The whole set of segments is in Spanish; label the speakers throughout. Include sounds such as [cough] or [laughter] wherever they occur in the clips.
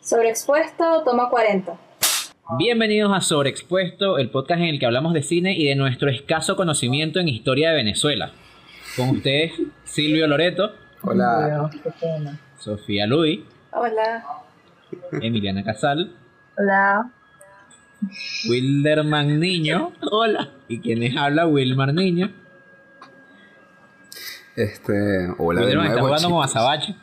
Speaker 1: Sobreexpuesto, toma 40.
Speaker 2: Bienvenidos a Sobreexpuesto, el podcast en el que hablamos de cine y de nuestro escaso conocimiento en historia de Venezuela. Con ustedes, Silvio Loreto,
Speaker 3: Hola.
Speaker 2: Sofía Luis,
Speaker 1: Hola.
Speaker 2: Emiliana Casal,
Speaker 4: Hola.
Speaker 2: Wilderman Niño, hola, y quienes habla Wilmar Niño.
Speaker 3: Este, hola de
Speaker 2: Wilderman está
Speaker 3: nuevo,
Speaker 2: jugando como azabache.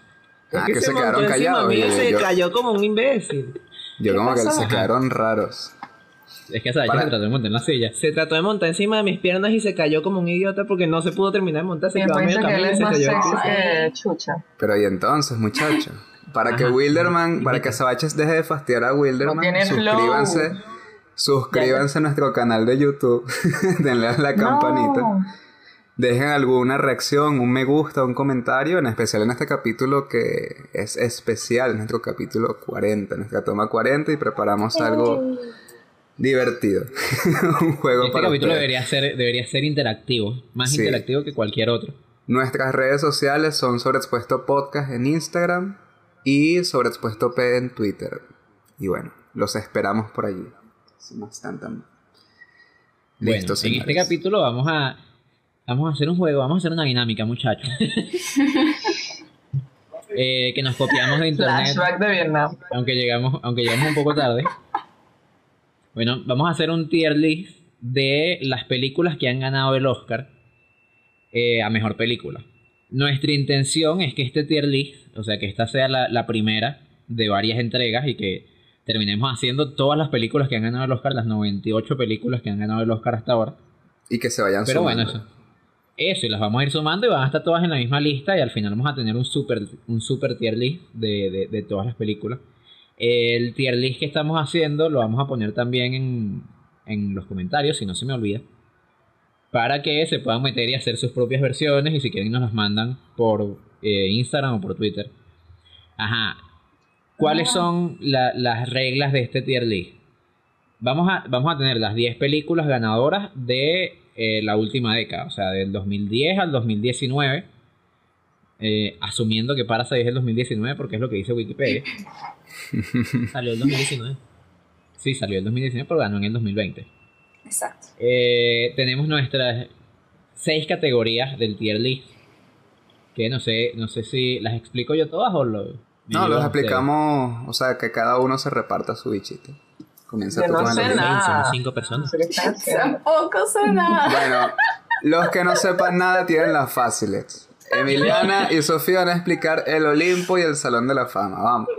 Speaker 3: Ah, que se quedaron callados. Yo,
Speaker 5: se
Speaker 3: yo-
Speaker 5: cayó como un imbécil.
Speaker 3: yo como que se quedaron raros.
Speaker 2: Es que azabache
Speaker 3: Para-
Speaker 2: se trató de montar en la silla.
Speaker 5: Se trató de montar encima de mis piernas y se cayó como un idiota porque no se pudo terminar de montar. Se quedó medio camino y
Speaker 4: es
Speaker 5: se
Speaker 4: más
Speaker 5: cayó.
Speaker 4: que Chucha.
Speaker 3: Pero y entonces, muchachos, para que. Wilderman, para que Sabaches deje de fastidiar a Wilderman,
Speaker 4: No tiene flow.
Speaker 3: suscríbanse, suscríbanse a nuestro canal de YouTube, [laughs] denle a la campanita,
Speaker 4: No.
Speaker 3: Dejen alguna reacción, un me gusta, un comentario, en especial en este capítulo que es especial, nuestro capítulo 40, nuestra toma 40 y preparamos algo divertido, [laughs] un juego
Speaker 2: Este
Speaker 3: para
Speaker 2: capítulo
Speaker 3: ustedes.
Speaker 2: debería ser, debería ser interactivo, más
Speaker 3: Sí.
Speaker 2: interactivo que cualquier otro.
Speaker 3: Nuestras redes sociales son Sobreexpuesto Podcast en Instagram y Sobreexpuesto P en Twitter. Y bueno, los esperamos por allí. Sin más tanta-
Speaker 2: Bueno,
Speaker 3: Listo,
Speaker 2: en
Speaker 3: señores.
Speaker 2: este capítulo vamos a vamos a hacer un juego, vamos a hacer una dinámica, muchachos. [laughs] Eh, que nos copiamos de internet,
Speaker 4: Flashback de Vietnam.
Speaker 2: aunque llegamos, aunque llegamos un poco tarde. Bueno, vamos a hacer un tier list de las películas que han ganado el Oscar eh, a mejor película. Nuestra intención es que este tier list, o sea, que esta sea la, la primera de varias entregas y que terminemos haciendo todas las películas que han ganado el Oscar, las 98 películas que han ganado el Oscar hasta ahora.
Speaker 3: Y que se vayan
Speaker 2: Pero
Speaker 3: sumando.
Speaker 2: bueno, eso. Eso, y las vamos a ir sumando y van a estar todas en la misma lista y al final vamos a tener un super, un super tier list de, de- de todas las películas. El tier list que estamos haciendo lo vamos a poner también en, en los comentarios, si no se me olvida. Para que se puedan meter y hacer sus propias versiones y si quieren nos las mandan por eh, Instagram o por Twitter. Ajá. ¿Cuáles son la- las reglas de este tier list? Vamos a, vamos a tener las 10 películas ganadoras de eh, la última década, o sea, del 2010 al 2019. eh, asumiendo que Parasite es el 2019 porque es lo que dice Wikipedia. [laughs]
Speaker 5: Salió el 2019.
Speaker 2: Sí, salió el 2019, pero ganó en el 2020.
Speaker 1: Exacto.
Speaker 2: Eh, tenemos nuestras seis categorías del tier list. Que no sé, no sé si las explico yo todas o lo.
Speaker 3: No, los explicamos, o sea, que cada uno se reparta su bichito. Comienza
Speaker 4: Yo
Speaker 3: tú
Speaker 4: no sé nada.
Speaker 5: Somos cinco personas. [laughs]
Speaker 1: Tampoco sé nada.
Speaker 3: Bueno, los que no sepan nada tienen las fáciles. Emiliana y Sofía van a explicar el Olimpo y el Salón de la Fama. Vamos. [laughs]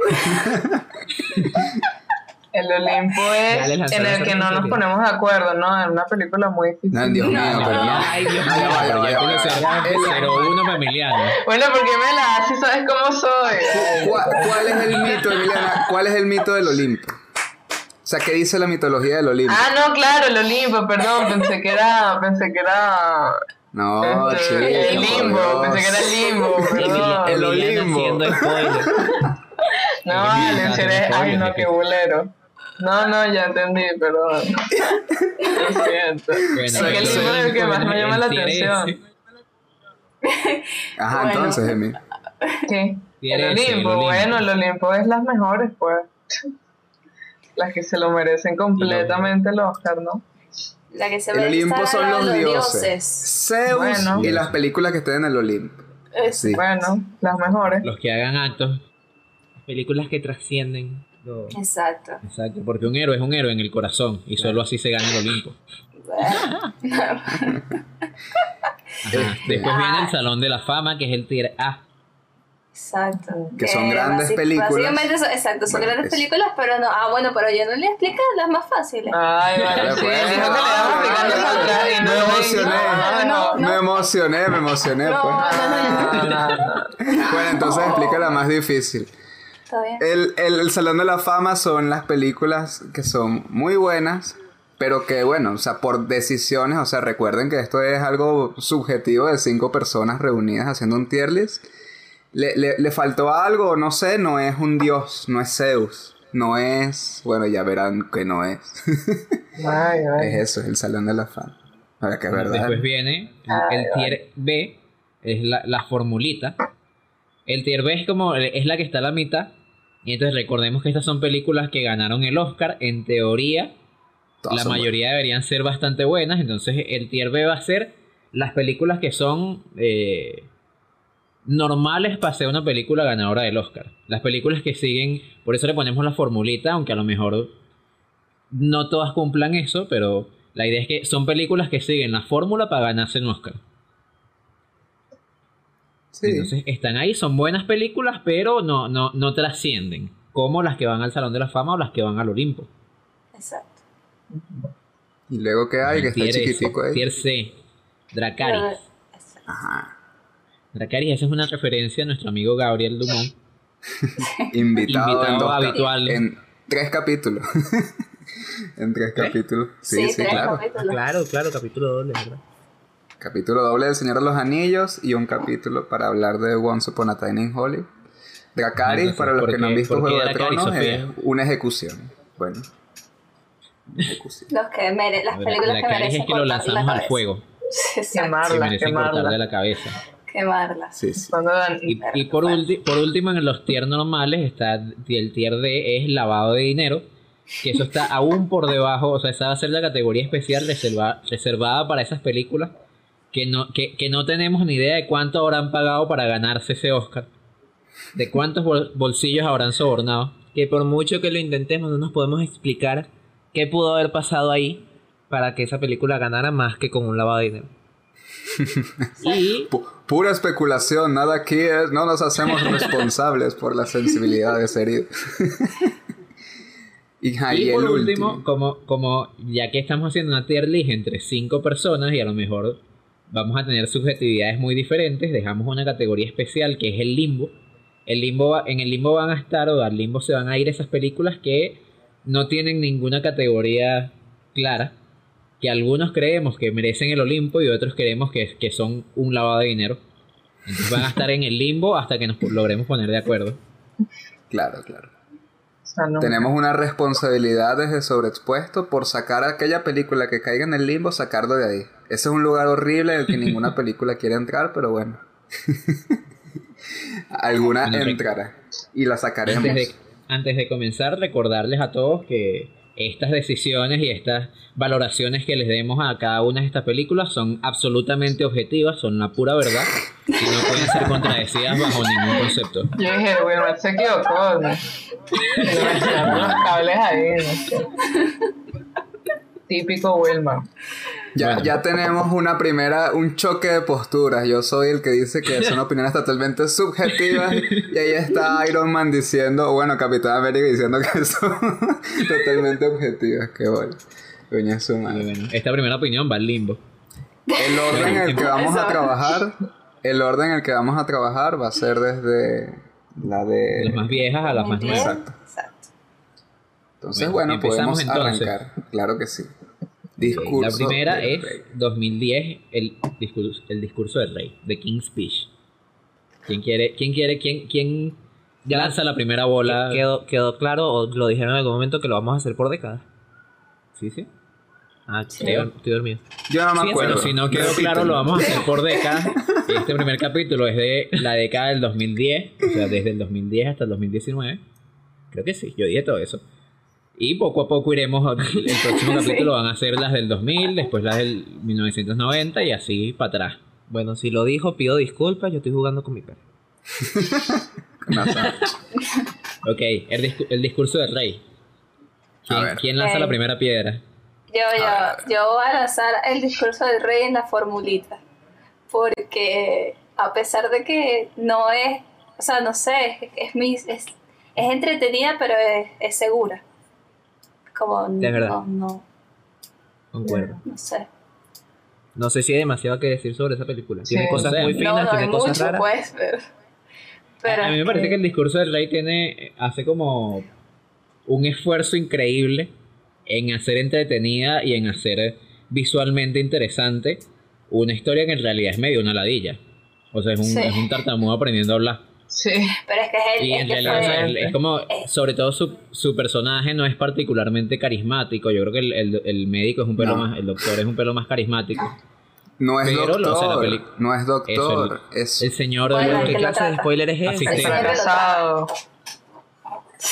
Speaker 4: El Olimpo es en el que no nos ponemos de acuerdo, ¿no? Es una película muy difícil.
Speaker 3: No, Dios mío,
Speaker 1: No,
Speaker 3: pero no.
Speaker 2: Ay, Dios mío, pero ya tiene ser 0-1 para Emiliano.
Speaker 4: Bueno, porque me la haces, sabes cómo soy.
Speaker 3: ¿Cuál, cuál es el mito, Emiliana? ¿Cuál es el mito del Olimpo? O sea, ¿qué dice la mitología del Olimpo?
Speaker 4: Ah, no, claro, el Olimpo, perdón, pensé que era, pensé que era
Speaker 3: No,
Speaker 4: este,
Speaker 3: chico.
Speaker 4: el limbo, pensé que era el limbo, [laughs] perdón.
Speaker 3: El
Speaker 5: Emiliana
Speaker 3: Olimpo. [laughs]
Speaker 4: No, eres, ay no, qué bulero. No, no, ya entendí, perdón. [laughs] Lo siento.
Speaker 2: Bueno,
Speaker 4: es que el libro es el que más me llama la
Speaker 2: el
Speaker 4: atención.
Speaker 3: Ajá,
Speaker 1: Bueno.
Speaker 3: entonces, Emi.
Speaker 4: Sí. El
Speaker 2: el
Speaker 4: Olimpo. bueno, el Olimpo es las mejores, pues. Las que se lo merecen completamente el Oscar, ¿no?
Speaker 1: La que se
Speaker 3: El Olimpo son los dioses. Zeus
Speaker 4: Bueno.
Speaker 3: y las películas que estén en el Olimpo. Sí.
Speaker 4: Bueno, las mejores.
Speaker 2: Los que hagan actos. Películas que trascienden. lo-
Speaker 1: Exacto.
Speaker 2: Exacto, porque un héroe es un héroe en el corazón y solo así se gana el Olimpo. Ajá. Después viene el Salón de la Fama, que es el tier A.
Speaker 1: Exacto.
Speaker 3: Que son grandes películas.
Speaker 1: Básicamente son, exacto, son
Speaker 3: Bueno,
Speaker 1: grandes
Speaker 3: es-
Speaker 1: películas, pero no. Ah, bueno, pero yo no le explico las más fáciles.
Speaker 4: Ay, vale, sí,
Speaker 3: Pues,
Speaker 4: para atrás y no
Speaker 3: Me emocioné.
Speaker 4: no,
Speaker 3: Me emocioné, me emocioné,
Speaker 1: No,
Speaker 3: pues.
Speaker 1: no, no, no,
Speaker 4: no, no.
Speaker 3: Bueno, entonces explica la más difícil.
Speaker 1: Está bien.
Speaker 3: El, el, el Salón de la Fama son las películas que son muy buenas, pero que, bueno, o sea, por decisiones, o sea, recuerden que esto es algo subjetivo de cinco personas reunidas haciendo un tier list. Le, le, le faltó algo, no sé, no es un dios, no es Zeus, no es, bueno, ya verán que no es. [laughs]
Speaker 4: Ay, ay.
Speaker 3: es eso, es el Salón de la Fama. Ahora que es verdad.
Speaker 2: Después viene el, el tier B, es la, la formulita, El tier B es como es la que está a la mitad. Y entonces recordemos que estas son películas que ganaron el Oscar. En teoría,
Speaker 3: Todas
Speaker 2: la mayoría deberían ser bastante buenas. Entonces el tier B va a ser las películas que son eh, normales para ser una película ganadora del Oscar. Las películas que siguen, por eso le ponemos la formulita, aunque a lo mejor no todas cumplan eso, pero la idea es que son películas que siguen la fórmula para ganarse un Oscar.
Speaker 3: Sí.
Speaker 2: Entonces están ahí, son buenas películas, pero no, no, no trascienden. Como las que van al Salón de la Fama o las que van al Olimpo.
Speaker 1: Exacto.
Speaker 3: Y luego que hay, que está chiquitico ahí.
Speaker 2: Tier C.
Speaker 1: Pero- exacto.
Speaker 3: Ajá.
Speaker 2: Dracaris, esa es una referencia a nuestro amigo Gabriel Dumont.
Speaker 3: Invitado, [laughs]
Speaker 2: Invitado
Speaker 3: en,
Speaker 2: habitual.
Speaker 3: en tres capítulos. [laughs] en tres capítulos. Sí,
Speaker 1: Sí,
Speaker 3: sí,
Speaker 1: tres
Speaker 3: claro.
Speaker 1: capítulos.
Speaker 5: Claro, claro, capítulo doble, ¿verdad?
Speaker 3: Capítulo doble del Señor de los Anillos y un capítulo para hablar de Once Upon a Time in Hollywood. Dracarys, para los
Speaker 2: ¿por
Speaker 3: que no han visto Juego de
Speaker 2: Dracarys,
Speaker 3: Tronos, es una ejecución. Bueno. Una ejecución.
Speaker 1: Los que mere las películas que
Speaker 2: Dracaris
Speaker 1: merecen
Speaker 2: es que lo
Speaker 1: la
Speaker 2: lanzamos al fuego. [laughs] Que
Speaker 4: Quemarla, quemarla.
Speaker 2: la cabeza.
Speaker 1: Quemarlas.
Speaker 3: Sí, sí.
Speaker 2: Y, y por, ulti- por último, en los tier normales está el tier D es lavado de dinero, que eso está aún por debajo, o sea, esa va a ser la categoría especial reserva- reservada para esas películas que no, que, que no tenemos ni idea de cuánto habrán pagado para ganarse ese Oscar, de cuántos bol- bolsillos habrán sobornado.
Speaker 5: Que por mucho que lo intentemos, no nos podemos explicar qué pudo haber pasado ahí para que esa película ganara más que con un lavado de dinero. [laughs]
Speaker 2: Y
Speaker 3: pura especulación, nada aquí es, no nos hacemos [laughs] responsables por las sensibilidades heridas. [laughs] y ahí
Speaker 2: Y
Speaker 3: el
Speaker 2: por
Speaker 3: último.
Speaker 2: último, como, como ya que estamos haciendo una tier list entre cinco personas y a lo mejor vamos a tener subjetividades muy diferentes, dejamos una categoría especial que es el limbo. El limbo va- en el limbo van a estar o al limbo se van a ir esas películas que no tienen ninguna categoría clara, que algunos creemos que merecen el Olimpo y otros creemos que, que son un lavado de dinero. Entonces van a estar en el limbo hasta que nos logremos poner de acuerdo.
Speaker 3: Claro, claro. Tenemos una responsabilidad desde sobreexpuesto por sacar aquella película que caiga en el limbo, sacarlo de ahí. Ese es un lugar horrible en el que ninguna [laughs] película quiere entrar, pero bueno. [laughs] Alguna entrará. Y la sacaremos.
Speaker 2: Antes de, antes de comenzar, recordarles a todos que estas decisiones y estas valoraciones que les demos a cada una de estas películas son absolutamente objetivas, son la pura verdad y no pueden ser contradecidas bajo ningún concepto.
Speaker 4: Yo dije, Wilmer se equivocó. ¿no? Los cables ahí. no sé. Típico Wilmer.
Speaker 3: Ya,
Speaker 2: Bueno.
Speaker 3: ya tenemos una primera, un choque de posturas. Yo soy el que dice que son [laughs] opiniones totalmente subjetivas. Y ahí está Iron Man diciendo, o bueno, Capitán América diciendo que [laughs] son totalmente objetivas. Qué bueno. Coño, su
Speaker 2: Y
Speaker 3: madre.
Speaker 2: bueno, esta primera opinión va al limbo.
Speaker 3: El orden en el que vamos a trabajar, el orden en el que vamos a trabajar va a ser desde la
Speaker 2: De
Speaker 3: de...
Speaker 2: las más viejas a las más nuevas.
Speaker 3: Exacto.
Speaker 1: Exacto.
Speaker 3: Entonces,
Speaker 2: Bueno,
Speaker 3: podemos
Speaker 2: entonces.
Speaker 3: arrancar. Claro que sí. Discurso.
Speaker 2: La primera
Speaker 3: del
Speaker 2: es
Speaker 3: rey.
Speaker 2: 2010, el discurso, el discurso del rey, The King's Speech. ¿Quién quiere, quién quiere, quién, quién lanza la primera bola?
Speaker 5: ¿Quedó, quedó claro o lo dijeron en algún momento que lo vamos a hacer por décadas?
Speaker 2: Sí, sí.
Speaker 5: Ah,
Speaker 1: Sí.
Speaker 5: estoy, estoy dormido.
Speaker 3: Yo no me
Speaker 2: Sí,
Speaker 3: acuerdo.
Speaker 2: pero si no quedó claro, lo vamos a hacer por [laughs] décadas. Este primer capítulo es de la década del 2010, o sea, desde el 2010 hasta el 2019. Creo que sí, yo dije todo eso. Y poco a poco iremos, el [laughs] próximo
Speaker 1: Sí.
Speaker 2: capítulo van a ser las del 2000, después las del 1990 y así para atrás.
Speaker 5: Bueno, si lo dijo, pido disculpas, yo estoy jugando con mi perro. [laughs] [laughs]
Speaker 2: Ok, el, discu- el discurso del rey. ¿Quién, lanza la primera piedra?
Speaker 1: Yo, yo, yo voy a lanzar el discurso del rey en la formulita. Porque a pesar de que no es, o sea, no sé, es, es, mi- es, es entretenida, pero es, es segura. Como
Speaker 5: Es verdad.
Speaker 1: no, no,
Speaker 5: Concuerdo.
Speaker 1: no sé.
Speaker 5: No sé si hay demasiado que decir sobre esa película. Tiene cosas
Speaker 2: O sea,
Speaker 5: muy finas,
Speaker 1: no, no hay
Speaker 5: tiene cosas
Speaker 1: mucho,
Speaker 5: raras.
Speaker 1: pues, pero... pero
Speaker 2: a, a mí me parece que el discurso del rey tiene hace como un esfuerzo increíble en hacer entretenida y en hacer visualmente interesante una historia que en realidad es medio una ladilla. O sea, es un,
Speaker 1: Sí.
Speaker 2: es un tartamudo aprendiendo a hablar.
Speaker 4: Sí.
Speaker 1: Pero es que es el...
Speaker 2: Y
Speaker 1: es
Speaker 2: en
Speaker 1: que fue-
Speaker 2: es, es como, sobre todo su, su personaje no es particularmente carismático. Yo creo que el, el- el médico es un pelo
Speaker 3: No.
Speaker 2: más, el doctor es un pelo más carismático.
Speaker 3: No es
Speaker 2: Pero lo hace la
Speaker 3: doctor.
Speaker 2: peli-
Speaker 3: No es doctor.
Speaker 2: Eso,
Speaker 3: Es,
Speaker 2: El señor
Speaker 1: Bueno,
Speaker 2: de
Speaker 5: ¿Qué clase de spoiler es ese?
Speaker 4: Fracasado.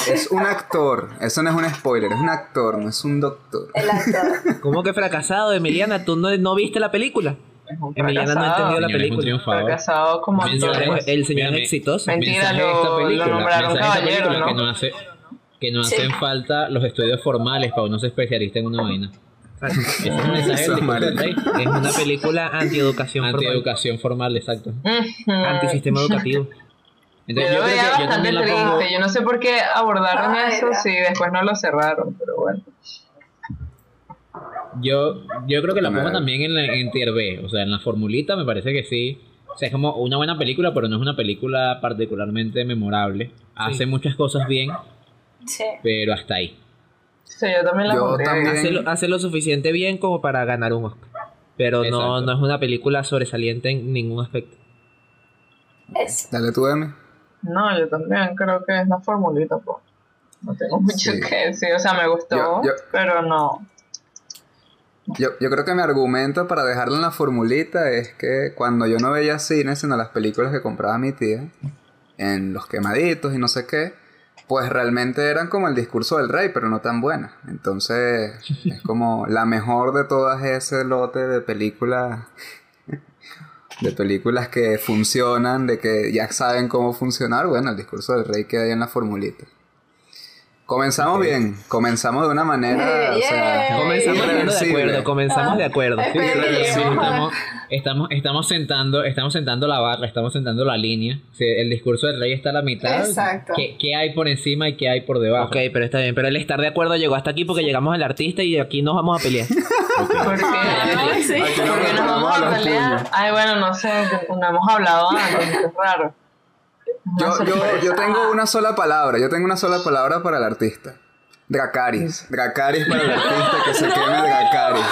Speaker 3: es un actor. Eso no es un spoiler. Es un actor, no es un doctor.
Speaker 1: El actor. [laughs]
Speaker 5: ¿Cómo que fracasado, Emiliana? ¿Tú no, no viste la película?
Speaker 4: Es un
Speaker 5: Emiliana no entendió la
Speaker 2: es un
Speaker 5: película.
Speaker 2: triunfador.
Speaker 4: Fracasado como actor.
Speaker 5: El, señor
Speaker 2: Mírame.
Speaker 5: es exitoso.
Speaker 4: Mentira, lo-
Speaker 2: esta
Speaker 4: lo
Speaker 2: película,
Speaker 4: nombraron caballero,
Speaker 2: película,
Speaker 4: ¿no?
Speaker 2: Que no, hace, que no
Speaker 1: Sí.
Speaker 2: hacen falta los estudios formales para uno ser especialista en una vaina. Ese es el mensaje.
Speaker 5: Es una película antieducación formal.
Speaker 2: Antieducación formal, exacto.
Speaker 5: Antisistema educativo.
Speaker 2: Entonces,
Speaker 4: Yo
Speaker 2: yo
Speaker 4: veía
Speaker 2: yo
Speaker 4: bastante
Speaker 2: la
Speaker 4: triste.
Speaker 2: pongo.
Speaker 4: Yo no sé por qué abordaron
Speaker 1: Ay,
Speaker 4: eso si después no lo cerraron, pero bueno.
Speaker 2: Yo, yo creo que la pongo también en, la, en tier B. O sea, en la formulita me parece que sí. O sea, es como una buena película, pero no es una película particularmente memorable. Hace muchas cosas bien,
Speaker 1: Sí.
Speaker 2: pero hasta ahí.
Speaker 4: Sí, yo también la
Speaker 3: Yo también.
Speaker 5: Hace lo, hace lo suficiente bien como para ganar un Oscar. Pero no,
Speaker 2: Exacto.
Speaker 5: no es una película sobresaliente en ningún aspecto.
Speaker 1: Eso.
Speaker 3: Dale tú, Emi.
Speaker 4: No, yo también creo que es la formulita, pues. No tengo mucho
Speaker 3: Sí.
Speaker 4: que decir. O sea, me gustó,
Speaker 3: Yo- yo-
Speaker 4: pero no.
Speaker 3: Yo, yo creo que mi argumento para dejarlo en la formulita es que cuando yo no veía cine, sino las películas que compraba mi tía, en los quemaditos y no sé qué, pues realmente eran como el discurso del rey, pero no tan buenas. Entonces, es como la mejor de todas ese lote de películas, de películas que funcionan, de que ya saben cómo funcionar. Bueno, el discurso del rey queda ahí en la formulita. Comenzamos bien, comenzamos de una manera, o sea,
Speaker 1: Yeah.
Speaker 5: Comenzamos de acuerdo, comenzamos de acuerdo.
Speaker 2: Estamos, estamos, estamos sentando, estamos sentando la barra, estamos sentando la línea. El discurso del rey está a la mitad.
Speaker 1: Exacto.
Speaker 2: ¿Qué, qué hay por encima y qué hay por debajo?
Speaker 5: Ok, pero está bien. Pero el estar de acuerdo llegó hasta aquí porque llegamos al artista y aquí nos vamos a pelear. [laughs]
Speaker 4: ¿Por qué?
Speaker 1: Ay, sí.
Speaker 3: Aquí
Speaker 4: ¿Por qué nos vamos a pelear? Ay, bueno, no sé, no hemos hablado antes, es raro.
Speaker 3: Yo,
Speaker 4: No
Speaker 3: yo, yo tengo una sola palabra, yo tengo una sola palabra para el artista. Dracaris. Dracaris para el artista, que se [laughs] queme Dracaris.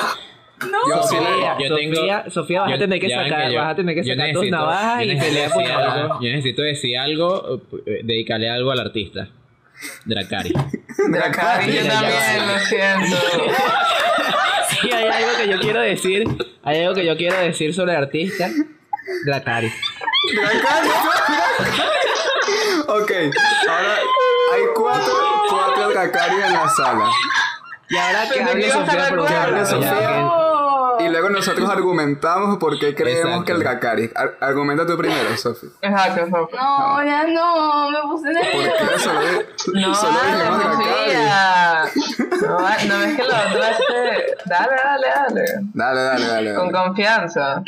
Speaker 3: Yo
Speaker 5: Sofía,
Speaker 2: yo
Speaker 5: Sofía,
Speaker 2: tengo-
Speaker 5: Sofía, vas a tener que sacar,
Speaker 2: que yo-
Speaker 5: vas a tener que sacar tus
Speaker 2: necesito-
Speaker 5: navajas
Speaker 2: yo
Speaker 5: y pelear por navajas.
Speaker 2: algo, Yo necesito decir algo, eh, dedicarle algo al artista. Dracari. [laughs]
Speaker 4: Dracari, yo también, lo siento. [laughs]
Speaker 5: Sí, hay algo que yo quiero decir. Hay algo que yo quiero decir sobre el artista. Dracarys.
Speaker 3: Dracaris. [laughs] ok, ahora hay cuatro, cuatro Dracaris en la sala.
Speaker 5: Y ahora que hable
Speaker 4: que
Speaker 5: Sofía por
Speaker 4: acuerdo.
Speaker 5: rato, ya,
Speaker 3: Sofía. Y luego nosotros argumentamos por qué creemos
Speaker 2: Exacto.
Speaker 3: que el Dracaris. Ar- argumenta tú primero, Sofi.
Speaker 4: Exacto, Sofi.
Speaker 1: No, ya no, me puse
Speaker 3: ¿Por
Speaker 1: nerviosa.
Speaker 3: qué solo,
Speaker 4: No,
Speaker 3: solo dijimos?
Speaker 4: Sofía. No, no ves que lo otro hace. Dale, dale, dale.
Speaker 3: Dale, dale, dale.
Speaker 4: Con
Speaker 3: dale.
Speaker 4: confianza.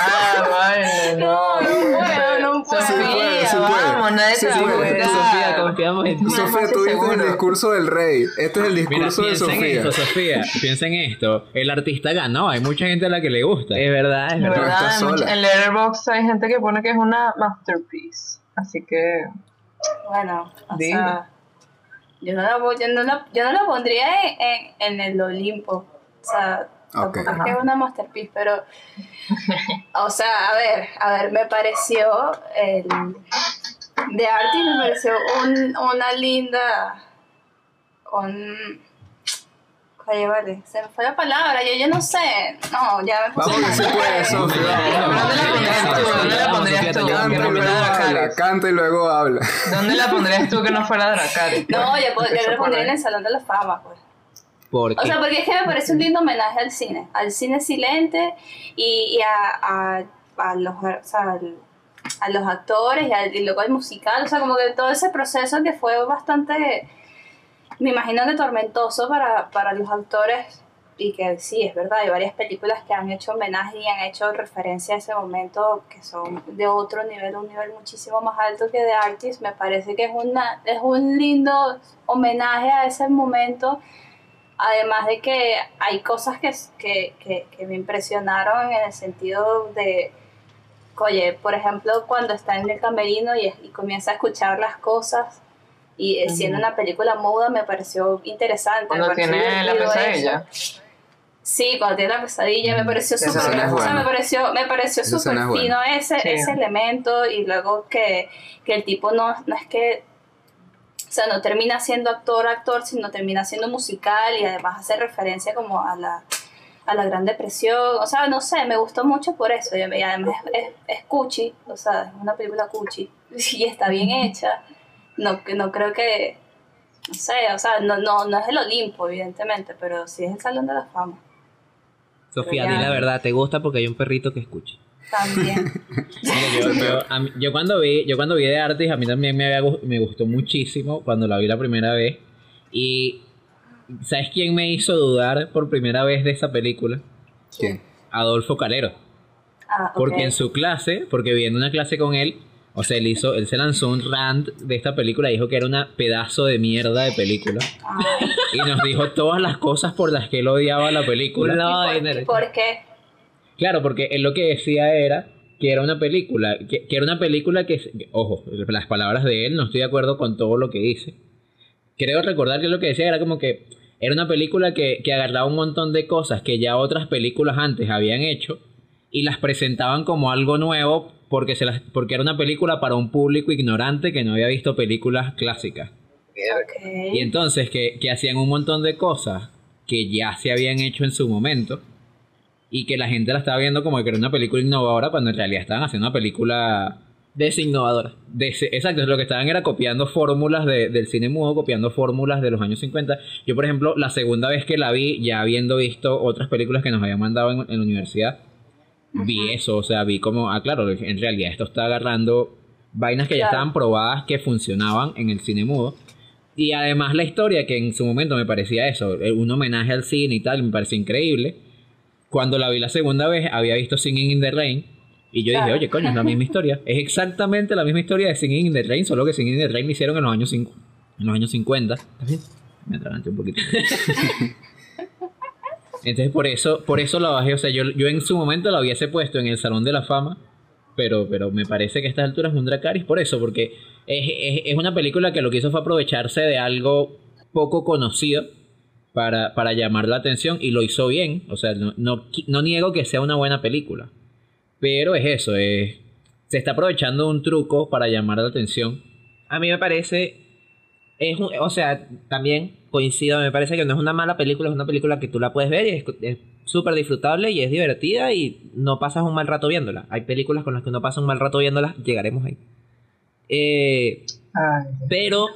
Speaker 4: Ah, vale, no.
Speaker 1: No, no puedo, no puedo.
Speaker 3: Sí
Speaker 4: Sofía,
Speaker 3: sí
Speaker 4: vamos,
Speaker 3: Sí puede.
Speaker 4: juzgar.
Speaker 5: Sofía, confiamos en ti.
Speaker 4: No,
Speaker 3: Sofía, tú dices el discurso del rey. Este es el
Speaker 2: Mira,
Speaker 3: discurso de
Speaker 2: piensa en
Speaker 3: Sofía.
Speaker 2: esto, Sofía. Piensa en esto. El artista ganó. Hay mucha gente a la que le gusta.
Speaker 5: Es verdad, es verdad.
Speaker 3: está
Speaker 4: verdad, en mucha-
Speaker 3: sola.
Speaker 4: en Letterboxd hay gente que pone que es una masterpiece. Así que.
Speaker 1: Bueno, o sea, yo no la, voy- yo no la, yo no la pondría en, en, en el Olimpo. O sea,
Speaker 3: Ok.
Speaker 1: tampoco es que es una masterpiece, pero. O sea, a ver, a ver, me pareció. El, de Artist me pareció un, una linda. Un. Oye, vale, se me fue la palabra, yo, yo no sé. No, ya me puse
Speaker 3: Vamos que sí puede, Sofía.
Speaker 4: ¿Dónde la pondrías tú? ¿Dónde la pondrías tú?
Speaker 3: Canta y luego habla,
Speaker 4: Dracarys.
Speaker 3: canta y luego habla.
Speaker 4: ¿Dónde la pondrías tú que no fuera Dracarys?
Speaker 1: No, yo, yo lo pondría en el Salón de la Fama, pues.
Speaker 5: ¿Por
Speaker 1: O sea, porque es que me parece un lindo homenaje al cine, al cine silente y, y a, a, a los, o sea, al- a los actores y, al- y luego al musical, o sea, como que todo ese proceso que fue bastante, me imagino que tormentoso para, para los actores y que sí, es verdad, hay varias películas que han hecho homenaje y han hecho referencia a ese momento que son de otro nivel, un nivel muchísimo más alto que de Artist, me parece que es, una, es un lindo homenaje a ese momento Además de que hay cosas que, que, que, que me impresionaron en el sentido de, oye, por ejemplo, cuando está en el camerino y, y comienza a escuchar las cosas y eh, siendo una película muda me pareció interesante.
Speaker 4: Cuando
Speaker 1: pareció
Speaker 4: tiene la pesadilla.
Speaker 1: eso. Sí, cuando tiene la pesadilla me pareció súper
Speaker 3: escena es
Speaker 1: o sea,
Speaker 3: buena.
Speaker 1: me pareció, me pareció súper fino ese,
Speaker 4: Sí.
Speaker 1: ese elemento y luego que, que el tipo no, no es que O sea, no termina siendo actor, actor, sino termina siendo musical y además hace referencia como a la, a la Gran Depresión. O sea, no sé, me gustó mucho por eso. Y además es, es, cuchi, o sea, es una película cuchi [laughs] y está bien hecha. No, no creo que, no sé, o sea, no, no, no es el Olimpo, evidentemente, pero sí es el Salón de la Fama.
Speaker 5: Sofía, di la verdad, ¿te gusta porque hay un perrito que escucha?
Speaker 1: También. [laughs]
Speaker 2: yo, cuando vi, yo cuando vi de Artis, a mí también me, me gustó muchísimo cuando la vi la primera vez. Y ¿sabes quién me hizo dudar por primera vez de esa película?
Speaker 3: ¿Quién?
Speaker 2: Adolfo Calero.
Speaker 1: Ah,
Speaker 2: porque en su clase, porque viendo una clase con él, o sea, él hizo, él se lanzó un rant de esta película, dijo que era una pedazo de mierda de película. Y nos dijo todas las cosas por las que él odiaba la película.
Speaker 1: No, por, qué?
Speaker 2: Claro, porque él lo que decía era que era una película, que, era una película que, ojo, las palabras de él, no estoy de acuerdo con todo lo que dice. Creo recordar que lo que decía era como que era una película que, que agarraba un montón de cosas que ya otras películas antes habían hecho y las presentaban como algo nuevo porque, se las, porque era una película para un público ignorante que no había visto películas clásicas. Y entonces que, que hacían un montón de cosas que ya se habían hecho en su momento y que la gente la estaba viendo como que era una película innovadora cuando en realidad estaban haciendo una película
Speaker 5: desinnovadora.
Speaker 2: exacto, lo que estaban era copiando fórmulas del cine mudo, copiando fórmulas de los años 50. Yo, por ejemplo, la segunda vez que la vi, ya habiendo visto otras películas que nos habían mandado en, en la universidad, vi eso, o sea, vi como, ah, claro, en realidad esto está agarrando vainas que ya estaban probadas que funcionaban en el cine mudo. Y además la historia, que en su momento me parecía eso, eh, un homenaje al cine y tal, me parecía increíble. Cuando la vi la segunda vez, había visto Singing in the Rain. Y yo dije, oye, coño, es la misma [laughs] historia. Es exactamente la misma historia de Singing in the Rain, solo que Singing in the Rain lo hicieron en los años, en los años 50. Me atraganté un poquito. Entonces por eso, por eso la bajé. O sea, yo, yo en su momento la hubiese puesto en el Salón de la Fama. Pero, pero me parece que a estas alturas es un Dracaris por eso, porque es, es, una película que lo que hizo fue aprovecharse de algo poco conocido para, para llamar la atención y lo hizo bien. O sea, no, no, niego que sea una buena película. Pero es eso, es, se está aprovechando un truco para llamar la atención.
Speaker 5: A mí me parece, es o sea, también coincido, me parece que no es una mala película, es una película que tú la puedes ver y es súper disfrutable y es divertida y no pasas un mal rato viéndola. Hay películas con las que uno pasa un mal rato viéndolas, llegaremos ahí. Eh, pero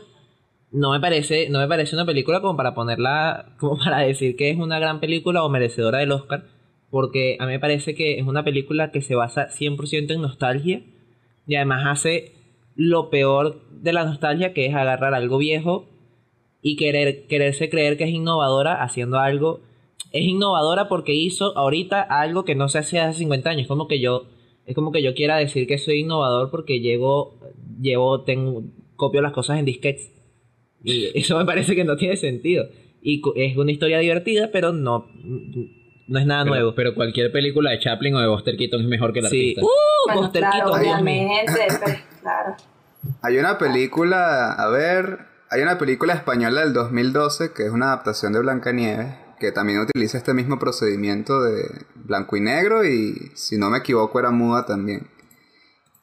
Speaker 5: no me parece, no me parece una película como para ponerla, [laughs] como para decir que es una gran película o merecedora del Oscar, porque a mí me parece que es una película que se basa 100% en nostalgia y además hace lo peor de la nostalgia, que es agarrar algo viejo y querer, quererse creer que es innovadora haciendo algo. Es innovadora porque hizo ahorita algo que no se hacía hace 50 años. Como que yo, es como que yo quiera decir que soy innovador porque llego, llevo, tengo, copio las cosas en disquetes. Y eso me parece que no tiene sentido. Y es una historia divertida, pero no, no es nada nuevo.
Speaker 2: Pero cualquier película de Chaplin o de Buster Keaton es mejor que la
Speaker 5: sí.
Speaker 2: artista.
Speaker 5: ¡Uh! Buster
Speaker 1: Keaton, obviamente, claro.
Speaker 3: Hay una película, a ver, hay una película española del 2012 que es una adaptación de Blancanieves, que también utiliza este mismo procedimiento de blanco y negro y si no me equivoco era muda también.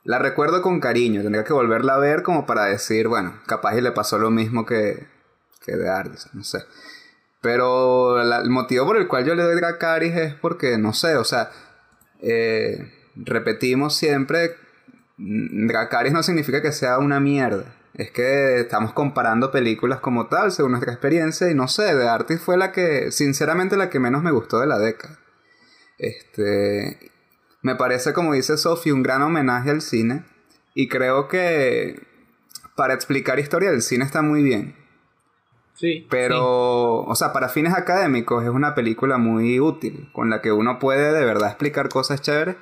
Speaker 3: La recuerdo con cariño, tendría que volverla a ver como para decir, bueno, capaz y le pasó lo mismo que, que de Ardis, no sé. Pero el motivo por el cual yo le doy Dracaris es porque, no sé, o sea, eh, repetimos siempre, Dracaris no significa que sea una mierda. Es que estamos comparando películas como tal, según nuestra experiencia, y no sé, The Artist fue la que, sinceramente, la que menos me gustó de la década. Este. Me parece, como dice Sophie, un gran homenaje al cine. Y creo que para explicar historia del cine está muy bien.
Speaker 5: Sí.
Speaker 3: Pero, o sea, para fines académicos es una película muy útil, con la que uno puede de verdad explicar cosas chéveres.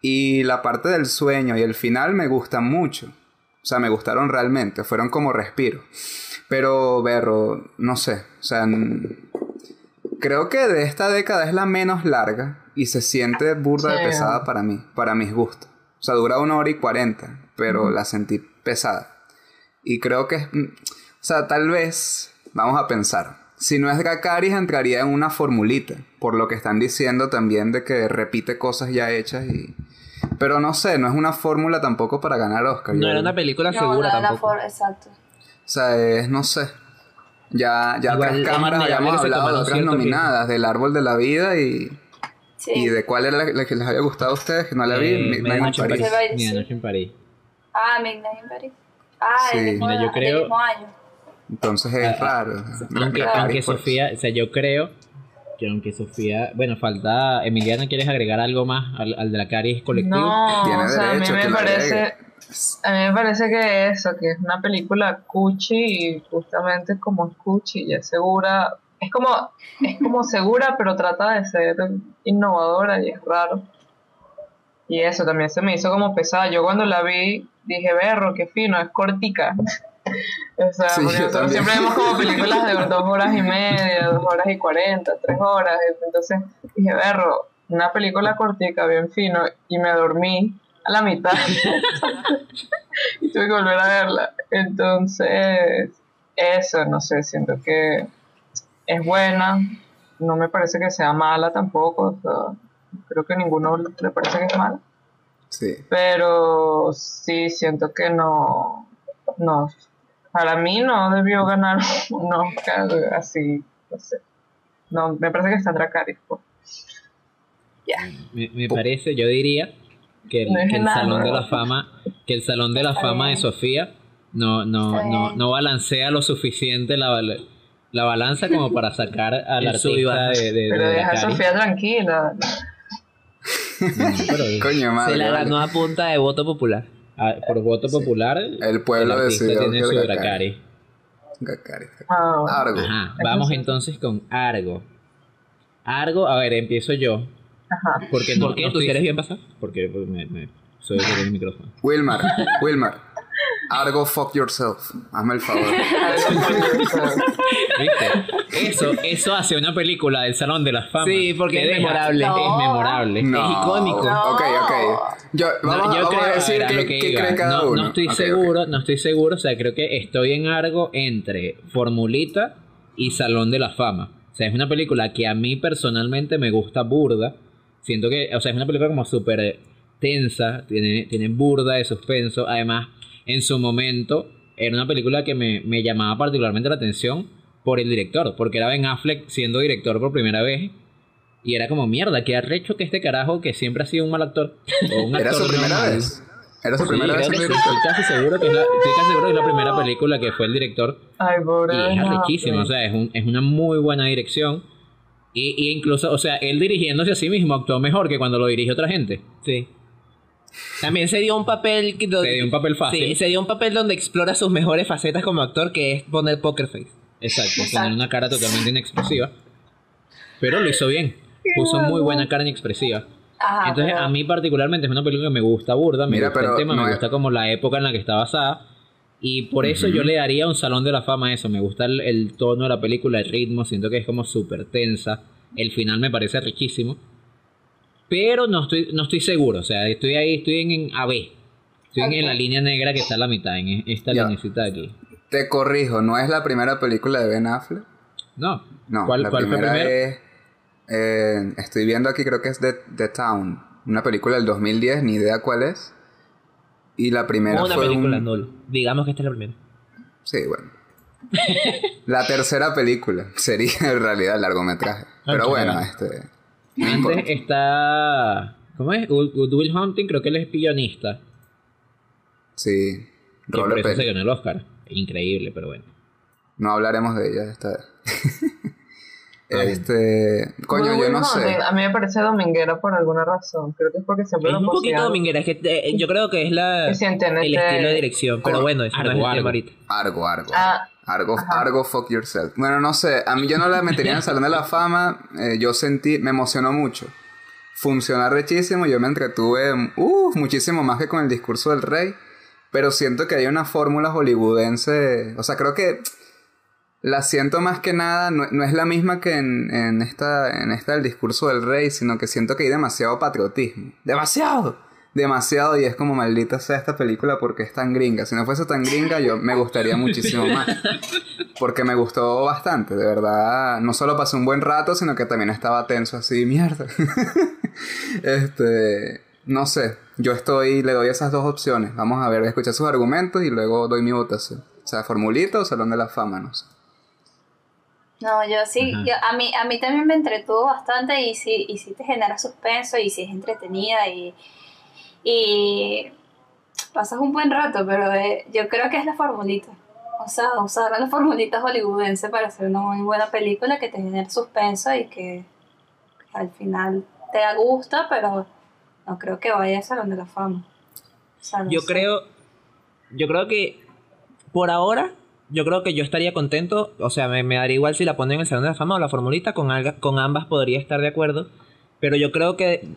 Speaker 3: Y la parte del sueño y el final me gustan mucho. O sea, me gustaron realmente, fueron como respiro. Pero, Berro, no sé, o sea, creo que de esta década es la menos larga y se siente burda de pesada para mí, para mis gustos. O sea, dura una hora y cuarenta, pero la sentí pesada. Y creo que es, o sea, tal vez, vamos a pensar, si no es Gakaris entraría en una formulita, por lo que están diciendo también de que repite cosas ya hechas y pero no sé, no es una fórmula tampoco para ganar Oscar.
Speaker 5: No era una película segura tampoco.
Speaker 1: exacto.
Speaker 3: O sea, es, no sé. Ya, ya
Speaker 5: Igual
Speaker 3: otras cámaras habíamos hablado de otras nominadas, del árbol de la vida y,
Speaker 1: Sí.
Speaker 3: y de cuál era la, la que les había gustado a ustedes, que no la vi.
Speaker 5: Eh,
Speaker 3: Midnight in Paris.
Speaker 2: Medianoche en París.
Speaker 1: Ah, Midnight in Paris. Ah,
Speaker 3: Sí.
Speaker 1: el mismo,
Speaker 2: Mira, yo
Speaker 1: el
Speaker 2: creo-
Speaker 1: mismo año.
Speaker 3: Entonces es
Speaker 2: Ah,
Speaker 3: raro.
Speaker 2: Aunque,
Speaker 1: Claro.
Speaker 2: aunque. Sofía, o sea, yo creo que aunque Sofía, bueno, falta, Emiliana, ¿quieres agregar algo más al, al de la Caris colectivo?
Speaker 4: No,
Speaker 3: Tiene
Speaker 4: o sea, a mí me parece, a mí me parece que eso, que es una película cuchi y justamente como es cuchi y es segura, es como, es como [laughs] segura pero trata de ser innovadora y es raro. Y eso también se me hizo como pesada. Yo cuando la vi dije, berro, qué fino, es cortica. [laughs] o sea,
Speaker 3: Sí,
Speaker 4: nosotros siempre vemos como películas de dos horas y media, dos horas y cuarenta, tres horas. Entonces dije, berro, una película cortica, bien fino, y me dormí a la mitad. [laughs] y tuve que volver a verla. Entonces, eso, no sé, siento que es buena. No me parece que sea mala tampoco. o sea, creo que ninguno le parece que es mala.
Speaker 3: Sí.
Speaker 4: Pero sí siento que no. No. Para mí no debió ganar [laughs] un Oscar así. No sé. No, me parece que está Dracarys. pues.
Speaker 2: Me, me parece, yo diría que el,
Speaker 4: No es
Speaker 2: que el
Speaker 4: nada,
Speaker 2: Salón de la Fama, que el Salón de la Fama de. Sofía no, no, no, no balancea lo suficiente la, la balanza como para sacar al artista de, de, de
Speaker 4: Pero deja a. Sofía tranquila.
Speaker 2: No, pero
Speaker 3: Coño madre.
Speaker 5: Se la
Speaker 3: vale.
Speaker 5: ganó a punta de voto popular.
Speaker 2: ah, por voto popular,
Speaker 3: El pueblo
Speaker 2: el
Speaker 3: decidió
Speaker 2: tiene
Speaker 3: que
Speaker 2: su.
Speaker 3: Dracarys.
Speaker 2: Dracarys.
Speaker 4: Ah.
Speaker 3: Argo.
Speaker 2: Ajá, vamos entonces con Argo. Argo, a ver, empiezo yo.
Speaker 4: Ajá.
Speaker 2: Porque no,
Speaker 5: ¿Por qué?
Speaker 2: no
Speaker 5: ¿Tú
Speaker 2: estoy-
Speaker 5: quieres bien pasar?
Speaker 2: Porque pues, me, me- soy el micrófono.
Speaker 3: Wilmar, Wilmar. Argo, fuck yourself. Hazme el favor.
Speaker 2: ¿Viste? Eso, eso hace una película del Salón de la Fama.
Speaker 5: Sí, porque es memorable.
Speaker 2: Es
Speaker 1: No.
Speaker 2: memorable.
Speaker 3: No.
Speaker 5: Es icónico.
Speaker 1: No.
Speaker 3: Ok, ok. Yo,
Speaker 2: No,
Speaker 3: vamos,
Speaker 2: yo
Speaker 3: vamos
Speaker 2: creo,
Speaker 3: a decir qué,
Speaker 2: lo que
Speaker 3: qué cree cada
Speaker 2: no,
Speaker 3: uno.
Speaker 2: no estoy
Speaker 3: Ok, ok.
Speaker 2: seguro, no estoy seguro. O sea, creo que estoy en algo entre Formulita y Salón de la Fama. O sea, es una película que a mí personalmente me gusta burda. Siento que, o sea, es una película como súper tensa, tiene, tiene burda de suspenso. Además, en su momento, era una película que me, me llamaba particularmente la atención por el director, porque era Ben Affleck siendo director por primera vez. Y era como, mierda, qué arrecho que este carajo que siempre ha sido un mal actor. o un [laughs]
Speaker 3: ¿Era su primera
Speaker 2: normal.
Speaker 3: vez? ¿Era su
Speaker 2: Sí,
Speaker 3: primera vez?
Speaker 2: estoy casi seguro que es la, estoy casi seguro que es la primera película que fue el director.
Speaker 4: Ay, pobre.
Speaker 2: Y es
Speaker 4: Ben
Speaker 2: arrechísima, o sea, es, un- es una muy buena dirección. Y, y incluso, o sea, él dirigiéndose a sí mismo actuó mejor que cuando lo dirige otra gente.
Speaker 5: Sí. También se dio un papel que
Speaker 2: Se dio un papel fácil.
Speaker 5: Sí, se dio un papel donde explora sus mejores facetas como actor, que es poner poker face.
Speaker 2: Exacto,
Speaker 1: Exacto.
Speaker 2: tener una cara totalmente inexpresiva. Pero lo hizo bien. Puso muy buena cara inexpresiva.
Speaker 1: Ajá,
Speaker 2: Entonces,
Speaker 1: pero-
Speaker 2: a mí particularmente es una película que me gusta burda, me
Speaker 3: Mira,
Speaker 2: gusta
Speaker 3: pero
Speaker 2: el tema,
Speaker 3: no
Speaker 2: me
Speaker 3: es-
Speaker 2: gusta como la época en la que está basada. Y por eso yo le daría un salón de la fama a eso. Me gusta el, el tono de la película, el ritmo, siento que es como súper tensa. El final me parece riquísimo. Pero no estoy, no estoy seguro, o sea, estoy ahí, estoy en, en AB. Estoy en, en la línea negra que está a la mitad, en esta
Speaker 3: Ya.
Speaker 2: linecita de aquí.
Speaker 3: Te corrijo, ¿no es la primera película de Ben Affleck?
Speaker 2: No,
Speaker 3: No,
Speaker 2: ¿cuál,
Speaker 3: la
Speaker 2: cuál fue
Speaker 3: primera
Speaker 2: primero?
Speaker 3: es... eh, estoy viendo aquí, creo que es The, The Town. Una película del 2010, ni idea cuál es. Y la primera
Speaker 5: una
Speaker 3: fue
Speaker 5: película
Speaker 3: un...
Speaker 5: null. Digamos que esta es la primera.
Speaker 3: Sí, bueno. la tercera película sería en realidad el largometraje. [laughs] Pero bueno, este...
Speaker 2: Antes está. ¿Cómo es? Will Hunting, creo que él es guionista.
Speaker 3: Sí,
Speaker 2: Que por eso se ganó el Oscar. Increíble, pero bueno.
Speaker 3: No hablaremos de ella esta vez. [laughs] este... Coño, yo no
Speaker 4: Hunting,
Speaker 3: sé.
Speaker 4: A mí me parece dominguera por alguna razón. Creo que es porque siempre
Speaker 5: Es
Speaker 4: lo
Speaker 5: un poquito dominguera, es que eh, yo creo que es la,
Speaker 4: Que
Speaker 5: el estilo de dirección, pero bueno, eso no es
Speaker 2: Algo,
Speaker 5: el
Speaker 2: algo.
Speaker 5: tema ahorita.
Speaker 3: Argo, Argo.
Speaker 4: Ah,
Speaker 3: Argo, Argo, fuck yourself. Bueno, no sé, a mí yo no la metería en el Salón de la Fama. eh, yo sentí, me emocionó mucho. Funcionó rechísimo, yo me entretuve uh, muchísimo más que con el discurso del rey. Pero siento que hay una fórmula hollywoodense. O sea, creo que la siento más que nada, no, no es la misma que en, en esta, en esta del discurso del rey, sino que siento que hay demasiado patriotismo. ¡Demasiado! Demasiado, y es como maldita sea esta película porque es tan gringa. Si no fuese tan gringa, yo me gustaría muchísimo más. Porque me gustó bastante, de verdad. No solo pasé un buen rato, sino que también estaba tenso así, mierda. [laughs] este. No sé, yo estoy, le doy esas dos opciones. Vamos a ver, escuchar sus argumentos y luego doy mi votación. sea, formulita o Salón de la Fama, no sé.
Speaker 1: No, yo sí, yo, a, mí, a mí también me entretuvo bastante y sí, y sí te genera suspenso y sí es entretenida y, y pasas un buen rato, pero eh, yo creo que es la formulita. O sea, usar la formulita hollywoodense para hacer una muy buena película que te genere suspenso y que al final te gusta, pero no creo que vaya a Salón de la Fama. O sea, no
Speaker 5: Yo
Speaker 1: sé.
Speaker 5: creo, yo creo que por ahora, yo creo que yo estaría contento, o sea, me, me daría igual si la ponen en el Salón de la Fama o la formulita, con, alga- con ambas podría estar de acuerdo, pero yo creo que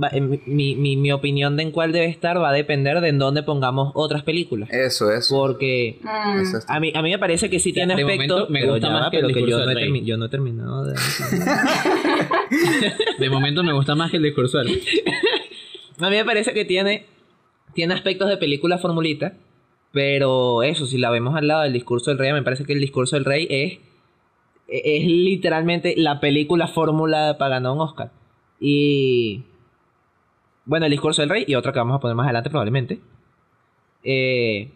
Speaker 5: va- en mi, mi, mi opinión de en cuál debe estar va a depender de en dónde pongamos otras películas,
Speaker 3: Eso, eso.
Speaker 5: porque
Speaker 1: Mm,
Speaker 3: es-
Speaker 5: a mí, a mí me parece que sí tiene
Speaker 2: de
Speaker 5: aspectos,
Speaker 2: momento me gusta más que el
Speaker 5: pero que yo no, he yo no terminado de... [laughs]
Speaker 2: De momento me gusta más que el discurso del [laughs]
Speaker 5: A mí me parece que tiene, tiene aspectos de película formulita, pero eso, si la vemos al lado del discurso del rey, me parece que el discurso del rey es, es literalmente la película fórmula para ganar un Oscar. Y bueno, el discurso del rey y otra que vamos a poner más adelante probablemente. Eh,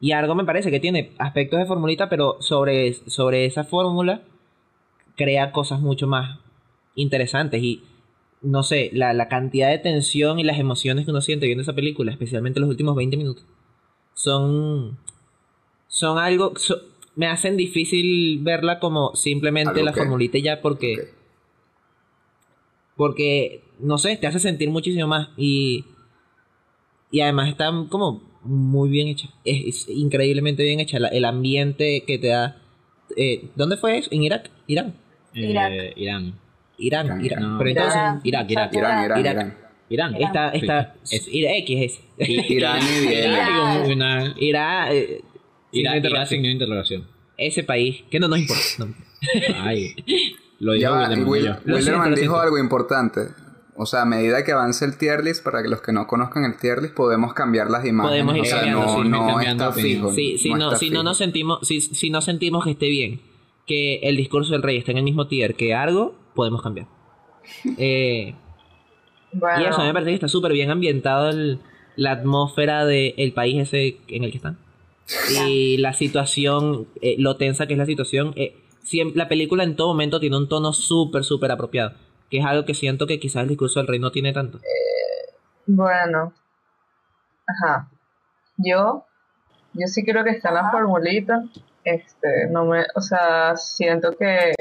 Speaker 5: y algo me parece que tiene aspectos de formulita, pero sobre, sobre esa fórmula crea cosas mucho más interesantes y no sé, la, la cantidad de tensión y las emociones que uno siente viendo esa película, especialmente los últimos 20 minutos, son, son algo, me hacen difícil verla como simplemente
Speaker 3: ¿Algo
Speaker 5: la
Speaker 3: qué?
Speaker 5: formulita ya porque. Porque, no sé, te hace sentir muchísimo más y, y además está como muy bien hecha, es, es increíblemente bien hecha, la- el ambiente que te da, eh, ¿dónde fue eso? ¿En Irak? ¿Irán?
Speaker 1: Irak.
Speaker 2: Eh, Irán.
Speaker 5: Irán,
Speaker 3: Irán,
Speaker 5: Irán.
Speaker 2: no.
Speaker 5: Pero entonces,
Speaker 1: Irán.
Speaker 2: Irak, Irak.
Speaker 3: Irán, Irán,
Speaker 5: Irak.
Speaker 3: Irán.
Speaker 2: Irán.
Speaker 1: Irán.
Speaker 5: Esta, esta,
Speaker 2: Sí,
Speaker 5: es, X es. [laughs]
Speaker 3: Irán y.
Speaker 1: Irán.
Speaker 2: Irán. Irán, sin interrogación.
Speaker 5: ese país, que no nos importa. no.
Speaker 2: Ay. [laughs] Lo dijo
Speaker 3: Wilderman dijo algo importante. O sea, a medida que avance el tier list, para que los que no conozcan el tier list, podemos cambiar las imágenes.
Speaker 5: Podemos ir
Speaker 3: o sea,
Speaker 5: cambiando,
Speaker 3: no,
Speaker 2: sí,
Speaker 3: no
Speaker 2: cambiando
Speaker 3: está
Speaker 2: opinión.
Speaker 3: fijo.
Speaker 5: Sí, si no,
Speaker 3: está
Speaker 5: si no
Speaker 3: fijo.
Speaker 5: nos sentimos, si, si no sentimos que esté bien, que el discurso del rey está en el mismo tier que algo, podemos cambiar. [laughs] Eh,
Speaker 4: Bueno,
Speaker 5: y eso a mí me parece que está súper bien ambientado el- la atmósfera del país ese en el que están. [laughs] Y la situación, eh, lo tensa que es la situación. eh, siem- la película en todo momento tiene un tono súper, súper apropiado. Que es algo que siento que quizás el discurso del rey no tiene tanto.
Speaker 4: Bueno, ajá. Yo, yo sí creo que está en la formulita. Este, no me, o sea, siento que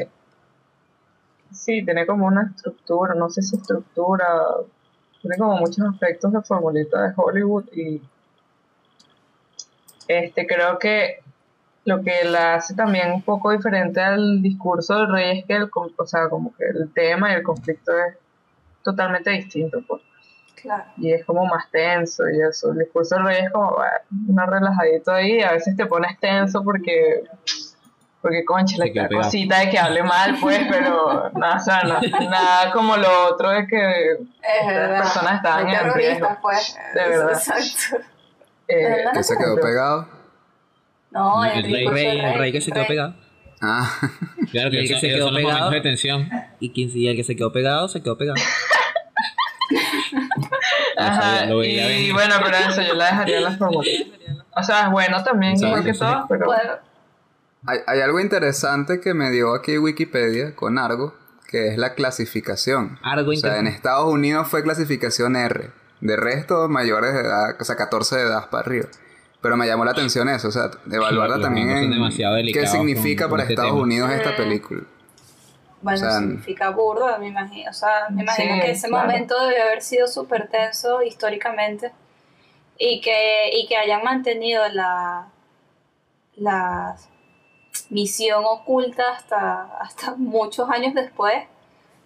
Speaker 4: sí, tiene como una estructura, no sé si estructura, tiene como muchos aspectos de formulita de Hollywood y este, creo que lo que la hace también un poco diferente al discurso del rey es que el, con- o sea, como que el tema y el conflicto es totalmente distinto, pues
Speaker 1: Claro.
Speaker 4: y es como más tenso y eso. El discurso del rey es como bueno, una relajadito ahí, a veces te pones tenso porque porque concha, la cosita de que hable mal, pues, pero nada, o sea, nada, nada como lo otro de que
Speaker 1: Es
Speaker 4: Las personas estaban en riesgo.
Speaker 1: pues.
Speaker 4: De verdad.
Speaker 1: Exacto.
Speaker 4: eh,
Speaker 1: ¿Verdad?
Speaker 3: Que se quedó pegado.
Speaker 1: No,
Speaker 2: El
Speaker 1: el,
Speaker 2: rey-
Speaker 5: El rey,
Speaker 1: del
Speaker 5: el rey que se quedó
Speaker 1: rey.
Speaker 5: pegado.
Speaker 3: Ah,
Speaker 2: Claro que
Speaker 5: el que se quedó
Speaker 2: son los
Speaker 5: pegado.
Speaker 2: momentos de tensión.
Speaker 5: Y, quien, y el que se quedó pegado, se quedó pegado. [laughs]
Speaker 4: ajá,
Speaker 2: lo veía
Speaker 4: y bueno, pero eso yo la dejaría las formularios. O sea, es bueno también,
Speaker 2: Exacto,
Speaker 4: igual que
Speaker 2: sí.
Speaker 4: todo, pero
Speaker 1: Bueno,
Speaker 3: hay, hay algo interesante que me dio aquí Wikipedia con Argo, que es la clasificación.
Speaker 5: Algo
Speaker 3: O sea, en. Estados Unidos fue clasificación R. De resto, mayores de edad, o sea, 14 de edad para arriba. Pero me llamó la atención eso, o sea, evaluarla también en
Speaker 2: demasiado
Speaker 3: qué significa para
Speaker 2: este
Speaker 3: Estados
Speaker 2: tema.
Speaker 3: Unidos esta película.
Speaker 1: bueno,
Speaker 3: O sea,
Speaker 1: significa burda, me imagino. O sea, me imagino
Speaker 4: Sí,
Speaker 1: que ese
Speaker 4: claro.
Speaker 1: momento debe haber sido súper tenso históricamente y que, y que hayan mantenido la, la misión oculta hasta, hasta muchos años después.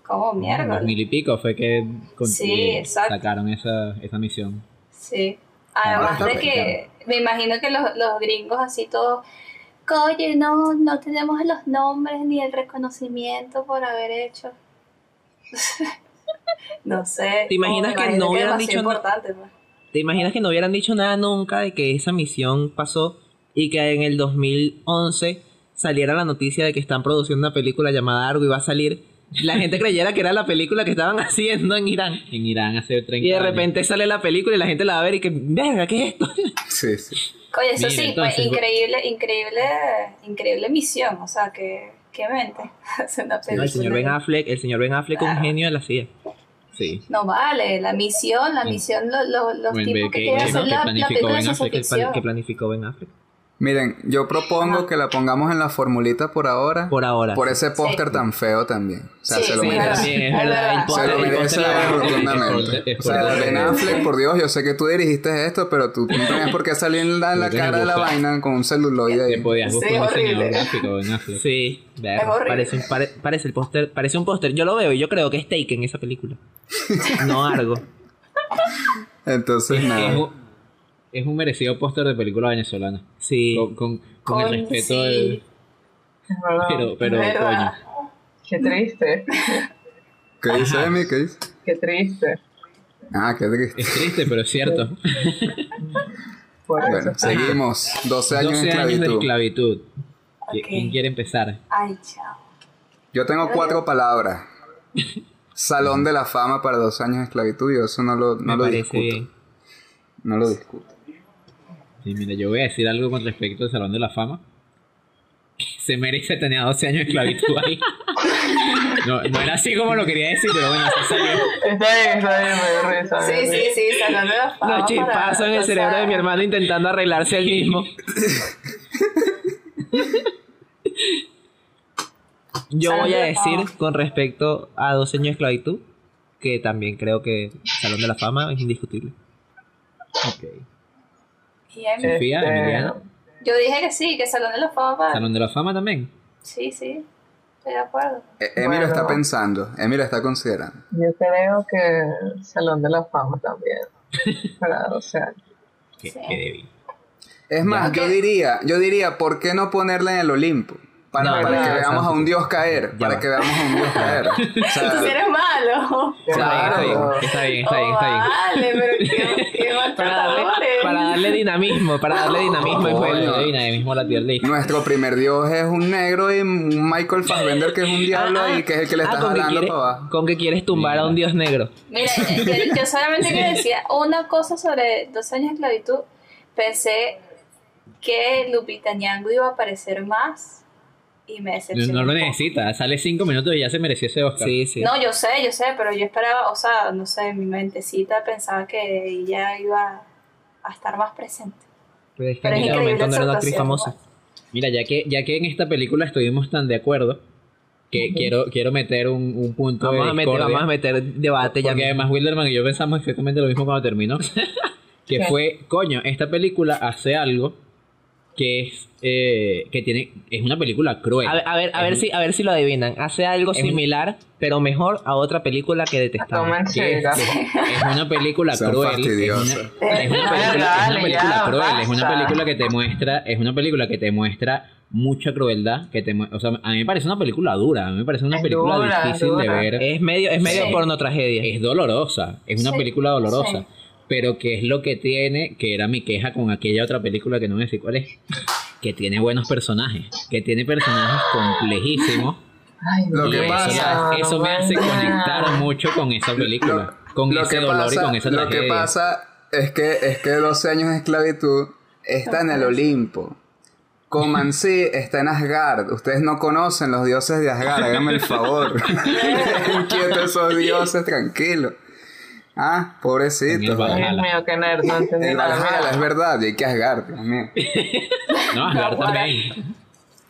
Speaker 1: Como mierda.
Speaker 2: 2000 y pico fue que
Speaker 1: Sí,
Speaker 2: sacaron esa, esa misión.
Speaker 1: Sí. Además de que me imagino que los, los gringos así todos, oye, no, no tenemos los nombres ni el reconocimiento por haber hecho. [laughs] no sé.
Speaker 5: ¿Te imaginas que no hubieran dicho
Speaker 1: pues.
Speaker 5: ¿Te imaginas que no hubieran dicho nada nunca de que esa misión pasó y que en el 2011 saliera la noticia de que están produciendo una película llamada Argo y va a salir? La gente creyera que era la película que estaban [laughs] haciendo en Irán.
Speaker 2: En Irán hace 30
Speaker 5: Y de
Speaker 2: años.
Speaker 5: repente sale la película y la gente la va a ver y que, verga, ¿qué es esto? [laughs]
Speaker 3: Sí, sí.
Speaker 1: Oye, eso
Speaker 2: Mira,
Speaker 1: sí,
Speaker 2: entonces,
Speaker 1: pues, increíble, increíble, increíble misión, o sea, que, qué mente [laughs]
Speaker 5: No, el señor Ben Affleck, el señor Ben Affleck, un genio de la CIA.
Speaker 2: Sí.
Speaker 1: No vale, la misión, la misión, lo- lo- los tipos que
Speaker 2: que-
Speaker 1: quieren
Speaker 2: que-
Speaker 1: hacer
Speaker 2: que
Speaker 1: la, la
Speaker 2: planificó Ben Affleck,
Speaker 5: Que, que planificó Ben Affleck.
Speaker 3: Miren, yo propongo que la pongamos en la formulita por ahora.
Speaker 5: Por ahora.
Speaker 3: Por ese póster
Speaker 1: Sí.
Speaker 3: tan feo también. O sea,
Speaker 1: Sí,
Speaker 3: se lo
Speaker 1: sí,
Speaker 3: merece.
Speaker 5: también, es verdad.
Speaker 3: Se lo merece rotundamente. O sea, Ben Affleck, por Dios, yo sé que tú dirigiste esto, pero tú no tenías por qué salir en la, cara de la vaina con un celuloide
Speaker 2: Te
Speaker 3: ahí.
Speaker 2: podías
Speaker 1: Sí,
Speaker 2: buscar un
Speaker 1: horrible.
Speaker 2: gráfico Ben Affleck.
Speaker 5: Sí, ver,
Speaker 1: Es horrible.
Speaker 5: parece, un, pare- parece el póster, parece un póster. Yo lo veo y yo creo que es Taken esa película. [laughs] No algo.
Speaker 3: Entonces,
Speaker 2: Es
Speaker 3: nada.
Speaker 2: Es un merecido póster de película venezolana.
Speaker 5: Sí.
Speaker 2: Con, con, con el respeto
Speaker 1: sí.
Speaker 2: del-
Speaker 4: Es verdad.
Speaker 2: Pero, pero, coño.
Speaker 4: Qué triste.
Speaker 3: ¿Qué dice Emi? ¿Qué dice?
Speaker 4: Qué triste.
Speaker 3: Ah, qué triste.
Speaker 2: Es triste, pero es cierto. [laughs]
Speaker 4: Por eso.
Speaker 3: Bueno, seguimos. 12 años
Speaker 2: 12
Speaker 3: de
Speaker 2: años de
Speaker 3: esclavitud.
Speaker 2: ¿Quién quiere empezar?
Speaker 1: Ay, chao.
Speaker 3: Yo tengo cuatro palabras. [laughs] Salón de la fama para 12 años de esclavitud. Yo eso no lo, no
Speaker 5: Me
Speaker 3: lo discuto.
Speaker 5: bien.
Speaker 3: No lo discuto.
Speaker 2: Sí, mira, yo voy a decir algo con respecto al Salón de la Fama. Se merece tener 12 años de esclavitud ahí. No, no era así como lo quería decir, pero bueno, así salió.
Speaker 4: Está bien, está bien, me risa.
Speaker 1: Sí, sí, sí, salón de la fama.
Speaker 5: Los chispazos
Speaker 1: para-
Speaker 5: en el cerebro
Speaker 1: sea,
Speaker 5: de mi hermano intentando arreglarse el mismo. Yo voy a decir con respecto a dos años de esclavitud que también creo que Salón de la Fama es indiscutible.
Speaker 2: Ok.
Speaker 1: Y
Speaker 2: Sofía,
Speaker 4: Este,
Speaker 2: Emiliana.
Speaker 1: Yo dije que sí, que salón de la fama.
Speaker 2: Salón de la Fama también.
Speaker 1: Sí, sí, estoy de acuerdo.
Speaker 3: Eh, Emi lo está pensando. Emi lo está considerando.
Speaker 4: Yo creo que Salón de la Fama también. [laughs] Para 12 años.
Speaker 2: Qué,
Speaker 1: Sí.
Speaker 2: qué débil.
Speaker 3: Es más, yo diría, yo diría, ¿por qué no ponerla en el Olimpo? Para,
Speaker 5: No,
Speaker 3: para
Speaker 4: no,
Speaker 3: que
Speaker 4: no,
Speaker 3: veamos
Speaker 5: no.
Speaker 3: a un dios caer.
Speaker 5: Ya
Speaker 3: para
Speaker 5: va.
Speaker 3: que veamos a un dios caer. [laughs] O
Speaker 1: Tú
Speaker 3: sea,
Speaker 1: sí eres malo.
Speaker 3: Claro.
Speaker 2: Está bien, está bien, está bien.
Speaker 1: Oh, Vale, pero qué, [laughs] qué
Speaker 5: Para darle,
Speaker 1: maltratadores.
Speaker 5: para darle dinamismo, para darle dinamismo al
Speaker 3: Coño.
Speaker 5: juego.
Speaker 2: Adivina, ahí mismo la tier list.
Speaker 3: nuestro primer dios es un negro y Michael Fassbender que es un diablo
Speaker 5: Ah, ah.
Speaker 3: y que es el que le
Speaker 5: Ah,
Speaker 3: está
Speaker 5: con que
Speaker 3: jalando
Speaker 5: quieres-
Speaker 3: para abajo.
Speaker 5: Con que quieres tumbar a un dios negro.
Speaker 1: Mira, yo, yo solamente que [laughs] decía una cosa sobre dos años de esclavitud. Pensé que Lupita Nyong'o iba a aparecer más y me
Speaker 2: No,
Speaker 1: decepcionó.
Speaker 2: no lo necesita. Sale 5 minutos y ya se mereció ese Oscar.
Speaker 5: Sí, sí.
Speaker 1: No, yo sé, yo sé, pero yo esperaba, o sea, no sé, mi mentecita pensaba que ella iba a estar más presente.
Speaker 5: Pero es que
Speaker 1: Pero
Speaker 5: en
Speaker 1: es
Speaker 5: ese
Speaker 1: increíble
Speaker 5: momento no era una actriz famosa.
Speaker 2: Mira, ya que, ya que en esta película estuvimos tan de acuerdo, que quiero, quiero meter un, un punto
Speaker 5: Vamos
Speaker 2: de
Speaker 5: a, meter, vamos a meter debate ya.
Speaker 2: Porque además Wilderman y yo pensamos exactamente lo mismo cuando terminó. [laughs] que
Speaker 4: ¿Qué?
Speaker 2: fue, coño, esta película hace algo que es eh, que tiene es una película cruel.
Speaker 5: A ver, a ver, a ver
Speaker 2: un-
Speaker 5: si, a ver si lo adivinan. Hace algo
Speaker 2: un-
Speaker 5: similar, pero mejor a otra película que detestamos.
Speaker 4: Tomen
Speaker 2: que es, es una película cruel. Es una,
Speaker 3: fastidiosas.
Speaker 2: es una película, es una
Speaker 4: Dale,
Speaker 2: película
Speaker 4: ya,
Speaker 2: cruel, es una película que te muestra, es una película que te muestra mucha crueldad, que te o sea, a mí me parece una película dura, a mí me parece una
Speaker 4: Es
Speaker 2: película
Speaker 4: dura,
Speaker 2: difícil de ver.
Speaker 5: Es medio, es medio
Speaker 1: Sí.
Speaker 5: porno tragedia.
Speaker 2: es dolorosa, es una
Speaker 1: Sí,
Speaker 2: película dolorosa.
Speaker 1: sí.
Speaker 2: Pero que es lo que tiene, que era mi queja con aquella otra película que no me sé cuál es, que tiene buenos personajes, que tiene personajes complejísimos.
Speaker 4: Ay,
Speaker 3: Lo
Speaker 2: y
Speaker 3: que
Speaker 2: eso,
Speaker 3: pasa-
Speaker 2: eso me hace conectar mucho con esa película, con
Speaker 3: lo
Speaker 2: ese
Speaker 3: que
Speaker 2: dolor
Speaker 3: pasa,
Speaker 2: y con esa
Speaker 3: lo
Speaker 2: tragedia.
Speaker 3: que pasa es que, es que 12 años de esclavitud está en el Olimpo. Comancí está en Asgard. Ustedes no conocen los dioses de Asgard, háganme el favor. [laughs] [laughs] Quietos esos dioses, tranquilo. Ah, pobrecito.
Speaker 4: Mío, qué nerd, no entendí
Speaker 3: El. Valhalla, es verdad, y hay que Asgard, Dios mío. [laughs]
Speaker 2: No, Asgard también.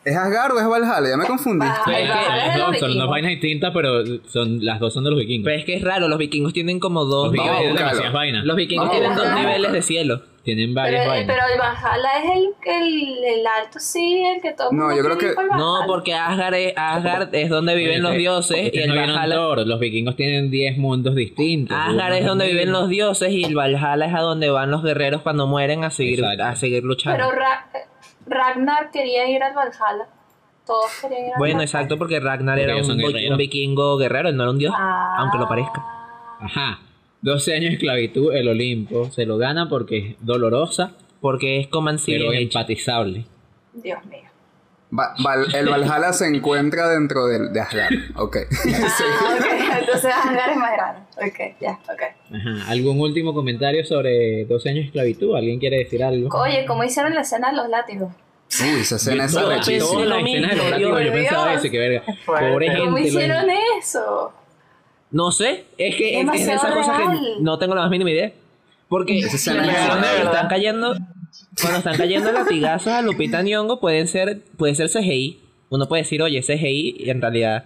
Speaker 3: ¿Es Asgard o es Valhalla? Ya me confundí.
Speaker 1: Ah,
Speaker 2: Sí, es que son dos vainas distintas, pero son, las dos son de los vikingos.
Speaker 5: Pero es que es raro, los vikingos tienen como dos
Speaker 3: Vamos
Speaker 2: vainas.
Speaker 5: Los vikingos
Speaker 3: Vamos
Speaker 5: tienen dos niveles de cielo.
Speaker 2: Tienen
Speaker 1: Pero,
Speaker 2: varias
Speaker 1: eh,
Speaker 2: vainas.
Speaker 1: pero el Valhalla es el, el, el alto, sí, el que todo el
Speaker 3: No,
Speaker 1: mundo
Speaker 3: yo creo que-
Speaker 1: por
Speaker 5: No, porque Asgard es, Asgard es donde viven
Speaker 2: Oye,
Speaker 5: los dioses y el
Speaker 2: no
Speaker 5: Valhalla...
Speaker 2: Thor, los vikingos tienen 10 mundos distintos.
Speaker 5: Asgard es donde viven los dioses y el Valhalla es a donde van los guerreros cuando mueren a seguir,
Speaker 2: Exacto.
Speaker 5: a seguir luchando.
Speaker 1: Pero Ra- Ragnar quería ir al Valhalla. Todos querían ir al
Speaker 5: Bueno,
Speaker 1: Valhalla.
Speaker 5: exacto, porque Ragnar
Speaker 2: Porque
Speaker 5: era un, vikingo guerrero, él no era un dios,
Speaker 1: Ah.
Speaker 5: aunque lo parezca.
Speaker 2: Ajá. 12 años de esclavitud, el Olimpo se lo gana porque es dolorosa,
Speaker 5: Porque es Comancy
Speaker 2: pero empatizable.
Speaker 1: Dios mío.
Speaker 3: Va- Val- el Valhalla se encuentra dentro del- de Asgard. Ok. Sí.
Speaker 1: Ah, ok, [laughs] Entonces hangar es más grande. Ok, ya, ok.
Speaker 2: Ajá. ¿Algún último comentario sobre 12 años de esclavitud? ¿Alguien quiere decir algo?
Speaker 1: Oye, ¿cómo hicieron la escena de los látigos?
Speaker 3: Uy, esa escena es
Speaker 2: escenas de los látigos, yo pensaba eso, que verga.
Speaker 4: fuerte.
Speaker 2: Pobre gente.
Speaker 1: ¿Cómo
Speaker 2: lo-
Speaker 1: hicieron eso?
Speaker 5: No sé, es que es, es esas cosas que no tengo la más mínima idea. Porque
Speaker 3: Esa es
Speaker 5: están cayendo, cuando están cayendo latigazos a Lupita Nyong'o pueden ser, puede ser CGI. Uno puede decir, oye, CGI, y en realidad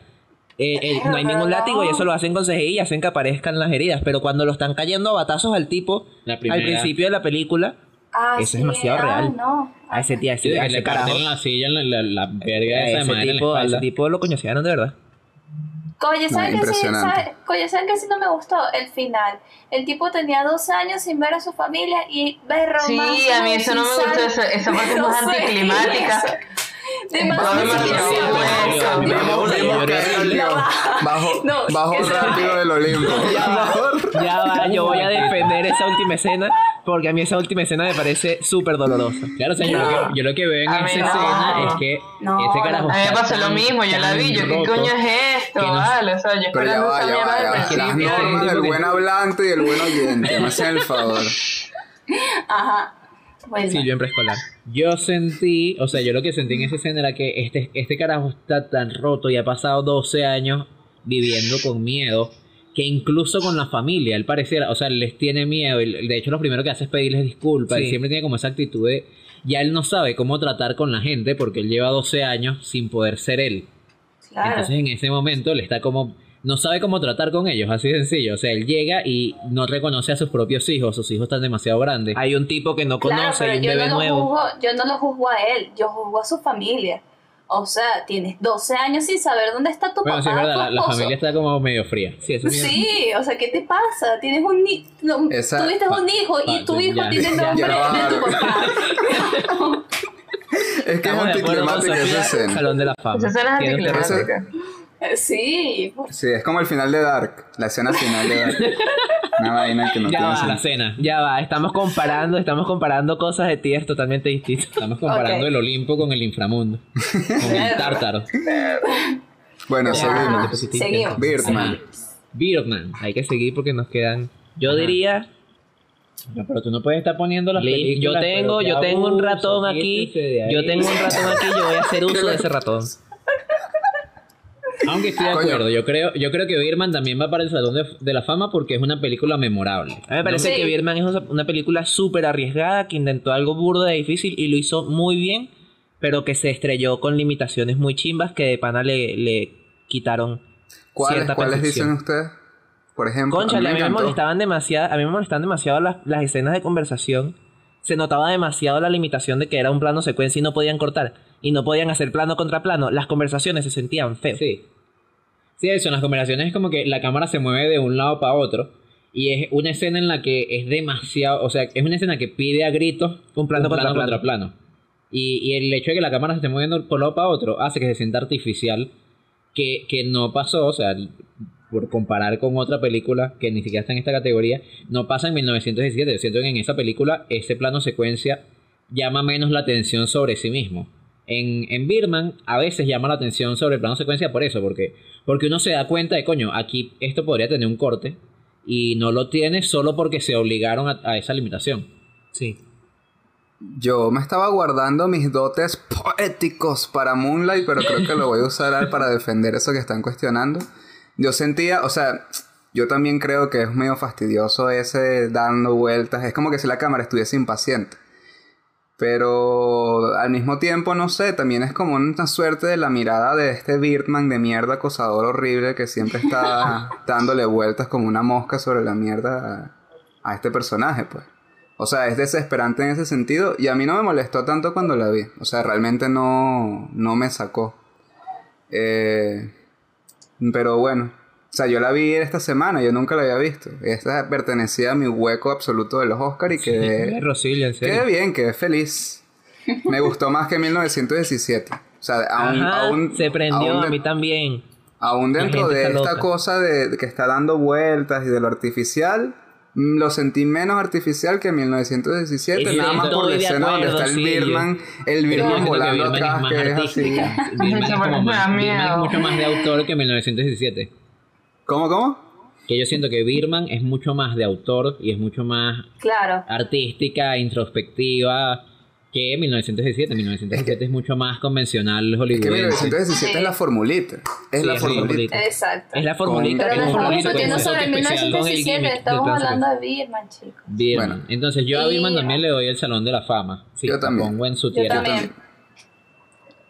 Speaker 5: eh, eh, no hay ningún látigo y eso lo hacen con CGI y hacen que aparezcan las heridas. Pero cuando lo están cayendo a batazos al tipo, al principio de la película,
Speaker 1: Ah,
Speaker 5: Eso es demasiado
Speaker 1: ah,
Speaker 5: real.
Speaker 1: No.
Speaker 5: a ese tía, a
Speaker 2: Sí,
Speaker 5: ese, a
Speaker 2: que
Speaker 5: ese
Speaker 2: le
Speaker 5: carajo,
Speaker 2: parten la silla, la, la, la verga
Speaker 5: a
Speaker 2: esa de
Speaker 5: ese
Speaker 2: en
Speaker 5: tipo, a ese tipo lo coñosearon de verdad.
Speaker 1: Coño, ¿saben
Speaker 3: No,
Speaker 1: sí?
Speaker 3: impresionante.
Speaker 1: ¿sabe- Coño, ¿saben qué sí no me gustó? El final. El tipo tenía 12 años sin ver a su familia y ver
Speaker 4: Sí,
Speaker 1: romance.
Speaker 4: a mí eso no me gustó, esa, esa parte [laughs] es más
Speaker 1: sé,
Speaker 4: anticlimática.
Speaker 1: Demasiado.
Speaker 3: bajo, bajo rápido del Olimpo.
Speaker 5: Ya va, yo voy a defender esa última escena porque a mí esa última escena me parece súper dolorosa.
Speaker 2: Claro, o sea, yo, lo que, yo lo que veo en
Speaker 4: A
Speaker 2: esa
Speaker 4: no.
Speaker 2: escena es que
Speaker 1: No,
Speaker 2: ese carajo
Speaker 4: A mí me pasó lo mismo, yo la vi, yo qué coño es esto, vale, o sea, yo
Speaker 3: Pero ya va, ya va,
Speaker 4: del
Speaker 3: ya va. Las normas del buen hablante y el buen oyente. Me hacen el favor.
Speaker 1: Ajá. Bueno.
Speaker 5: Silvio en preescolar.
Speaker 2: Yo sentí, o sea, yo lo que sentí en esa escena era que este, este carajo está tan roto y ha pasado 12 años viviendo con miedo que incluso con la familia, él pareciera, o sea, les tiene miedo. y de hecho, lo primero que hace es pedirles disculpas y
Speaker 5: Sí.
Speaker 2: siempre tiene como esa actitud de. Ya él no sabe cómo tratar con la gente porque él lleva 12 años sin poder ser él.
Speaker 1: Claro.
Speaker 2: Entonces en ese momento le está como... No sabe cómo tratar con ellos, así de sencillo. O sea, él llega y no reconoce a sus propios hijos. Sus hijos están demasiado grandes.
Speaker 5: Hay un tipo que no
Speaker 1: Claro,
Speaker 5: conoce
Speaker 1: pero
Speaker 5: y un
Speaker 1: yo
Speaker 5: bebé
Speaker 1: no, lo
Speaker 5: nuevo.
Speaker 1: juzgo, yo no lo juzgo a él, yo juzgo a su familia. O sea, tienes 12 años sin saber dónde está tu
Speaker 2: Bueno,
Speaker 1: papá.
Speaker 2: sí, es verdad,
Speaker 1: tu
Speaker 2: la, la familia está como medio fría.
Speaker 5: Sí, eso sí.
Speaker 1: O sea, ¿qué te pasa? Tienes un ni no,
Speaker 3: Esa-
Speaker 1: tuviste un hijo y tu hijo
Speaker 2: ya,
Speaker 1: tiene el
Speaker 2: ya,
Speaker 1: nombre de tu papá. [laughs]
Speaker 3: Es que es
Speaker 5: Estamos con
Speaker 3: anticlimática esa escena.
Speaker 5: Salón de la Fama.
Speaker 4: Esa escena es anticlimática. [laughs]
Speaker 1: sí,
Speaker 3: Sí, es como el final de Dark. La escena final de Dark. [laughs] Una vaina que no
Speaker 5: Ya
Speaker 3: tiene
Speaker 5: va,
Speaker 2: La cena.
Speaker 5: Ya va, estamos comparando, estamos comparando cosas de tías totalmente distintas.
Speaker 2: Estamos comparando el Olimpo con el inframundo. Con el [laughs] tártaro.
Speaker 3: Bueno,
Speaker 1: Ya.
Speaker 3: seguimos.
Speaker 1: seguimos.
Speaker 3: Birdman.
Speaker 2: Birdman.
Speaker 5: Hay que seguir porque nos quedan. Yo diría,
Speaker 2: No, pero tú no puedes estar poniendo las
Speaker 5: Li- yo
Speaker 2: películas.
Speaker 5: tengo, yo tengo un ratón aquí, yo tengo un ratón aquí, yo voy a hacer uso de ese ratón.
Speaker 2: Aunque estoy de acuerdo, yo creo, yo creo que Birdman también va para el Salón de, de la Fama porque es una película memorable.
Speaker 5: A mí me parece
Speaker 1: Sí.
Speaker 5: que Birdman es una- película súper arriesgada que intentó algo burdo de difícil y lo hizo muy bien, pero que se estrelló con limitaciones muy chimbas que de pana le, le quitaron
Speaker 3: ¿Cuáles,
Speaker 5: cierta
Speaker 3: ¿cuáles dicen ustedes? Por ejemplo,
Speaker 5: Concha, a mí me
Speaker 3: encantó.
Speaker 5: molestaban demasiado, a mí me molestaban demasiado las, las escenas de conversación. Se notaba demasiado la limitación de que era un plano secuencia y no podían cortar. Y no podían hacer plano contra plano. Las conversaciones se sentían feas.
Speaker 2: Sí. Sí, eso, en las conversaciones es como que la cámara se mueve de un lado para otro. Y es una escena en la que es demasiado. O sea, es una escena que pide a gritos
Speaker 5: Un plano contra plano.
Speaker 2: plano. Y, y el hecho de que la cámara se esté moviendo por un lado para otro hace que se sienta artificial. Que, que no pasó, o sea, por comparar con otra película que ni siquiera está en esta categoría, no pasa en 1917. Yo siento que en esa película ese plano secuencia llama menos la atención sobre sí mismo. En, en Birman a veces llama la atención sobre el plano secuencia por eso, porque, porque uno se da cuenta de, coño, aquí esto podría tener un corte y no lo tiene solo porque se obligaron a, a esa limitación.
Speaker 5: Sí.
Speaker 3: Yo me estaba guardando mis dotes poéticos para Moonlight, pero creo que lo voy a usar para defender eso que están cuestionando. Yo sentía, o sea, yo también creo que es medio fastidioso ese dando vueltas. Es como que si la cámara estuviese impaciente. Pero al mismo tiempo, no sé, también es como una suerte de la mirada de este Birdman de mierda acosador horrible que siempre está [laughs] dándole vueltas como una mosca sobre la mierda a, a este personaje, pues. O sea, es desesperante en ese sentido y a mí no me molestó tanto cuando la vi. O sea, realmente no, no me sacó. Eh, pero bueno, o sea, yo la vi esta semana, yo nunca la había visto. Esta pertenecía a mi hueco absoluto de los Oscars y quedé, [laughs]
Speaker 5: Rosilia, en serio.
Speaker 3: quedé bien, quedé feliz. Me gustó más que 1917. O sea, aún,
Speaker 5: Ajá,
Speaker 3: aún-
Speaker 5: se prendió,
Speaker 3: aún
Speaker 5: a mí también.
Speaker 3: Aún dentro de esta
Speaker 5: loca.
Speaker 3: cosa de, que está dando vueltas y de lo artificial, lo sentí menos artificial que en 1917,
Speaker 5: Estoy
Speaker 3: nada más por la escena donde está el
Speaker 5: sí.
Speaker 3: Birdman, el
Speaker 2: que
Speaker 3: volando atrás,
Speaker 2: es más
Speaker 3: que es así.
Speaker 2: artística. [laughs] Birdman es como más- mucho más de autor que 1917.
Speaker 3: ¿Cómo, cómo?
Speaker 2: Que yo siento que Birman es mucho más de autor y es mucho más
Speaker 1: Claro.
Speaker 2: artística, introspectiva que 1917. 1917 es mucho más convencional
Speaker 3: Es que
Speaker 2: hollywoodense.
Speaker 3: 1917
Speaker 1: Sí.
Speaker 3: es la formulita. Es
Speaker 2: Sí,
Speaker 3: la
Speaker 2: es la
Speaker 3: formulita.
Speaker 1: Exacto.
Speaker 2: Es la formulita
Speaker 3: Con-
Speaker 1: Pero no
Speaker 2: es
Speaker 1: estamos discutiendo
Speaker 2: con
Speaker 1: sobre
Speaker 2: toque especial con el
Speaker 1: 1917,
Speaker 2: gimmick
Speaker 1: estamos hablando de Birman, chicos.
Speaker 2: Birman.
Speaker 3: Bueno.
Speaker 2: Entonces yo a Birman también le doy el Salón de la Fama. Sí,
Speaker 3: Yo también.
Speaker 2: su
Speaker 1: Yo también.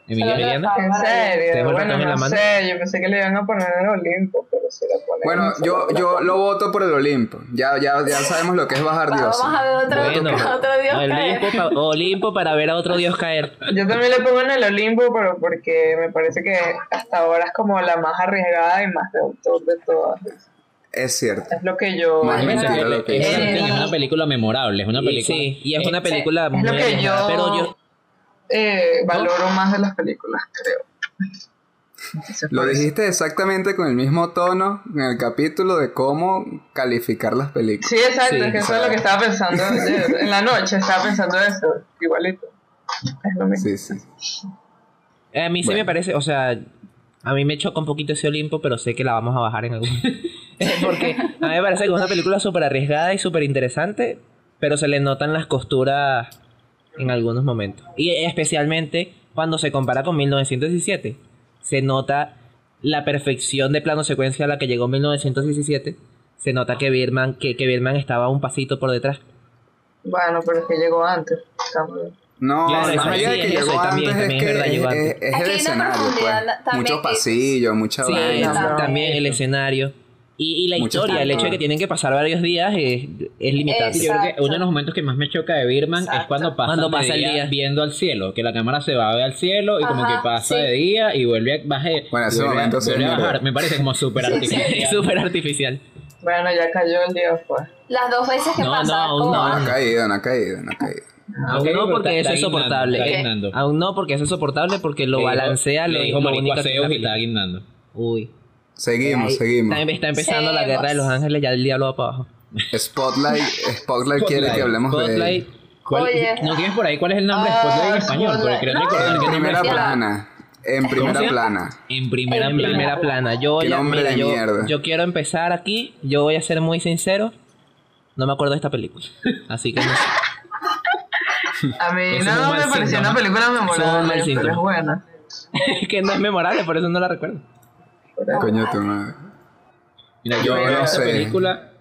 Speaker 2: Emilia
Speaker 1: la.
Speaker 4: En serio, bueno,
Speaker 5: la
Speaker 4: no
Speaker 5: mano.
Speaker 4: sé, yo pensé que le iban a poner en el Olimpo, pero se lo ponen
Speaker 3: Bueno,
Speaker 4: en
Speaker 3: yo,
Speaker 4: la
Speaker 3: yo lo voto por el Olimpo. Ya, ya, ya sabemos lo que es bajar Dios.
Speaker 1: Vamos a ver otro,
Speaker 5: Bueno, [laughs]
Speaker 1: otro dios caer.
Speaker 5: Olimpo, pa- Olimpo para ver a otro dios caer.
Speaker 4: Yo también le pongo en el Olimpo, pero porque me parece que hasta ahora es como la más arriesgada y más de autor de todas.
Speaker 3: Es cierto.
Speaker 4: Es lo que yo...
Speaker 3: Más mentira
Speaker 2: que
Speaker 3: lo que
Speaker 2: es, es una película memorable, es una
Speaker 5: Y,
Speaker 2: película.
Speaker 5: sí, y es una película
Speaker 4: es
Speaker 5: muy
Speaker 4: lo que yo,
Speaker 5: pero yo
Speaker 4: eh, valoro más de las películas, creo. [laughs]
Speaker 3: Lo dijiste exactamente con el mismo tono en el capítulo de cómo calificar las películas.
Speaker 4: Sí, exacto,
Speaker 5: Sí,
Speaker 4: es que eso es lo que estaba pensando ayer. En la noche estaba pensando eso, igualito. Es lo mismo.
Speaker 3: Sí, sí.
Speaker 5: a mí sí
Speaker 3: Bueno.
Speaker 5: me parece, o sea, a mí me choca un poquito ese Olimpo, pero sé que la vamos a bajar en algún [laughs] Porque a mí me parece que es una película súper arriesgada y súper interesante, pero se le notan las costuras en algunos momentos. Y especialmente cuando se compara con 1917. Se nota la perfección de plano secuencia a la que llegó 1917. Se nota que Birman, que, que Birman estaba un pasito por detrás.
Speaker 4: Bueno, pero es que llegó antes. también.
Speaker 3: No,
Speaker 5: Claro,
Speaker 3: más de que llegó
Speaker 5: también,
Speaker 3: antes
Speaker 5: también
Speaker 3: es
Speaker 5: es verdad,
Speaker 3: que es,
Speaker 5: antes.
Speaker 3: es- es
Speaker 1: Aquí
Speaker 3: el escenario, pues.
Speaker 1: también
Speaker 3: Muchos pasillos, mucha
Speaker 5: Sí,
Speaker 3: vaina.
Speaker 5: También el escenario. Y, y la
Speaker 3: Mucho
Speaker 5: historia, el hecho de que tienen que pasar varios días es, es limitante.
Speaker 2: Yo creo que uno de los momentos que más me choca de Birman es cuando pasa,
Speaker 5: Cuando pasa el
Speaker 2: día, viendo al cielo, que la cámara se va a ver al cielo y como que pasa
Speaker 1: sí.
Speaker 2: de día y vuelve a bajar.
Speaker 3: Bueno, ese
Speaker 2: vuelve
Speaker 3: momento
Speaker 2: vuelve a bajar. Me parece como [laughs] súper
Speaker 1: Sí, sí.
Speaker 2: artificial.
Speaker 5: Súper artificial.
Speaker 4: Bueno, ya cayó el día pues.
Speaker 1: Las dos veces que
Speaker 5: No,
Speaker 1: pasa,
Speaker 5: no,
Speaker 3: No
Speaker 5: no.
Speaker 3: ha caído, no ha caído, no ha caído.
Speaker 5: Aún no porque eso es soportable. Eh. Aún no porque eso es soportable porque lo balancea
Speaker 2: Le
Speaker 5: lo,
Speaker 2: dijo
Speaker 5: lo
Speaker 2: marico
Speaker 5: único
Speaker 2: y está guindando.
Speaker 5: Uy.
Speaker 3: Seguimos,
Speaker 5: Ahí
Speaker 3: seguimos.
Speaker 5: Está, está empezando la guerra de los ángeles, ya el diablo va para abajo.
Speaker 3: Spotlight, Spotlight quiere que hablemos
Speaker 5: Spotlight,
Speaker 3: de
Speaker 2: ¿Cuál-
Speaker 1: Oye.
Speaker 2: ¿No tienes por ahí cuál es el nombre de
Speaker 4: Ah,
Speaker 2: Spotlight en español? Porque
Speaker 4: Spotlight.
Speaker 2: creo
Speaker 4: No.
Speaker 2: recordar
Speaker 3: en
Speaker 2: que no
Speaker 3: primera
Speaker 2: me-
Speaker 3: plana. En primera plana.
Speaker 2: En primera
Speaker 1: En
Speaker 2: plana.
Speaker 5: primera plana. Yo voy a, mira, yo,
Speaker 3: mierda.
Speaker 5: yo quiero empezar aquí. Yo voy a ser muy sincero. No me acuerdo de esta película. Así que no sé. [laughs]
Speaker 4: A mí
Speaker 2: Eso es
Speaker 4: no me pareció
Speaker 2: síntoma.
Speaker 4: una película memorable, pero es buena. [laughs]
Speaker 5: Es que no es memorable, por eso no la recuerdo.
Speaker 3: Coño tu madre.
Speaker 2: Mira, yo
Speaker 3: Yo
Speaker 2: a
Speaker 3: no
Speaker 2: esta
Speaker 3: sé.
Speaker 2: película.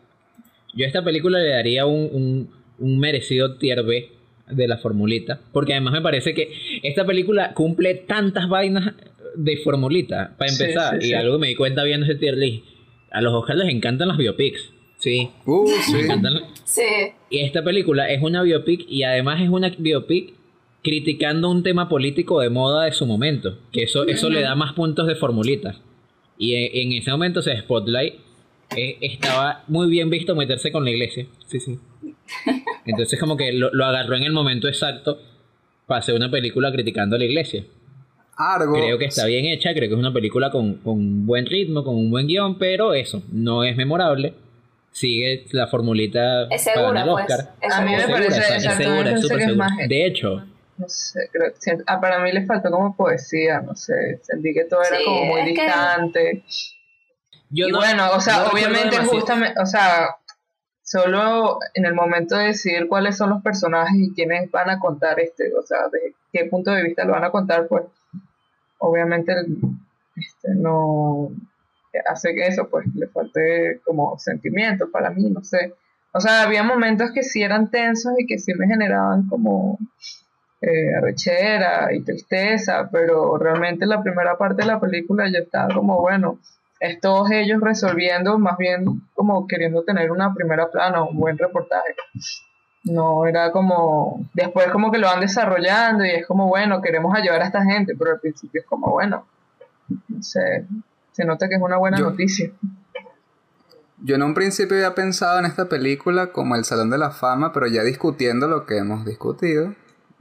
Speaker 2: Yo a esta película le daría un, un, un merecido tier B de la formulita. Porque además me parece que esta película cumple tantas vainas de formulita. Para empezar,
Speaker 4: sí,
Speaker 2: y
Speaker 4: sí.
Speaker 2: algo que me di cuenta viendo ese tier list. A los Oscars les encantan las biopics.
Speaker 5: Sí.
Speaker 3: Uh,
Speaker 2: Les
Speaker 3: sí.
Speaker 2: encantan
Speaker 1: Sí.
Speaker 2: Y esta película es una biopic y además es una biopic criticando un tema político de moda de su momento. Que eso, eso le da más puntos de formulitas. Y en, ese momento, o sea, Spotlight eh, estaba muy bien visto meterse con la iglesia.
Speaker 5: Sí, sí.
Speaker 2: Entonces como que lo, lo agarró en el momento exacto para hacer una película criticando a la iglesia.
Speaker 3: Argo.
Speaker 2: Creo que está bien hecha, creo que es una película con, con un buen ritmo, con un buen guion, pero eso, no es memorable. Sigue la formulita
Speaker 1: Es
Speaker 2: para
Speaker 1: segura,
Speaker 2: ganar
Speaker 1: pues.
Speaker 2: Oscar.
Speaker 1: Es
Speaker 4: A mí me
Speaker 1: segura.
Speaker 4: parece
Speaker 2: es
Speaker 5: segura, súper segura.
Speaker 2: De hecho,
Speaker 4: No sé, creo, siento- ah, para mí le faltó como poesía, no sé, sentí que todo era
Speaker 1: Sí,
Speaker 4: como muy
Speaker 1: que-
Speaker 4: distante.
Speaker 5: Yo
Speaker 4: y
Speaker 5: no-
Speaker 4: bueno, o sea,
Speaker 5: no
Speaker 4: obviamente justamente, o sea, solo en el momento de decidir cuáles son los personajes y quiénes van a contar este, o sea, de qué punto de vista lo van a contar, pues obviamente este, no hace que eso, pues le falte como sentimiento para mí, no sé. O sea, había momentos que sí eran tensos y que sí me generaban como eh, arrechera y tristeza, pero realmente la primera parte de la película yo estaba como, bueno, es todos ellos resolviendo, más bien como queriendo tener una primera plana, un buen reportaje. No era como, después como que lo van desarrollando y es como, bueno, queremos ayudar a esta gente, pero al principio es como, bueno, no sé, se nota que es una buena
Speaker 3: Yo-
Speaker 4: noticia.
Speaker 3: Yo en un principio había pensado en esta película como el Salón de la Fama, pero ya discutiendo lo que hemos discutido,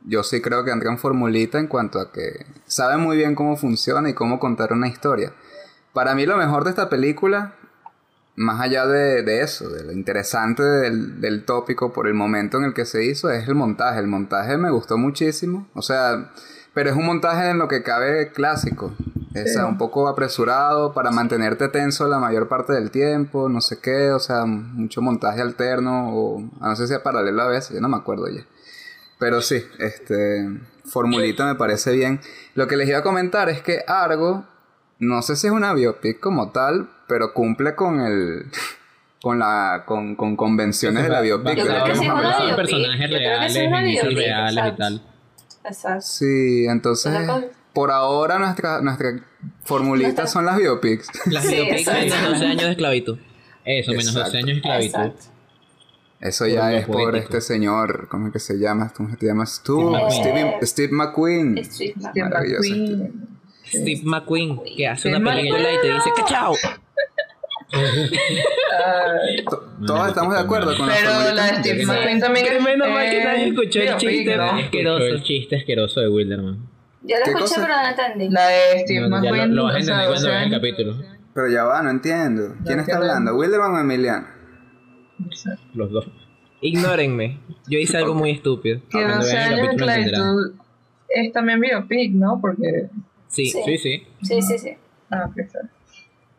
Speaker 3: yo sí creo que entra en formulita en cuanto a que sabe muy bien cómo funciona y cómo contar una historia. Para mí lo mejor de esta película, más allá de, de eso, de lo interesante del, del tópico por el momento en el que se hizo, es el montaje. El montaje me gustó muchísimo, o sea, pero es un montaje en lo que cabe clásico. O sea, un poco apresurado para mantenerte tenso la mayor parte del tiempo, no sé qué, o sea, mucho montaje alterno, o no sé si es paralelo a veces, yo no me acuerdo ya. Pero sí, este, formulita me parece bien. Lo que les iba a comentar es que Argo, no sé si es una biopic como tal, pero cumple con el [laughs] con la con, con convenciones de la biopic.
Speaker 1: Yo
Speaker 3: de
Speaker 1: creo
Speaker 3: la
Speaker 1: que sí es
Speaker 3: hemos
Speaker 1: una
Speaker 3: hablado.
Speaker 1: biopic.
Speaker 2: personajes
Speaker 1: Yo creo que
Speaker 2: reales,
Speaker 1: sí es una
Speaker 2: inicios
Speaker 1: biopic,
Speaker 2: reales y
Speaker 1: exacto.
Speaker 2: tal.
Speaker 1: Exacto.
Speaker 3: Sí, entonces por ahora nuestra nuestra formulitas
Speaker 1: Nuestra-
Speaker 3: son las biopics.
Speaker 5: Las
Speaker 1: Sí,
Speaker 5: biopics
Speaker 1: exacto.
Speaker 5: menos 12 años de esclavitud.
Speaker 2: Eso, menos
Speaker 3: Exacto.
Speaker 2: 12 años de esclavitud.
Speaker 1: Exacto.
Speaker 3: Eso ya es por este señor, ¿cómo es que se llama? ¿Cómo es que se llama? Stu,
Speaker 2: Eh,
Speaker 3: Steve, Steve McQueen.
Speaker 4: Steve
Speaker 3: Maravilloso.
Speaker 4: McQueen.
Speaker 5: Steve McQueen, que hace una película y te dice que chao.
Speaker 3: Todos estamos de acuerdo con las
Speaker 4: pero la de. Steve McQueen también
Speaker 5: Que
Speaker 4: es-
Speaker 5: menos mal que nadie escuchó el chiste. Asqueroso.
Speaker 2: El chiste asqueroso de Wilderman.
Speaker 1: Yo lo
Speaker 3: ¿Qué
Speaker 1: escuché, pero no entendí.
Speaker 4: La de Steve McQueen.
Speaker 2: lo vas a entender cuando veas el capítulo.
Speaker 3: Pero ya va, no entiendo. ¿Quién está hablando? ¿Wilderman o Emiliano?
Speaker 2: Los dos.
Speaker 5: Ignórenme. Yo hice algo muy estúpido.
Speaker 4: Que
Speaker 2: Cuando
Speaker 4: 12
Speaker 2: vean el
Speaker 4: años de
Speaker 2: capítulo
Speaker 4: esclavitud es también biopic, ¿no? Porque.
Speaker 5: Sí.
Speaker 1: Sí.
Speaker 2: Sí, sí.
Speaker 1: Sí, sí, sí.
Speaker 4: Ah, perfecto.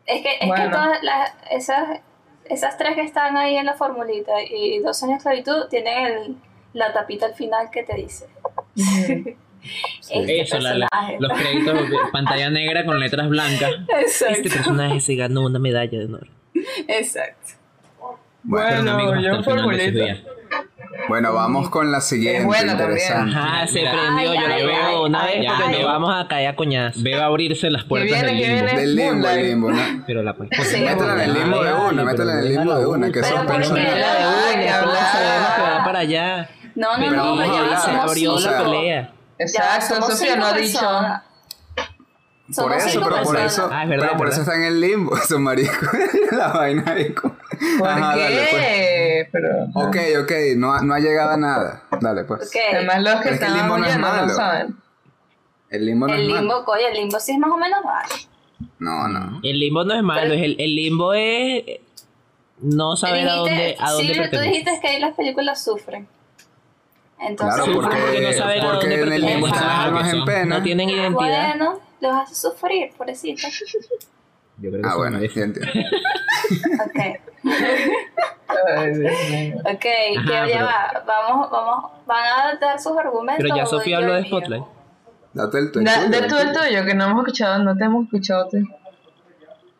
Speaker 1: Es que, es
Speaker 4: Bueno.
Speaker 1: que todas las, esas, esas tres que están ahí en la formulita y dos años de esclavitud tienen el, la tapita al final que te dice. Este
Speaker 2: Eso, la- la- los créditos, [laughs] pantalla negra con letras blancas.
Speaker 1: Exacto.
Speaker 5: Este personaje se ganó una medalla de honor.
Speaker 1: Exacto.
Speaker 3: Bueno,
Speaker 2: amigos, hasta
Speaker 4: yo
Speaker 2: días.
Speaker 3: Bueno, vamos con la siguiente.
Speaker 4: Es buena también.
Speaker 5: Ajá, se prendió. Yo
Speaker 1: Ay, ay,
Speaker 5: veo
Speaker 1: ay,
Speaker 5: una vez porque nos vamos a caer a coñazo.
Speaker 2: Ve a abrirse las puertas
Speaker 4: viene,
Speaker 2: del limbo.
Speaker 3: Del limbo, el
Speaker 4: Moonlight.
Speaker 3: limbo, ¿no?
Speaker 2: Pero la pues.
Speaker 1: Sí.
Speaker 3: Métela en el limbo de una, métela en el limbo de una, que personas.
Speaker 5: Pelea de una, todos sabemos que va para allá.
Speaker 1: No, no, no, ya.
Speaker 5: Se abrió la pelea.
Speaker 4: Exacto, Sofía no ha dicho.
Speaker 3: Por eso,
Speaker 1: cinco
Speaker 3: pero por eso,
Speaker 5: Ah,
Speaker 3: pero por eso está en el limbo, [laughs] su marico. la vaina ahí. con-
Speaker 4: ¿Por
Speaker 3: Ajá,
Speaker 4: qué?
Speaker 3: dale, pues.
Speaker 4: Pero.
Speaker 3: Ok, ok, no, ha- no ha llegado a nada. Dale, pues.
Speaker 1: Ok.
Speaker 4: Además, los que
Speaker 3: Pero es
Speaker 4: están
Speaker 3: limbo no es
Speaker 4: oyendo no
Speaker 3: malo.
Speaker 4: saben.
Speaker 3: El limbo no
Speaker 1: El
Speaker 3: es malo.
Speaker 1: limbo, coño, el limbo sí es más o menos malo.
Speaker 3: No, no.
Speaker 5: El limbo no es malo, es el, el limbo es no saber a dónde, a dónde
Speaker 1: sí, tú
Speaker 5: pertenece.
Speaker 1: dijiste que ahí las películas sufren. Entonces,
Speaker 3: Claro,
Speaker 5: Sufren porque no
Speaker 3: porque,
Speaker 5: saben a
Speaker 3: porque
Speaker 5: dónde
Speaker 3: en el limbo están almas en
Speaker 2: No
Speaker 3: pena.
Speaker 5: No tienen identidad.
Speaker 1: bueno, los hace sufrir, pobrecita.
Speaker 2: Yo creo que
Speaker 3: Ah,
Speaker 2: eso
Speaker 3: bueno, entiendo.
Speaker 1: Ok,
Speaker 4: Ay, Dios mío.
Speaker 1: ok,
Speaker 2: Ajá,
Speaker 1: ya, va. Vamos, vamos, van a dar sus argumentos.
Speaker 5: Pero ya Sofía habló de? Spotlight.
Speaker 3: Date el, tuyo,
Speaker 4: De
Speaker 3: el
Speaker 4: tú el
Speaker 3: tuyo.
Speaker 4: que no hemos escuchado, no te hemos escuchado. tú.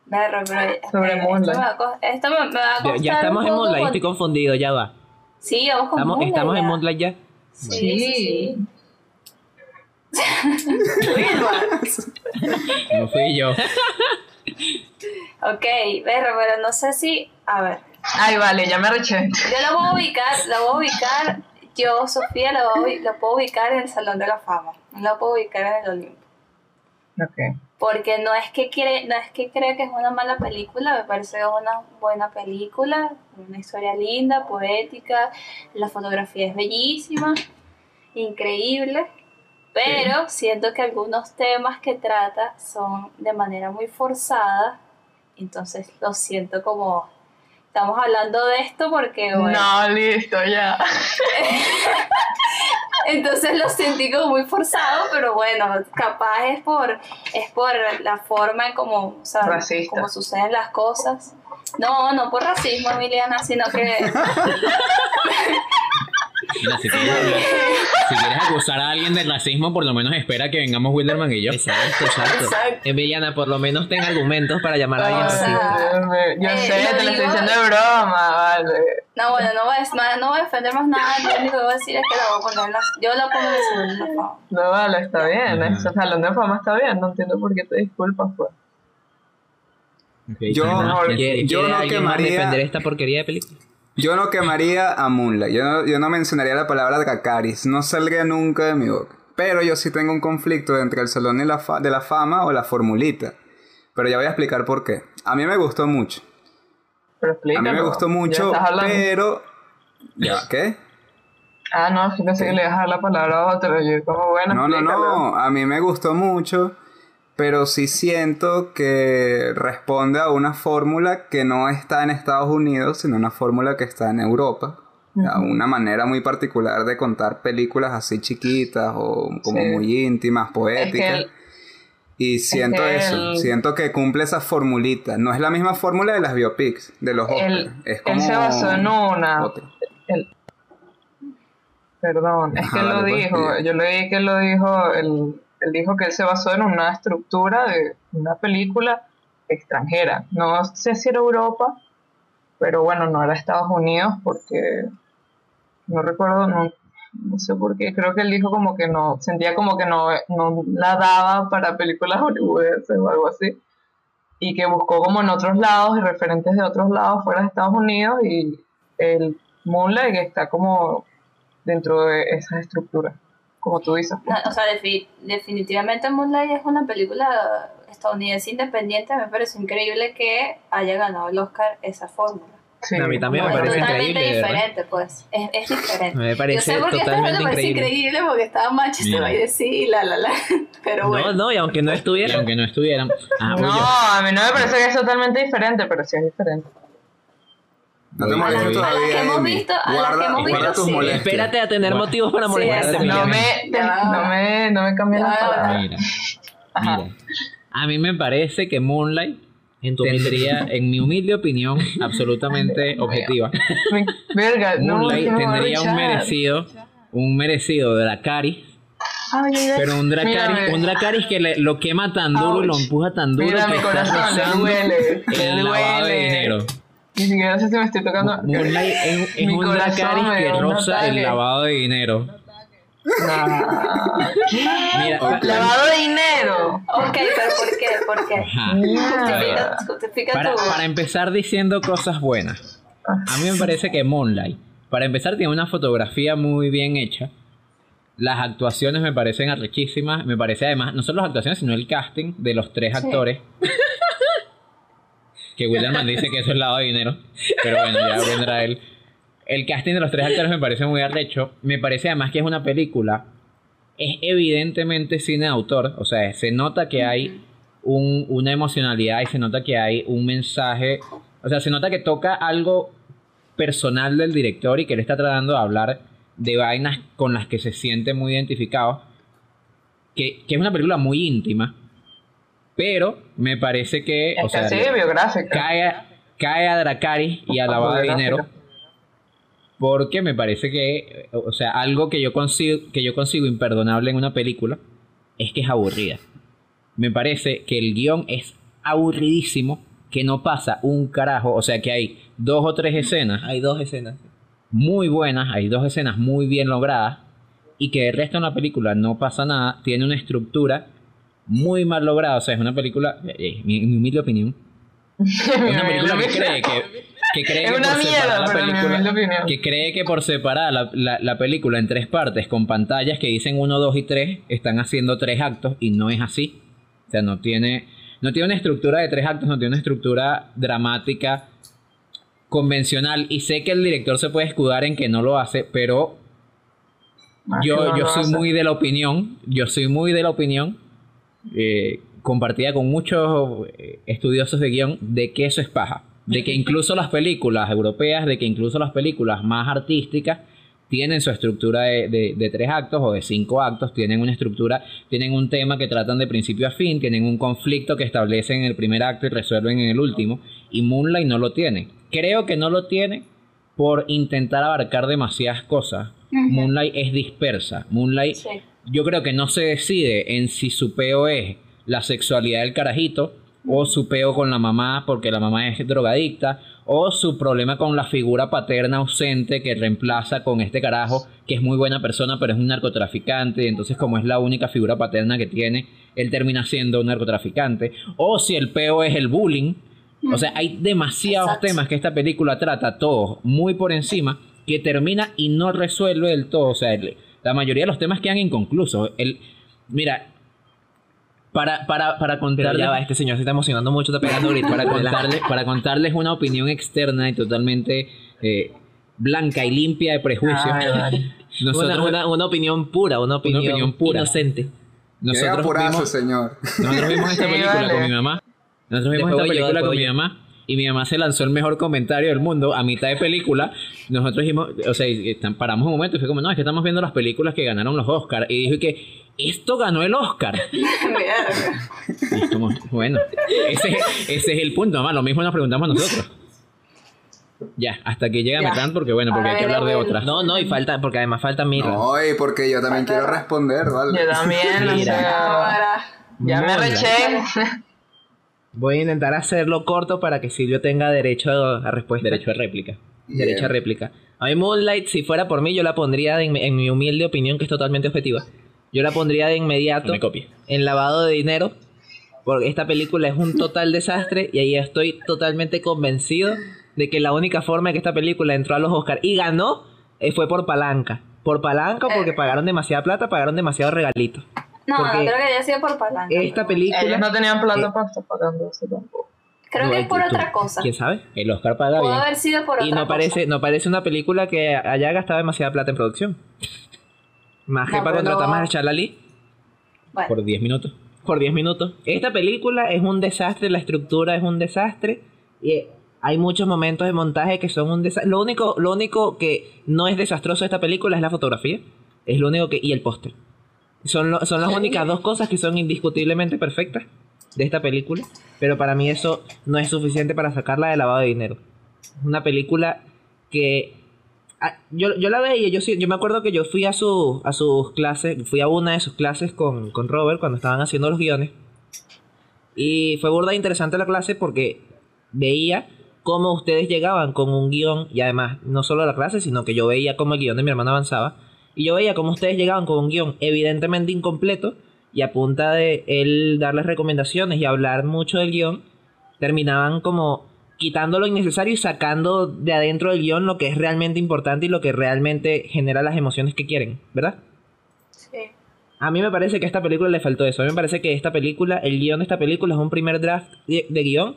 Speaker 1: Berro, pero
Speaker 4: Sobre
Speaker 1: eh,
Speaker 4: Moonlight.
Speaker 1: Esto me va a, co- esto me, me va a
Speaker 5: Ya,
Speaker 1: costar
Speaker 5: ya estamos
Speaker 1: un
Speaker 5: en Moonlight,
Speaker 1: con-
Speaker 5: estoy confundido, ya va.
Speaker 1: Sí, vamos con
Speaker 5: Estamos,
Speaker 1: Moonlight
Speaker 5: estamos en
Speaker 1: ya.
Speaker 5: Moonlight ya.
Speaker 1: Sí, sí, sí. [laughs] [laughs]
Speaker 2: No fui yo. [laughs]
Speaker 1: Ok, Berro, pero no sé si... A ver,
Speaker 4: Ay, vale, ya me reché.
Speaker 1: yo la voy a ubicar, la voy a ubicar, yo, Sofía, la, voy, la puedo ubicar en el Salón de la Fama. No la puedo ubicar en el Olimpo.
Speaker 4: Ok.
Speaker 1: Porque no es que quiere, no es que cree que es una mala película, me parece una buena película, una historia linda, poética, la fotografía es bellísima, increíble, pero siento que algunos temas que trata son de manera muy forzada, entonces lo siento como estamos hablando de esto porque bueno,
Speaker 4: No, listo, ya. [laughs]
Speaker 1: entonces lo sentí como muy forzado, pero bueno, capaz es por, es por la forma en como, o sea, como suceden las cosas. No, no por racismo, Emiliana, sino que [laughs]
Speaker 2: Mira, si, quieres, si quieres acusar a alguien de racismo, por lo menos espera que vengamos Wilderman y yo.
Speaker 5: Exacto, exacto.
Speaker 1: Exacto.
Speaker 5: Emiliana, por lo menos ten argumentos para llamar a alguien
Speaker 4: Dios mío, Yo
Speaker 1: eh,
Speaker 4: sé,
Speaker 1: lo
Speaker 4: te lo estoy diciendo de broma, vale.
Speaker 1: no, bueno, no voy, a, no voy a defender más nada, lo único que voy a decir es que la voy a poner la, yo la pongo en el fama.
Speaker 4: No, vale, está bien. Ese salón de fama está bien. No entiendo por qué te disculpas, pues.
Speaker 3: Yo-
Speaker 2: ¿quién más?
Speaker 5: ¿Quiere,
Speaker 2: ¿Quién-
Speaker 3: yo no quemaría-
Speaker 5: defender esta porquería de película?
Speaker 3: Yo no quemaría a Moonlight. Yo no, yo no mencionaría la palabra Dracaris. No saldría nunca de mi boca. Pero yo sí tengo un conflicto entre el Salón de la, Fa- de la Fama o la Formulita. Pero ya voy a explicar por qué. A mí me gustó mucho.
Speaker 4: Pero
Speaker 3: A mí me gustó mucho, pero... ¿Ya? [laughs] ¿Qué?
Speaker 4: Ah, no, pensé que le ibas a dar la palabra a otro. Yo, como bueno,
Speaker 3: No, no,
Speaker 4: explícalo.
Speaker 3: no. A mí me gustó mucho, pero sí siento que responde a una fórmula que no está en Estados Unidos, sino una fórmula que está en Europa. A una manera muy particular de contar películas así chiquitas o como
Speaker 4: Sí.
Speaker 3: muy íntimas,
Speaker 4: Es
Speaker 3: poéticas.
Speaker 4: que el-
Speaker 3: Y siento
Speaker 4: que
Speaker 3: eso,
Speaker 4: él-
Speaker 3: siento que cumple esa formulita. No es la misma fórmula de las biopics, de los
Speaker 4: Él,
Speaker 3: Oscars. Es
Speaker 4: él
Speaker 3: como
Speaker 4: se basó en una. él- perdón, es
Speaker 3: Ajá,
Speaker 4: que él lo
Speaker 3: pues,
Speaker 4: dijo. Yo leí que él lo dijo. Él, él dijo que él se basó en una estructura de una película extranjera. No sé si era Europa, pero bueno, no era Estados Unidos porque no recuerdo, no, sé por qué. Creo que él dijo como que no, sentía como que no, no la daba para películas hollywoodenses o algo así. Y que buscó como en otros lados y referentes de otros lados fuera de Estados Unidos y el Moonlight está como dentro de esas estructuras, como tú dices.
Speaker 1: No, o sea, defi- definitivamente Moonlight es una película estadounidense independiente. Me parece increíble que haya ganado el Oscar esa fórmula.
Speaker 4: Sí.
Speaker 5: A mí también
Speaker 1: No,
Speaker 5: me parece
Speaker 1: totalmente
Speaker 5: increíble, de verdad.
Speaker 1: diferente, pues. Es, es diferente.
Speaker 5: Me
Speaker 1: Yo
Speaker 5: parece
Speaker 1: sé por qué esta
Speaker 5: totalmente
Speaker 1: me parece
Speaker 5: increíble.
Speaker 1: increíble porque estaba Manchester by the Sea y la la la. [laughs] Pero bueno.
Speaker 5: No, no, y aunque no
Speaker 2: Y
Speaker 5: estuviera.
Speaker 2: aunque no estuvieran. Ah,
Speaker 4: No, a mí no me parece que es totalmente diferente, pero sí es diferente.
Speaker 3: No te molestes
Speaker 2: a las
Speaker 3: todavía.
Speaker 1: que hemos
Speaker 3: Amy.
Speaker 1: visto- a las que hemos visto,
Speaker 3: tus
Speaker 1: sí.
Speaker 3: molestias.
Speaker 5: Espérate a tener
Speaker 2: Bueno.
Speaker 5: motivos para
Speaker 1: Sí,
Speaker 5: molestarte. Miguel.
Speaker 4: No me, no me, no me cambien
Speaker 1: Ya
Speaker 4: las palabras.
Speaker 2: Mira, [laughs] mira. A mí me parece que Moonlight
Speaker 5: En tu humilde-
Speaker 2: tendría, [laughs] en mi humilde opinión, absolutamente objetiva,
Speaker 4: Verga, no,
Speaker 2: Moonlight tendría un merecido, un merecido Dracaris,
Speaker 4: ay, ay.
Speaker 2: pero un Dracaris, un Dracaris que le- lo quema tan duro y lo empuja tan duro
Speaker 4: Mira,
Speaker 2: que
Speaker 4: mi
Speaker 2: está
Speaker 4: corazón duele, le
Speaker 2: el lavado de dinero.
Speaker 4: Ni siquiera sé si me estoy tocando.
Speaker 2: Moonlight es, es
Speaker 4: Mi
Speaker 2: que roza el lavado de dinero.
Speaker 4: Nah.
Speaker 2: Mira.
Speaker 4: Lavado de dinero.
Speaker 1: Ok, pero ¿por qué? ¿Por qué? Justifica, justifica
Speaker 2: Para,
Speaker 1: tu...
Speaker 2: para empezar diciendo cosas buenas. A mí me parece que Moonlight, para empezar, tiene una fotografía muy bien hecha. Las actuaciones me parecen arrechísimas. Me parece además, no solo las actuaciones, sino el casting de los tres
Speaker 1: Sí.
Speaker 2: actores. Que Wilderman dice que eso es lavado de dinero. Pero bueno, ya vendrá él. El casting de los tres actores me parece muy arrecho. Me parece además que es una película. Es evidentemente cine autor. O sea, se nota que hay un- una emocionalidad y se nota que hay un mensaje. O sea, se nota que toca algo personal del director y que él está tratando de hablar de vainas con las que se siente muy identificado. Que, que es una película muy íntima. Pero me parece que. O sea,
Speaker 4: biográfica.
Speaker 2: cae, a- cae a Dracarys y a lavado de dinero. Porque me parece que, o sea, algo que yo consigo, que yo consigo imperdonable en una película es que es aburrida. Me parece que el guion es aburridísimo, que no pasa un carajo, o sea que hay dos o tres escenas
Speaker 5: Hay dos escenas.
Speaker 2: muy buenas, hay dos escenas muy bien logradas y que el resto de la película no pasa nada, tiene una estructura muy mal lograda, o sea, es una película, eh, mi, mi humilde opinión, es una [laughs] película que cree que, que cree
Speaker 4: Es
Speaker 2: que
Speaker 4: una
Speaker 2: por
Speaker 4: mierda,
Speaker 2: la película, que cree que por separar la, la- la película en tres partes con pantallas que dicen 1, 2 y 3 están haciendo tres actos y no es así. O sea, no tiene, no tiene una estructura de tres actos, no tiene una estructura dramática convencional. Y sé que el director se puede escudar en que no lo hace, pero
Speaker 4: Ah,
Speaker 2: yo,
Speaker 4: no
Speaker 2: yo soy
Speaker 4: hace.
Speaker 2: muy de la opinión, yo soy muy de la opinión, eh, compartida con muchos eh, estudiosos de guion, de que eso es paja. De que incluso las películas europeas, de que incluso las películas más artísticas tienen su estructura de, de- de tres actos o de cinco actos, tienen una estructura, tienen un tema que tratan de principio a fin, tienen un conflicto que establecen en el primer acto y resuelven en el último, y Moonlight no lo tiene. Creo que no lo tiene por intentar abarcar demasiadas cosas. Moonlight es dispersa. Moonlight
Speaker 1: Sí.
Speaker 2: Yo creo que no se decide en si su peo es la sexualidad del carajito o su peo con la mamá porque la mamá es drogadicta o su problema con la figura paterna ausente que reemplaza con este carajo que es muy buena persona pero es un narcotraficante. Y entonces como es la única figura paterna que tiene él termina siendo un narcotraficante. O si el peo es el bullying. O sea hay demasiados
Speaker 1: Exacto.
Speaker 2: temas que esta película trata todos muy por encima que termina y no resuelve del todo. O sea el- la mayoría de los temas quedan inconclusos el mira para, para, para
Speaker 5: Pero
Speaker 2: contarles
Speaker 5: ya va, este señor se está emocionando mucho, está pegando ahorita.
Speaker 2: para [laughs] contarles, para contarles una opinión externa y totalmente eh, blanca y limpia de prejuicios.
Speaker 4: Ay, vale. [laughs]
Speaker 2: nosotros,
Speaker 5: una, una, una opinión pura, una opinión,
Speaker 2: opinión pura.
Speaker 5: inocente.
Speaker 3: Qué
Speaker 2: nosotros
Speaker 3: apurazo,
Speaker 2: vimos,
Speaker 3: señor.
Speaker 2: nosotros vimos esta
Speaker 4: Sí,
Speaker 2: película
Speaker 4: vale.
Speaker 2: con mi mamá. Nosotros vimos
Speaker 5: Después
Speaker 2: esta película con mi mamá. Y mi mamá se lanzó el mejor comentario del mundo a mitad de película. Nosotros dijimos, o sea, paramos un momento y fue como, no, es que estamos viendo las películas que ganaron los Oscars. Y dijo que esto ganó el Oscar. [laughs] Y es como, bueno, ese, ese es el punto, mamá. Lo mismo nos preguntamos nosotros. Ya, hasta que llega. Metan, porque bueno, porque hay que hablar de otras.
Speaker 5: No, no, y falta, porque además falta Mirra.
Speaker 3: No, y porque yo también quiero responder, ¿vale?
Speaker 4: Yo también, o
Speaker 5: Mira.
Speaker 4: sea,
Speaker 1: Ahora,
Speaker 4: ya me reché. [laughs]
Speaker 5: Voy a intentar hacerlo corto para que Silvio tenga derecho a respuesta.
Speaker 2: Derecho de réplica.
Speaker 5: Derecho a réplica. A mí Moonlight, si fuera por mí, yo la pondría en mi humilde opinión, que es totalmente objetiva. Yo la pondría de inmediato
Speaker 2: No
Speaker 5: en lavado de dinero, porque esta película es un total desastre y ahí estoy totalmente convencido de que la única forma de que esta película entró a los Oscars y ganó eh, fue por palanca. Por palanca porque pagaron demasiada plata, pagaron demasiado regalito.
Speaker 1: No, no creo que haya sido por palanca.
Speaker 5: Esta película...
Speaker 4: Ellos no tenían
Speaker 5: Eh,
Speaker 4: plata para estar pagando eso tampoco.
Speaker 1: Creo que es por
Speaker 5: tú-
Speaker 1: otra cosa.
Speaker 5: ¿Quién sabe?
Speaker 2: El Oscar paga
Speaker 1: Pudo
Speaker 2: bien.
Speaker 1: haber sido por
Speaker 5: Y
Speaker 1: otra
Speaker 5: no parece, no parece una película que haya gastado demasiada plata en producción. Más que
Speaker 1: No,
Speaker 5: para contratar más a
Speaker 1: cosa. Bueno,
Speaker 2: Por 10 minutos.
Speaker 5: por 10 minutos. Esta película es un desastre, la estructura es un desastre. Y hay muchos momentos de montaje que son un desastre. Lo único, lo único que no es desastroso de esta película es la fotografía. Es lo único que. y el póster. Son, lo- son las únicas dos cosas que son indiscutiblemente perfectas de esta película. Pero para mí eso no es suficiente para sacarla de lavado de dinero. Es una película que. ah, Yo, yo la veía, yo, yo me acuerdo que yo fui a, su, a sus clases, fui a una de sus clases con, con Robert cuando estaban haciendo los guiones. Y fue burda interesante la clase porque veía cómo ustedes llegaban con un guion y además no solo la clase, sino que yo veía cómo el guion de mi hermano avanzaba. Y yo veía cómo ustedes llegaban con un guion evidentemente incompleto y a punta de él darles recomendaciones y hablar mucho del guion, terminaban como quitando lo innecesario y sacando de adentro del guion lo que es realmente importante y lo que realmente genera las emociones que quieren, ¿verdad?
Speaker 1: sí.
Speaker 5: A mí me parece que a esta película le faltó eso. A mí me parece que esta película, el guion de esta película es un primer draft de, de guion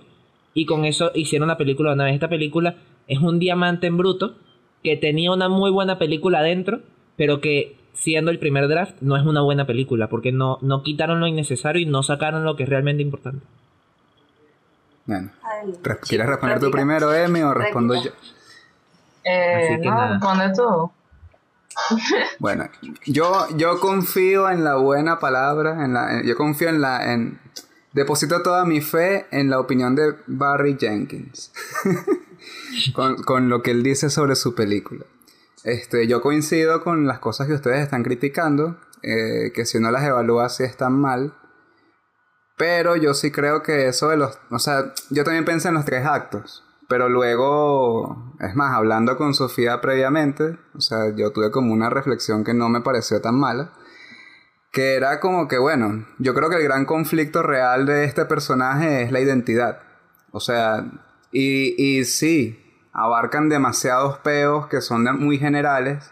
Speaker 5: y con eso hicieron la película de una vez. Esta película es un diamante en bruto que tenía una muy buena película adentro, pero que siendo el primer draft no es una buena película porque no, no quitaron lo innecesario y no sacaron lo que es realmente importante.
Speaker 3: Bueno,
Speaker 1: Ay,
Speaker 3: re-
Speaker 1: sí,
Speaker 3: ¿quieres responder tú
Speaker 1: réplica.
Speaker 3: primero, Emi, o respondo yo?
Speaker 4: Eh, no,
Speaker 5: nada.
Speaker 4: responde tú. [laughs] [laughs]
Speaker 3: Bueno, yo, yo confío en la buena palabra, en la, en- yo confío en la, en, deposito toda mi fe en la opinión de Barry Jenkins, [laughs] con, con lo que él dice sobre su película. Este, yo coincido con las cosas que ustedes están criticando, eh, que si uno las evalúa sí están mal, pero yo sí creo que eso de los, o sea, yo también pensé en los tres actos. Pero luego, es más, hablando con Sofía previamente, o sea, yo tuve como una reflexión que no me pareció tan mala, que era como que, bueno, yo creo que el gran conflicto real de este personaje es la identidad. O sea, y, y sí, abarcan demasiados peos que son muy generales,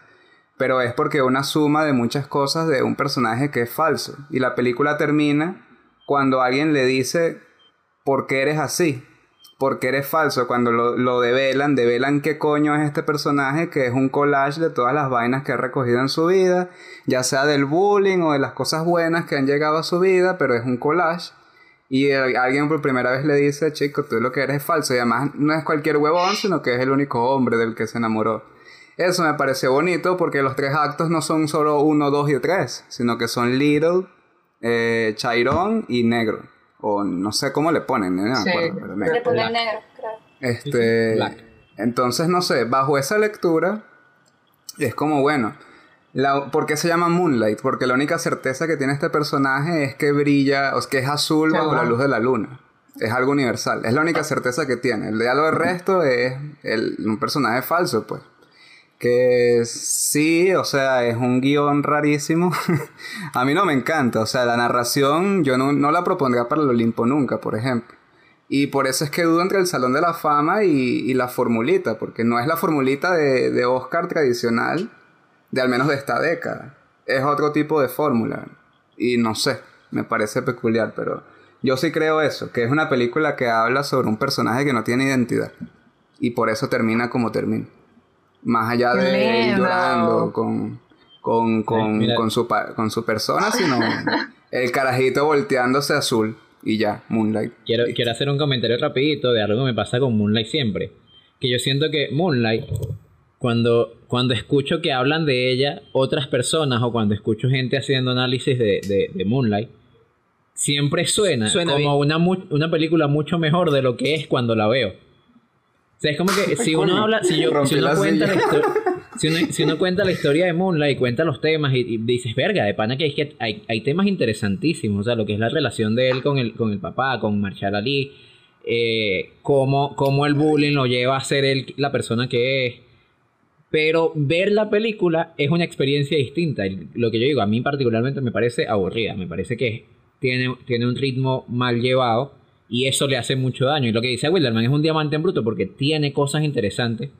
Speaker 3: pero es porque una suma de muchas cosas de un personaje que es falso. Y la película termina cuando alguien le dice, ¿por qué eres así? porque eres falso. Cuando lo, lo develan, develan qué coño es este personaje, que es un collage de todas las vainas que ha recogido en su vida, ya sea del bullying o de las cosas buenas que han llegado a su vida, pero es un collage. Y el- alguien por primera vez le dice, chico, tú lo que eres es falso. Y además no es cualquier huevón, sino que es el único hombre del que se enamoró. Eso me pareció bonito porque los tres actos no son solo uno, dos y tres, sino que son Little, eh, Chairón y Negro. O no sé cómo le ponen, no me
Speaker 4: Sí.
Speaker 3: acuerdo, pero negro.
Speaker 1: Le ponen
Speaker 2: Black.
Speaker 1: negro, creo.
Speaker 3: Este,
Speaker 2: Black.
Speaker 3: entonces, no sé, bajo esa lectura, es como, bueno, la, ¿por qué se llama Moonlight? Porque la única certeza que tiene este personaje es que brilla, o que es azul bajo la luz de la luna. Es algo universal, es la única certeza que tiene. El diálogo del resto es el- un personaje falso, pues. Que sí, o sea, es un guion rarísimo. [laughs] A mí no me encanta, o sea, la narración yo no, no la propondría para el Olimpo nunca, por ejemplo. Y por eso es que dudo entre el Salón de la Fama y, y la formulita, porque no es la formulita de, de Oscar tradicional, de al menos de esta década. Es otro tipo de fórmula. Y no sé, me parece peculiar, pero yo sí creo eso, que es una película que habla sobre un personaje que no tiene identidad. Y por eso termina como termina. Más allá de él llorando con, con, con, con su, con su persona, sino [laughs] el carajito volteándose azul. y ya, Moonlight.
Speaker 2: Quiero, quiero hacer un comentario rapidito de algo que me pasa con Moonlight siempre. Que yo siento que Moonlight, cuando, cuando escucho que hablan de ella otras personas o cuando escucho gente haciendo análisis de, de- de Moonlight, siempre suena,
Speaker 5: Suena
Speaker 2: como
Speaker 5: bien.
Speaker 2: una, una película mucho mejor de lo que es cuando la veo. O sea, es como que si uno habla, si, yo, si uno cuenta la. [laughs] Si uno, si uno cuenta la historia de Moonlight, cuenta los temas y, y dices, verga, de pana que, es que hay, hay temas interesantísimos, o sea, lo que es la relación de él con el, con el papá, con Marshall Ali, eh, cómo, cómo el bullying lo lleva a ser él la persona que es. Pero ver la película es una experiencia distinta. Lo que yo digo, a mí particularmente me parece aburrida, me parece que tiene, tiene un ritmo mal llevado y eso le hace mucho daño. Y lo que dice Wilderman es un diamante en bruto porque tiene cosas interesantes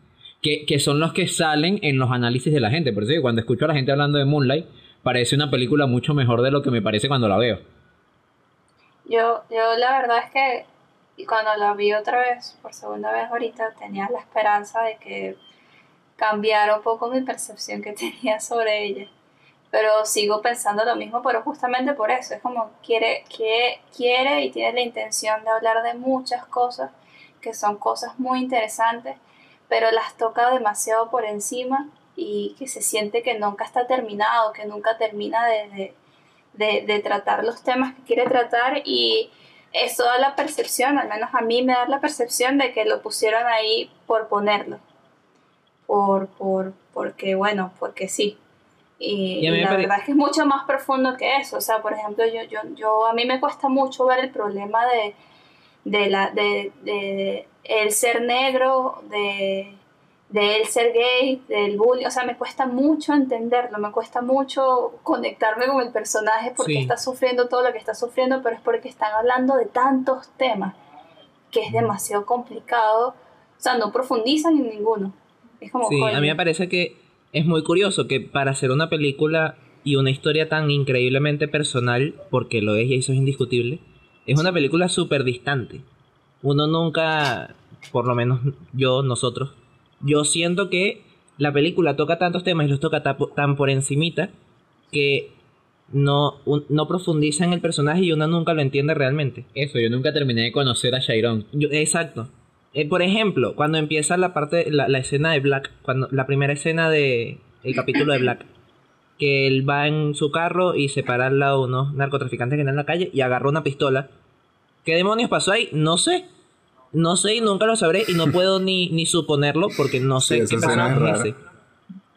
Speaker 2: que, que son los que salen en los análisis de la gente. Por eso digo, cuando escucho a la gente hablando de Moonlight, parece una película mucho mejor de lo que me parece cuando la veo.
Speaker 1: Yo, yo la verdad es que cuando la vi otra vez, por segunda vez ahorita, tenía la esperanza de que cambiara un poco mi percepción que [laughs] tenía sobre ella. Pero sigo pensando lo mismo, pero justamente por eso. Es como quiere, quiere, quiere y tiene la intención de hablar de muchas cosas que son cosas muy interesantes, pero las toca demasiado por encima y que se siente que nunca está terminado, que nunca termina de, de, de, de tratar los temas que quiere tratar y eso da la percepción, al menos a mí me da la percepción de que lo pusieron ahí por ponerlo, por, por, porque bueno, porque sí. Y, la verdad es que es mucho más profundo que eso, o sea, por ejemplo, yo, yo, yo a mí me cuesta mucho ver el problema de, de, la, de, de el ser negro, de, de él ser gay, del bullying, o sea, me cuesta mucho entenderlo, me cuesta mucho conectarme con el personaje porque
Speaker 5: Sí.
Speaker 1: está sufriendo todo lo que está sufriendo, pero es porque están hablando de tantos temas que es demasiado complicado, o sea, no profundizan en ninguno. Es como,
Speaker 5: Sí, a mí me parece que es muy curioso que para hacer una película y una historia tan increíblemente personal, porque lo es y eso es indiscutible, es una película súper distante. Uno nunca, por lo menos yo, nosotros, yo siento que la película toca tantos temas y los toca tan por encimita que no, un- no profundiza en el personaje y uno nunca lo entiende realmente.
Speaker 2: Eso, yo nunca terminé de conocer a Chiron.
Speaker 5: Yo- exacto. Eh, por ejemplo, cuando empieza la parte, la, la escena de Black, cuando la primera escena de el capítulo de Black, que él va en su carro y se para al lado de unos narcotraficantes que están en la calle y agarra una pistola. ¿Qué demonios pasó ahí? No sé. No sé y nunca lo sabré y no puedo ni, ni suponerlo porque no sé
Speaker 3: Sí,
Speaker 5: qué personaje
Speaker 3: es
Speaker 5: ese.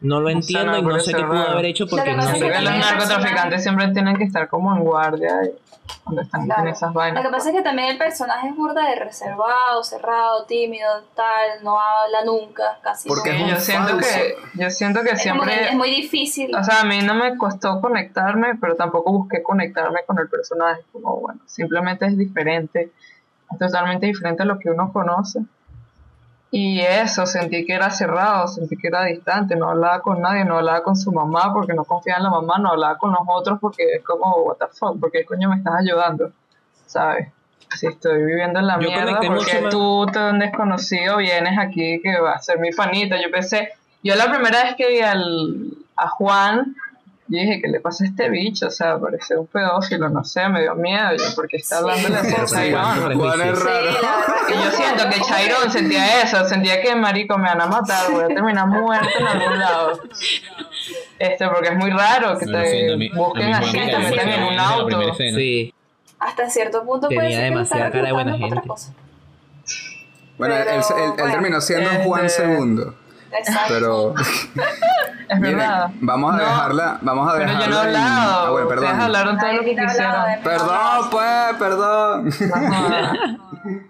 Speaker 5: No lo entiendo
Speaker 4: no
Speaker 5: y no sé qué pudo haber hecho
Speaker 1: Lo
Speaker 5: porque
Speaker 1: que
Speaker 5: no sé
Speaker 1: que
Speaker 4: los narcotraficantes siempre tienen que estar como en guardia y cuando están
Speaker 1: Claro.
Speaker 4: en esas
Speaker 1: Lo
Speaker 4: vainas.
Speaker 1: que pasa es que también el personaje es burda de reservado, cerrado, tímido, tal, no habla nunca, casi
Speaker 3: Porque
Speaker 1: no.
Speaker 4: yo siento que yo siento que
Speaker 1: Es como que
Speaker 4: siempre
Speaker 1: es muy difícil.
Speaker 4: O sea, a mí no me costó conectarme, pero tampoco busqué conectarme con el personaje. Como, bueno, simplemente es diferente, es totalmente diferente a lo que uno conoce. Y eso, sentí que era cerrado, sentí que era distante, no hablaba con nadie, no hablaba con su mamá porque no confiaba en la mamá, no hablaba con los otros porque es como, what the fuck, porque coño me estás ayudando, ¿sabes? Si estoy viviendo en la
Speaker 5: Yo
Speaker 4: mierda, porque tú, tan desconocido, vienes aquí que va a ser mi panita. Yo pensé, yo la primera vez que vi al, a Juan, yo dije, ¿qué le pasa a este bicho? O sea, parece un pedófilo, no sé, me dio miedo, yo, porque está
Speaker 1: Sí.
Speaker 4: hablando de
Speaker 2: Sí,
Speaker 4: Chairón.
Speaker 3: Es raro.
Speaker 4: yo siento que Chairón sentía eso, sentía que marico me van a matar, voy a terminar muerto en algún lado. Este, porque es muy raro que te busquen así, te metan en un auto.
Speaker 5: Sí,
Speaker 1: hasta cierto punto
Speaker 5: Tenía
Speaker 1: puede ser
Speaker 5: demasiada cara de buena
Speaker 1: otra
Speaker 5: gente.
Speaker 1: cosa.
Speaker 3: Bueno, él,
Speaker 1: Pero,
Speaker 3: él- él
Speaker 1: bueno,
Speaker 3: terminó siendo Juan
Speaker 4: este-
Speaker 3: II.
Speaker 1: Exacto.
Speaker 3: Pero
Speaker 4: Es
Speaker 3: miren,
Speaker 4: verdad.
Speaker 3: vamos a
Speaker 4: No,
Speaker 3: dejarla, vamos a
Speaker 4: Pero
Speaker 3: dejarla.
Speaker 4: yo no he hablado.
Speaker 3: Ah, bueno,
Speaker 4: Ustedes
Speaker 3: perdón.
Speaker 4: hablaron todo lo que quisieron.
Speaker 3: Perdón, pues, perdón.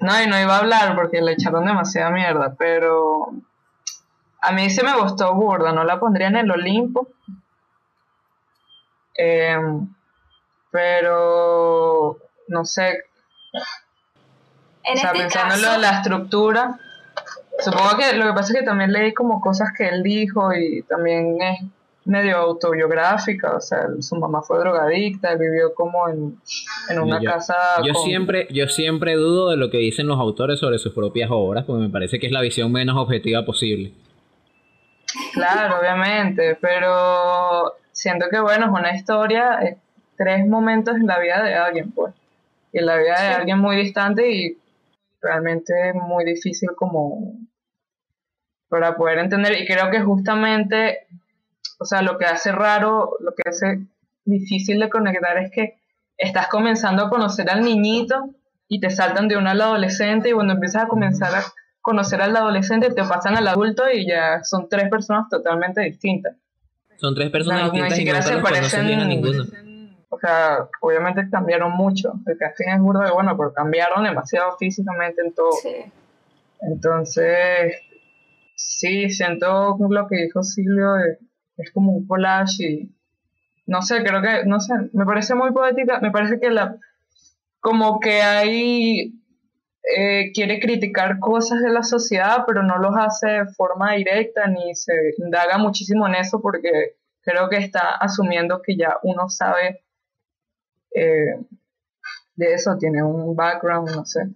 Speaker 4: No, y no iba a hablar porque le echaron demasiada mierda, pero a mí se me gustó burda, no la pondría en el Olimpo. Em, pero no sé,
Speaker 1: En
Speaker 4: o sea,
Speaker 1: este
Speaker 4: pensando en lo de la estructura, supongo que lo que pasa es que también leí como cosas que él dijo y también es medio autobiográfica, o sea, su mamá fue drogadicta, él vivió como en, en una
Speaker 2: Yo-
Speaker 4: casa
Speaker 2: Yo
Speaker 4: con-
Speaker 2: siempre, yo siempre dudo de lo que dicen los autores sobre sus propias obras, porque me parece que es la visión menos objetiva posible.
Speaker 4: Claro, obviamente, pero siento que bueno, es una historia, es tres momentos en la vida de alguien, pues. y en la vida de alguien muy distante y realmente muy difícil como para poder entender y creo que justamente, o sea, lo que hace raro, lo que hace difícil de conectar es que estás comenzando a conocer al niñito y te saltan de uno al adolescente y cuando empiezas a comenzar a conocer al adolescente te pasan al adulto y ya son tres personas totalmente distintas.
Speaker 5: Son tres personas
Speaker 4: No, ni
Speaker 5: distintas y nunca
Speaker 4: se parecen.
Speaker 5: bien a ninguno.
Speaker 4: O sea, obviamente cambiaron mucho. El casting es burdo de bueno, pero cambiaron demasiado físicamente en todo.
Speaker 1: Sí.
Speaker 4: Entonces, sí, siento lo que dijo Silvio, eh, es como un collage y no sé, creo que, no sé, me parece muy poética, me parece que la, como que ahí eh, quiere criticar cosas de la sociedad, pero no los hace de forma directa ni se indaga muchísimo en eso porque creo que está asumiendo que ya uno sabe eh, de eso, tiene un background, no sé.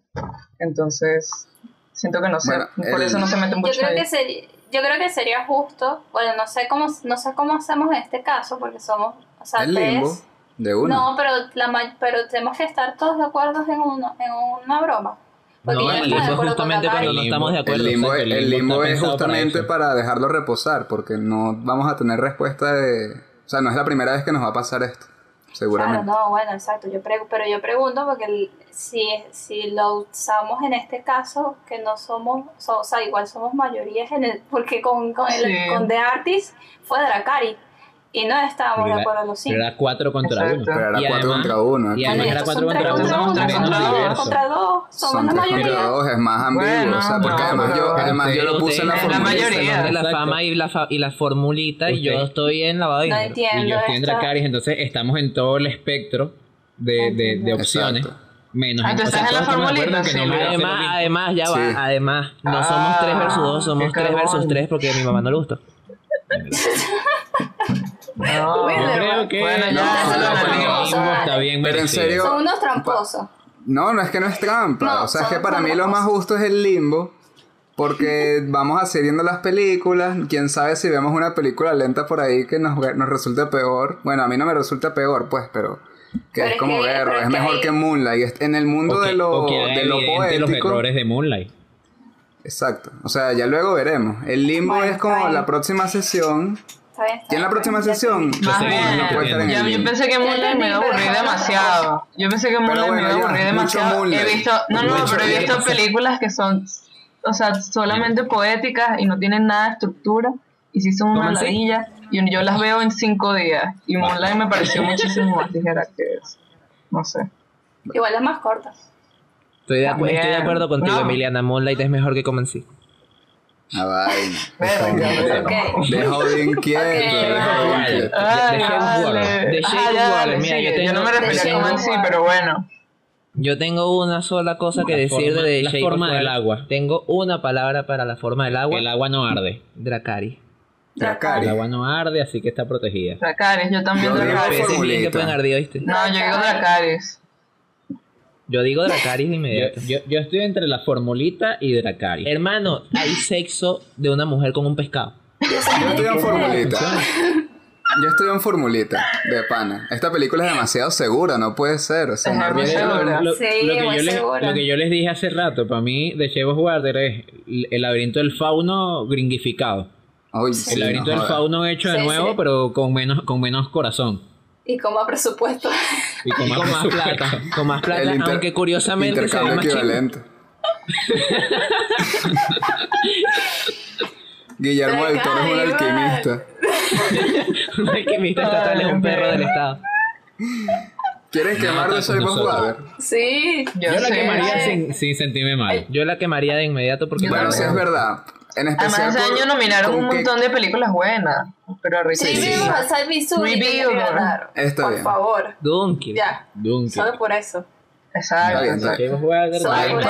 Speaker 4: Entonces, siento que no sé,
Speaker 3: Bueno,
Speaker 4: por
Speaker 3: el-
Speaker 4: eso no se mete
Speaker 1: Yo
Speaker 4: mucho
Speaker 1: creo
Speaker 4: ahí.
Speaker 1: que sería, yo creo que sería justo, bueno, no sé cómo, no sé cómo hacemos en este caso, porque somos, o sea,
Speaker 3: El limbo
Speaker 1: tres.
Speaker 3: de uno.
Speaker 1: No, pero la ma- pero tenemos que estar todos de acuerdo en uno, en una broma. Porque
Speaker 5: No,
Speaker 1: yo
Speaker 5: el limbo es justamente
Speaker 1: Nakai.
Speaker 5: cuando no
Speaker 2: El
Speaker 5: estamos de
Speaker 2: limbo-
Speaker 5: acuerdo.
Speaker 3: el limbo,
Speaker 2: exacto,
Speaker 3: el
Speaker 2: el limbo
Speaker 3: limbo
Speaker 2: está
Speaker 3: es
Speaker 2: para
Speaker 3: justamente
Speaker 2: eso.
Speaker 3: para, dejarlo reposar, porque no vamos a tener respuesta de... O sea, no es la primera vez que nos va a pasar esto,
Speaker 1: Claro,
Speaker 3: seguramente.
Speaker 1: no, bueno, exacto. Yo pero yo pregunto porque el- si, si lo usamos en este caso, que no somos, so- o sea, igual somos mayorías en el, porque con, con, el,
Speaker 4: Sí.
Speaker 1: con The Artist fue Dracari y no estábamos de
Speaker 2: era-
Speaker 1: acuerdo los cinco.
Speaker 2: Pero era 4 contra
Speaker 4: Exacto.
Speaker 2: 1.
Speaker 3: Pero era 4 contra 1.
Speaker 2: Y además era
Speaker 1: estos
Speaker 2: 4
Speaker 1: son tres
Speaker 2: contra
Speaker 1: contra
Speaker 2: 1
Speaker 1: uno,
Speaker 4: tres
Speaker 1: tres
Speaker 4: contra
Speaker 1: contra
Speaker 4: dos.
Speaker 1: dos, contra dos, somos
Speaker 3: Son
Speaker 1: la
Speaker 3: 3 contra
Speaker 1: mayoría.
Speaker 3: 2, es más ambiguo.
Speaker 4: Bueno,
Speaker 3: o sea, porque
Speaker 4: no,
Speaker 3: además, yo, lo puse en la
Speaker 4: Es la
Speaker 3: formulita.
Speaker 4: mayoría.
Speaker 5: de la fama y la, fa- y la formulita y yo estoy en lavado de
Speaker 1: No
Speaker 5: dinero.
Speaker 1: entiendo.
Speaker 2: Y yo estoy en entonces estamos en todo el espectro de, de, de opciones.
Speaker 3: Exacto.
Speaker 2: Menos
Speaker 4: Ah,
Speaker 2: o sea,
Speaker 4: en la formulita, sí.
Speaker 5: Además, además, ya va,
Speaker 3: Sí.
Speaker 5: además, no
Speaker 4: Ah,
Speaker 5: somos 3 versus 2, somos
Speaker 4: qué
Speaker 5: 3 versus
Speaker 4: cagón.
Speaker 5: 3 porque a mi mamá no le gustó.
Speaker 4: No,
Speaker 1: Bueno,
Speaker 2: Yo creo que
Speaker 4: Bueno, ya,
Speaker 2: no, está bien
Speaker 3: Pero en serio,
Speaker 1: Son unos tramposos.
Speaker 3: No, no es que no es trampa.
Speaker 1: No,
Speaker 3: o sea, es que para mí lo más justo es el limbo. Porque [laughs] vamos a seguir viendo las películas. Quién sabe si vemos una película lenta por ahí que nos, nos resulte peor. Bueno, a mí no me resulta peor, pues, pero. Que
Speaker 1: Pero
Speaker 3: es como
Speaker 1: que-
Speaker 3: verlo. Es
Speaker 1: que
Speaker 3: mejor
Speaker 1: hay-
Speaker 3: que Moonlight. En el mundo
Speaker 2: que-
Speaker 3: de lo, de lo
Speaker 2: evidente los
Speaker 3: poético.
Speaker 2: errores de Moonlight.
Speaker 3: Exacto. O sea, ya luego veremos. El limbo
Speaker 1: Bueno,
Speaker 3: es como la próxima sesión.
Speaker 1: Está bien, está
Speaker 3: ¿Quién en la próxima
Speaker 1: ya
Speaker 3: sesión?
Speaker 4: Más bien.
Speaker 2: no en
Speaker 4: Ya, yo pensé que Moonlight me iba a aburrir demasiado. Yo pensé que Moonlight me iba a
Speaker 3: ya,
Speaker 4: aburrir
Speaker 3: mucho
Speaker 4: demasiado.
Speaker 3: Moonlight.
Speaker 4: He visto, no, no,
Speaker 3: Mucho
Speaker 4: pero he visto películas que son, o sea, solamente poéticas y no tienen nada de estructura. Y sí son una ladilla. Y yo las veo en cinco días. Y Moonlight me pareció muchísimo más ligera que eso. No sé.
Speaker 1: Igual es más corta.
Speaker 5: Estoy de, estoy acuerdo contigo,
Speaker 4: No.
Speaker 5: Emiliana. Moonlight es mejor que Comency.
Speaker 3: Ah, vaina. Deja bien quieto.
Speaker 2: Shape
Speaker 4: Ah, dale,
Speaker 5: mira, yo
Speaker 4: yo no me
Speaker 5: tengo-
Speaker 4: refería como en sí, pero bueno.
Speaker 5: Yo tengo una sola cosa que
Speaker 2: La
Speaker 5: decir
Speaker 2: forma-
Speaker 5: de
Speaker 2: la
Speaker 5: Shape
Speaker 2: forma del agua.
Speaker 5: Tengo una palabra para la forma del agua.
Speaker 2: El agua no arde.
Speaker 5: Dracari.
Speaker 3: Dracari.
Speaker 2: El agua no arde, así que está protegida.
Speaker 4: Dracaris, yo también
Speaker 3: Yo
Speaker 4: Dracaris. No, yo digo Dracaris.
Speaker 5: Yo digo Dracaris de inmediato.
Speaker 2: yo, yo estoy entre la formulita y Dracari.
Speaker 5: Hermano, hay sexo de una mujer con un pescado.
Speaker 3: Yo estoy en formulita. Yo estoy en formulita de pana. Esta película es demasiado segura, no puede ser. O sea,
Speaker 4: Ajá,
Speaker 3: no.
Speaker 2: Lo,
Speaker 1: Sí,
Speaker 2: lo que yo les,
Speaker 1: segura.
Speaker 2: lo que yo les dije hace rato, para mí, The Shape of Water es el laberinto del fauno gringificado.
Speaker 3: Ay,
Speaker 2: El
Speaker 3: sí,
Speaker 2: laberinto
Speaker 3: no
Speaker 2: del fauno hecho de
Speaker 1: Sí,
Speaker 2: nuevo,
Speaker 1: sí.
Speaker 2: pero con menos, con menos corazón.
Speaker 1: Y como a presupuesto.
Speaker 2: Y con más,
Speaker 5: con más
Speaker 2: presupuesto.
Speaker 5: plata. Con más plata,
Speaker 3: inter-
Speaker 5: aunque curiosamente se ve
Speaker 3: intercambio
Speaker 5: más chico.
Speaker 3: equivalente. [laughs] Guillermo del Toro es un alquimista. [laughs]
Speaker 5: Un alquimista estatal es un perro del Estado.
Speaker 3: ¿Quieren quemar Shape of
Speaker 2: nosotros.
Speaker 3: Water?
Speaker 1: Sí.
Speaker 4: Yo,
Speaker 2: Yo la
Speaker 4: sé.
Speaker 2: quemaría sin, sin sentirme mal.
Speaker 5: Yo la quemaría de inmediato porque...
Speaker 3: Bueno, sí es verdad. En especial
Speaker 4: Además, ese
Speaker 3: por-
Speaker 4: año nominaron un
Speaker 3: que-
Speaker 4: montón de películas buenas. Pero
Speaker 3: Sí,
Speaker 1: Trivial
Speaker 3: sí.
Speaker 1: Que
Speaker 4: ¿no?
Speaker 1: ganar.
Speaker 3: Está
Speaker 1: Por
Speaker 3: bien.
Speaker 1: favor.
Speaker 5: Dunkirk.
Speaker 1: Ya.
Speaker 2: Dunkirk.
Speaker 1: Solo por eso.
Speaker 4: Exacto.
Speaker 3: Está bien,
Speaker 1: por. Ay,
Speaker 2: de
Speaker 1: Tonya.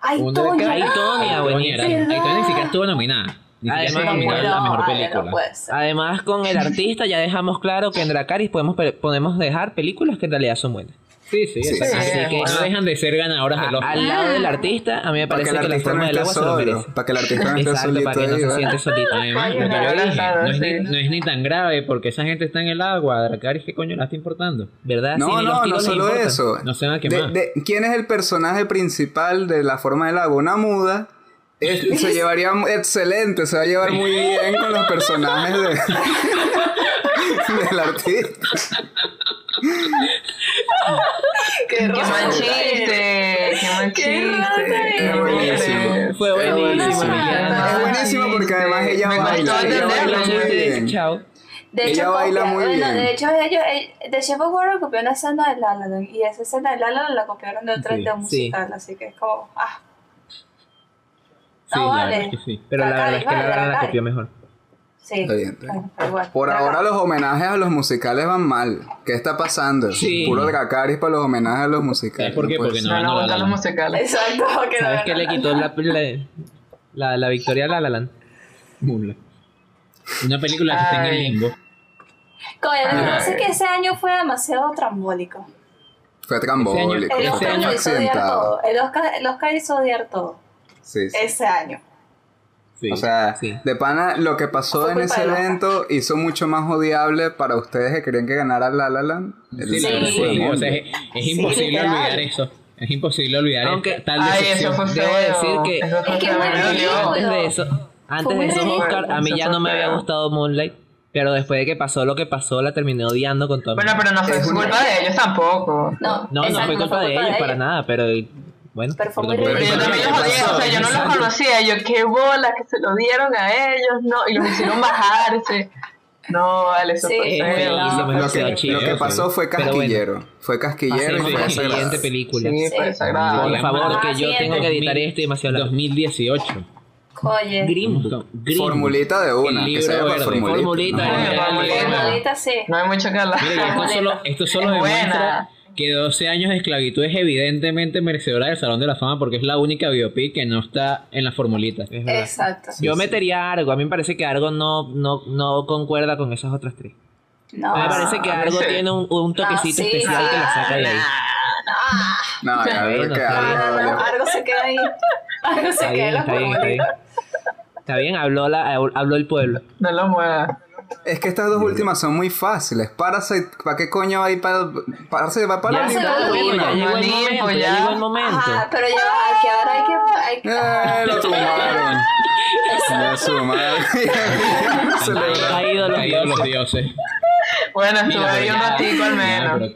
Speaker 5: Ay, Tonya,
Speaker 2: ay, Tonya ni siquiera estuvo nominada.
Speaker 5: Además, no
Speaker 2: la mejor película.
Speaker 1: no.
Speaker 5: Además, con el artista ya dejamos claro que en Dracaris podemos, podemos dejar películas que en realidad son buenas.
Speaker 2: Sí, sí,
Speaker 3: Sí,
Speaker 4: sí,
Speaker 2: Así que
Speaker 4: bueno.
Speaker 2: no dejan de ser ganadoras del
Speaker 5: A-
Speaker 2: Oscar.
Speaker 5: al lado del artista, a mí me
Speaker 3: que
Speaker 5: parece que la
Speaker 3: artista no
Speaker 5: forma del agua se lo
Speaker 3: solo.
Speaker 5: merece.
Speaker 3: Para que el artista no esté solito
Speaker 5: para que no
Speaker 3: ahí,
Speaker 5: se siente solito.
Speaker 2: Además, como
Speaker 4: no,
Speaker 2: yo dije,
Speaker 4: no,
Speaker 2: es, ni,
Speaker 4: sí.
Speaker 2: no es ni tan grave porque esa gente está en el agua. A Dracarys, ¿qué coño la está importando?
Speaker 5: ¿Verdad? Sí,
Speaker 3: No,
Speaker 5: los
Speaker 3: no, no solo eso.
Speaker 2: No se van a
Speaker 3: De-
Speaker 2: quemar.
Speaker 3: de- ¿Quién es el personaje principal de La Forma del Agua? Una muda. Es- se llevaría excelente, se va a llevar muy bien con los personajes de, [laughs] del artista.
Speaker 1: Qué
Speaker 4: mal chiste, qué mal chiste.
Speaker 3: buenísimo.
Speaker 5: Fue buenísimo.
Speaker 3: buenísimo. Es buenísimo porque además ella
Speaker 4: Me
Speaker 3: baila. Ella baila muy bien.
Speaker 5: Chao.
Speaker 1: De
Speaker 3: Ella
Speaker 1: hecho,
Speaker 3: baila
Speaker 1: copia-
Speaker 3: muy
Speaker 1: bueno,
Speaker 3: bien.
Speaker 1: de hecho ellos, eh, The Chef of War copió una escena de La La Land y esa escena de La La Land la copiaron de otra
Speaker 2: Sí,
Speaker 1: de musical, así que es como, ah,
Speaker 2: Sí,
Speaker 1: no
Speaker 2: la
Speaker 1: vale.
Speaker 2: verdad es que sí.
Speaker 5: Pero la verdad es que la verdad la copió mejor.
Speaker 1: Sí,
Speaker 3: Está bien, está bien.
Speaker 1: igual,
Speaker 3: Por
Speaker 1: Dracarys.
Speaker 3: ahora los homenajes a los musicales van mal. ¿Qué está pasando?
Speaker 5: Sí.
Speaker 3: Puro Dracaris para los homenajes a los
Speaker 2: ¿Sabes
Speaker 3: musicales.
Speaker 2: por qué?
Speaker 3: puede
Speaker 2: Porque no
Speaker 4: No nos
Speaker 2: ganó la
Speaker 4: los musicales.
Speaker 1: Exacto, [laughs] que
Speaker 5: ¿Sabes
Speaker 1: no
Speaker 5: qué le
Speaker 1: gana.
Speaker 5: quitó la, la, la, la victoria a La La Land?
Speaker 2: Mula. Una película que está en el limbo.
Speaker 1: Coño, lo que
Speaker 3: Ay.
Speaker 1: pasa es que ese año fue demasiado trambólico.
Speaker 3: Fue trambólico.
Speaker 1: El
Speaker 2: Ese
Speaker 1: Oscar
Speaker 2: año
Speaker 1: lo hizo odiar todo. El Oscar, el Oscar hizo odiar todo.
Speaker 3: Sí, sí.
Speaker 1: Ese año.
Speaker 2: Sí.
Speaker 3: O sea,
Speaker 5: Sí.
Speaker 3: de pana, lo que pasó en ese evento hizo mucho más odiable para ustedes que querían que ganara La La Land. El
Speaker 2: Sí, o sea, es, imposible olvidar eso. Es imposible olvidar
Speaker 5: Aunque-
Speaker 2: esta- tal
Speaker 4: Ay, eso fue
Speaker 5: Debo
Speaker 4: feo.
Speaker 5: decir que-
Speaker 4: Eso fue
Speaker 1: Es.
Speaker 5: Antes de eso, antes de esos. Oscar, a mí ya no me había gustado Moonlight. Pero después de que pasó lo que pasó, la terminé odiando con todo.
Speaker 4: Bueno, pero no fue culpa de ellos tampoco.
Speaker 1: No,
Speaker 5: no, no fue culpa de ellos, para nada, pero bueno.
Speaker 1: Pero fue
Speaker 2: Pero
Speaker 1: muy
Speaker 4: yo también los odié, o sea, yo no los conocía, yo qué bola que se lo dieron a ellos, no, y los hicieron bajarse. No, vale, eso
Speaker 1: Sí,
Speaker 4: fue
Speaker 3: Lo
Speaker 5: demasiado
Speaker 3: que,
Speaker 5: chido,
Speaker 3: lo que pasó fue
Speaker 5: Pero bueno.
Speaker 3: casquillero. Fue casquillero y fue
Speaker 5: siguiente película.
Speaker 4: Sí,
Speaker 1: Sí.
Speaker 4: fue desagradable.
Speaker 5: Por favor,
Speaker 1: Ah,
Speaker 5: que yo tengo que editar esto y demasiado largo.
Speaker 2: 2018.
Speaker 1: Oye.
Speaker 3: Formulita de una,
Speaker 2: El
Speaker 3: que se llama formulita.
Speaker 5: Formulita,
Speaker 3: No,
Speaker 5: eh.
Speaker 4: Formulita.
Speaker 1: sí.
Speaker 4: No hay mucho que hablar.
Speaker 2: Mira, esto solo, esto solo
Speaker 4: Es
Speaker 2: demuestra
Speaker 4: buena.
Speaker 2: Que 12 años de esclavitud es evidentemente merecedora del Salón de la Fama porque es la única biopic que no está en la formulita.
Speaker 5: Es verdad.
Speaker 1: Exacto.
Speaker 5: Yo metería Argo. A mí me parece que Argo no, no, no concuerda con esas otras tres.
Speaker 1: No.
Speaker 5: me parece que
Speaker 4: a
Speaker 5: Argo
Speaker 4: veces-
Speaker 5: tiene un, un toquecito
Speaker 1: No, sí,
Speaker 5: especial
Speaker 1: sí.
Speaker 5: que la saca de ahí.
Speaker 3: No,
Speaker 5: Bueno,
Speaker 3: veo que
Speaker 5: está bien.
Speaker 3: algo-
Speaker 1: No, no, algo se queda ahí. Algo se
Speaker 5: Está
Speaker 1: queda
Speaker 5: bien,
Speaker 1: en la
Speaker 5: está bien, está bien.
Speaker 1: formulita.
Speaker 5: Está bien, habló, la, habló el pueblo.
Speaker 4: No lo muevas.
Speaker 3: Es que estas dos últimas son muy fáciles. Parasite, ¿para qué coño va a ir para Parasite va para
Speaker 1: Ya
Speaker 3: la
Speaker 1: se
Speaker 3: lista
Speaker 1: lo
Speaker 3: de
Speaker 1: digo,
Speaker 3: una?
Speaker 5: ya llegó el ya
Speaker 4: ya.
Speaker 5: llegó el momento.
Speaker 1: Ajá, pero ya va, que ahora hay que. Hay que
Speaker 3: Eh, lo tumbaron. Ya su madre. Se le-
Speaker 5: Han caído los dioses.
Speaker 4: Bueno, estuve ahí un
Speaker 2: ya-
Speaker 4: ratico al
Speaker 2: ya,
Speaker 4: menos.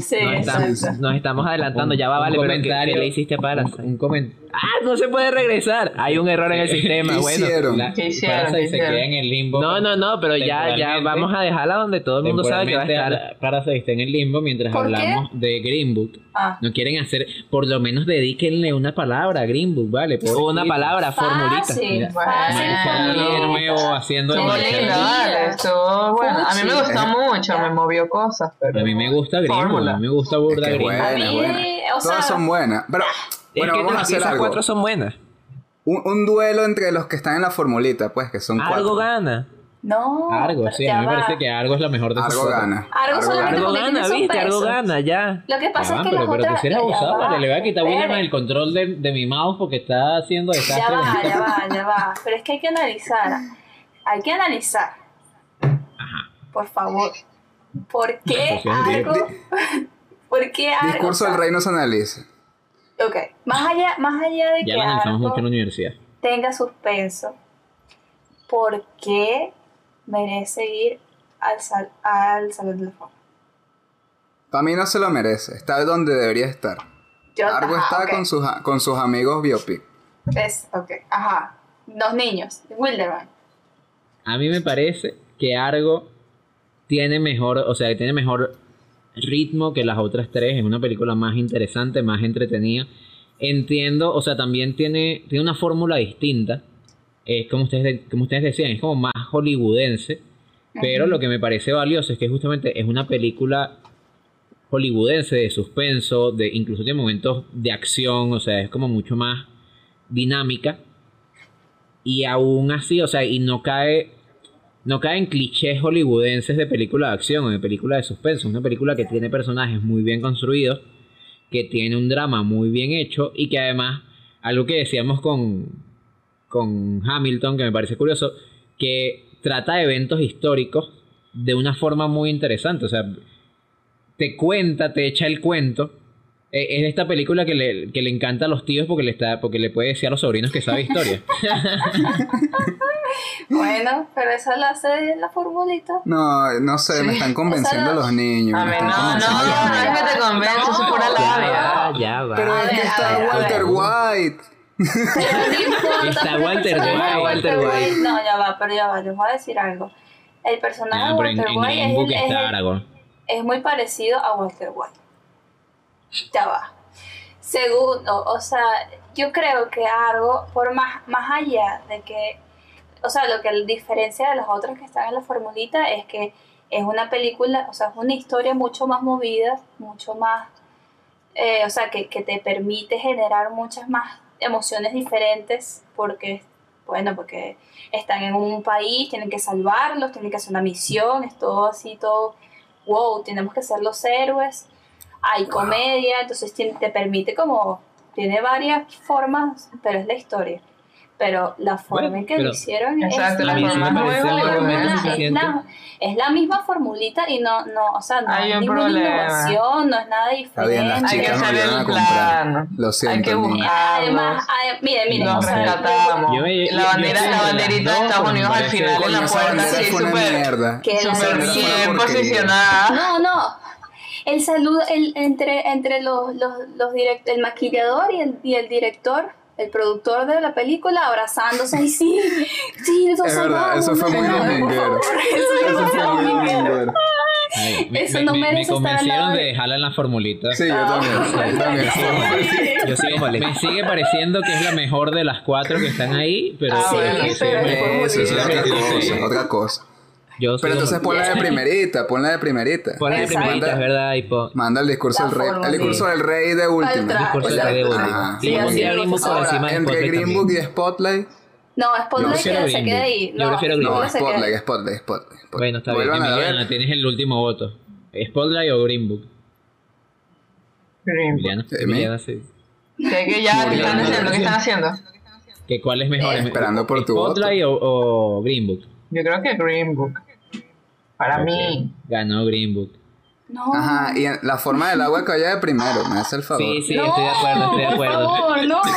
Speaker 1: Sí,
Speaker 5: Nos estamos, nos estamos adelantando,
Speaker 2: Un-
Speaker 5: ya va, vale, pero ¿qué,
Speaker 2: comentario-
Speaker 5: qué le hiciste para?
Speaker 2: Un, un comentario.
Speaker 5: Ah, no se puede regresar. Hay un error en el sistema,
Speaker 3: ¿Qué
Speaker 5: bueno.
Speaker 3: hicieron?
Speaker 2: La,
Speaker 4: ¿Qué hicieron? ¿Qué
Speaker 2: se
Speaker 4: hicieron?
Speaker 2: queda en el limbo.
Speaker 5: No, no, no, pero ya, ya vamos a dejarla donde todo el mundo sabe que va a estar.
Speaker 2: Parasite está en el limbo mientras
Speaker 1: ¿Por qué?
Speaker 2: hablamos de Green Book.
Speaker 1: Ah.
Speaker 2: No quieren hacer, por lo menos dedíquenle una palabra a Green Book, ¿vale?
Speaker 5: Una
Speaker 2: Pobrecito.
Speaker 5: palabra, formulita.
Speaker 1: Fácil,
Speaker 2: Mira,
Speaker 1: fácil.
Speaker 2: Nuevo haciendo el
Speaker 4: estuvo bueno. A mí me gustó mucho, me movió cosas, pero...
Speaker 2: A mí me gusta Green Book,
Speaker 4: Fórmula.
Speaker 2: a mí me gusta burda
Speaker 3: Qué
Speaker 2: Green Book.
Speaker 3: buena,
Speaker 1: A mí,
Speaker 3: buena.
Speaker 1: o sea-
Speaker 3: Todas son buenas. Pero,
Speaker 5: Es
Speaker 3: bueno,
Speaker 5: que
Speaker 3: vamos a hacer
Speaker 5: esas
Speaker 3: algo.
Speaker 5: cuatro son buenas.
Speaker 3: Un, un duelo entre los que están en la formulita, pues, que son
Speaker 5: Algo
Speaker 3: cuatro.
Speaker 5: gana.
Speaker 1: No.
Speaker 2: Argo, sí,
Speaker 1: ya
Speaker 2: a mí me parece que Argo es la mejor de cuatro.
Speaker 3: gana.
Speaker 1: Argo solamente
Speaker 5: Algo
Speaker 1: porque
Speaker 5: gana, viste, algo
Speaker 1: suspenso.
Speaker 5: gana, ya.
Speaker 1: Lo que pasa
Speaker 2: Ah,
Speaker 1: es que
Speaker 2: pero,
Speaker 1: las
Speaker 2: pero
Speaker 1: otras.
Speaker 2: tú eres
Speaker 1: ya
Speaker 2: abusado,
Speaker 1: va,
Speaker 2: vale. Le voy a quitar a William el control de, de mi mouse porque está haciendo
Speaker 1: Ya
Speaker 2: desastre.
Speaker 1: va, ya va, ya va. Pero es que hay que analizar. Hay que analizar. Por favor. ¿Por qué algo? [laughs] ¿Por qué algo?
Speaker 3: Discurso del reino se analiza.
Speaker 1: Ok. Más allá, más allá de
Speaker 2: Ya
Speaker 1: que algo
Speaker 2: mucho en la universidad.
Speaker 1: tenga suspenso, ¿por qué merece ir al, sal, al Salón de la Fama?
Speaker 3: Para mí no se lo merece. Está donde debería estar.
Speaker 1: Yo,
Speaker 3: Argo
Speaker 1: ajá,
Speaker 3: está con, sus, con sus amigos biopic.
Speaker 1: Es, ok, ajá. Dos niños. Wilderman.
Speaker 2: A mí me parece que Argo tiene mejor, o sea, tiene mejor ritmo que las otras tres. Es una película más interesante, más entretenida. Entiendo, o sea, también tiene, tiene una fórmula distinta. Es como ustedes, de- como ustedes decían, es como más hollywoodense. Pero lo que me parece valioso es que justamente es una película hollywoodense de suspenso, de incluso tiene momentos de acción, o sea, es como mucho más dinámica. Y aún así, o sea, y no cae no cae en clichés hollywoodenses de película de acción o de película de suspenso. Una película que tiene personajes muy bien construidos, que tiene un drama muy bien hecho y que además, algo que decíamos con, con Hamilton, que me parece curioso, que trata eventos históricos de una forma muy interesante. O sea, te cuenta, te echa el cuento. Eh, Es esta película que le, que le encanta a los tíos porque le, está, porque le puede decir a los sobrinos que sabe historia. [laughs]
Speaker 1: Bueno, pero esa la hace la formulita.
Speaker 3: No, no sé, me están convenciendo los niños.
Speaker 4: A
Speaker 3: me
Speaker 4: mí no, no,
Speaker 3: los
Speaker 4: no es que te convence, eso es pura
Speaker 5: Ya
Speaker 4: labia.
Speaker 5: ya va.
Speaker 3: Pero
Speaker 1: A
Speaker 3: es que
Speaker 1: ver,
Speaker 3: está
Speaker 1: ver,
Speaker 3: Walter. White.
Speaker 1: No
Speaker 5: Está Walter White,
Speaker 1: Walter
Speaker 5: Walter
Speaker 1: White.
Speaker 5: White.
Speaker 1: No, ya va, pero ya va, les voy a decir algo. El personaje de Walter
Speaker 2: en
Speaker 1: White es, es muy parecido a Walter White. Ya va. Segundo, o sea, yo creo que algo, por más, más allá de que, o sea, lo que diferencia de las otras que están en la formulita es que es una película, o sea, es una historia mucho más movida, mucho más, eh, o sea, que, que te permite generar muchas más emociones diferentes porque, bueno, porque están en un país, tienen que salvarlos, tienen que hacer una misión, es todo así, todo, wow, tenemos que ser los héroes, hay comedia, entonces tiene- te permite como, tiene varias formas, pero es la historia. Pero la forma
Speaker 2: Bueno,
Speaker 1: en que lo hicieron
Speaker 4: Exacto,
Speaker 1: es,
Speaker 2: la forma
Speaker 1: misma es, la, es la formulita y no, no, o sea, no
Speaker 4: Hay
Speaker 1: hay,
Speaker 4: un
Speaker 1: ninguna
Speaker 4: problema.
Speaker 1: innovación, no es nada
Speaker 3: Está bien, las
Speaker 1: diferente.
Speaker 4: Hay que hacer el plan.
Speaker 3: Lo
Speaker 4: Hay
Speaker 3: siento,
Speaker 4: que
Speaker 3: niños.
Speaker 4: buscar.
Speaker 1: Además, ay, miren, miren,
Speaker 4: Nos
Speaker 1: o sea,
Speaker 4: rescatamos.
Speaker 2: Yo me- yo-
Speaker 4: la bandera, la banderita de
Speaker 2: dos,
Speaker 4: Estados Unidos al final en la puerta, así súper.
Speaker 1: Que
Speaker 4: bien posicionada.
Speaker 1: No, no. El saludo el, entre, entre los, los, los direct- el maquillador y el, y el director, el productor de la película, abrazándose y sí, [laughs] sí, lo
Speaker 3: Es verdad, eso fue muy dominguero.
Speaker 1: Eso
Speaker 3: Eso
Speaker 1: fue
Speaker 3: muy
Speaker 1: dominguero.
Speaker 2: me,
Speaker 1: Eso
Speaker 2: me-
Speaker 1: no
Speaker 2: me- me
Speaker 1: merece estar al
Speaker 2: convencieron de
Speaker 1: de-
Speaker 2: dejarla en la formulita.
Speaker 3: Sí, yo también. Yo también.
Speaker 5: Yo sigo molesto.
Speaker 2: Me sigue pareciendo que es la mejor de las cuatro que están ahí, pero
Speaker 4: Ah,
Speaker 2: sí, sí,
Speaker 1: sí,
Speaker 2: me- me-
Speaker 3: otra
Speaker 2: sí,
Speaker 3: cosa, otra cosa.
Speaker 2: Yo
Speaker 3: Pero entonces
Speaker 2: molesto. [laughs]
Speaker 3: ponla de primerita, ponla de primerita.
Speaker 5: Ponle de primerita, es verdad, y pon-
Speaker 3: Manda el discurso del rey. El discurso del rey de última.
Speaker 1: Falta-
Speaker 5: discurso de
Speaker 1: Exacto.
Speaker 5: de última.
Speaker 1: Sí, así, ahora,
Speaker 3: Entre
Speaker 5: Spotlight
Speaker 3: Green. Book y Spotlight.
Speaker 1: No, Spotlight que se quede ahí.
Speaker 5: Yo prefiero Green
Speaker 3: No,
Speaker 5: Book.
Speaker 1: quede.
Speaker 3: Spotlight, Spotlight, Spotlight. Spotlight.
Speaker 2: Bueno, está bien. Emiliana, tienes el último voto. ¿Spotlight o Green Book?
Speaker 4: Green Book.
Speaker 2: Emiliana,
Speaker 3: ¿Eh,
Speaker 2: Emiliana, sí.
Speaker 4: ¿Qué, qué ya, ¿qué están haciendo? ¿Qué están haciendo?
Speaker 2: ¿Que ¿Cuál es mejor?
Speaker 3: Eh, esperando por tu
Speaker 2: ¿Spotlight o, o Green Book?
Speaker 4: Yo creo que Green Book. Para
Speaker 2: Ok,
Speaker 4: mí.
Speaker 2: Ganó Green Book.
Speaker 1: No.
Speaker 3: Ajá, y la forma del agua que vaya de primero, me hace el favor.
Speaker 5: Sí, sí,
Speaker 1: no,
Speaker 5: estoy de acuerdo, estoy de
Speaker 1: por
Speaker 5: acuerdo.
Speaker 1: favor, no. [laughs]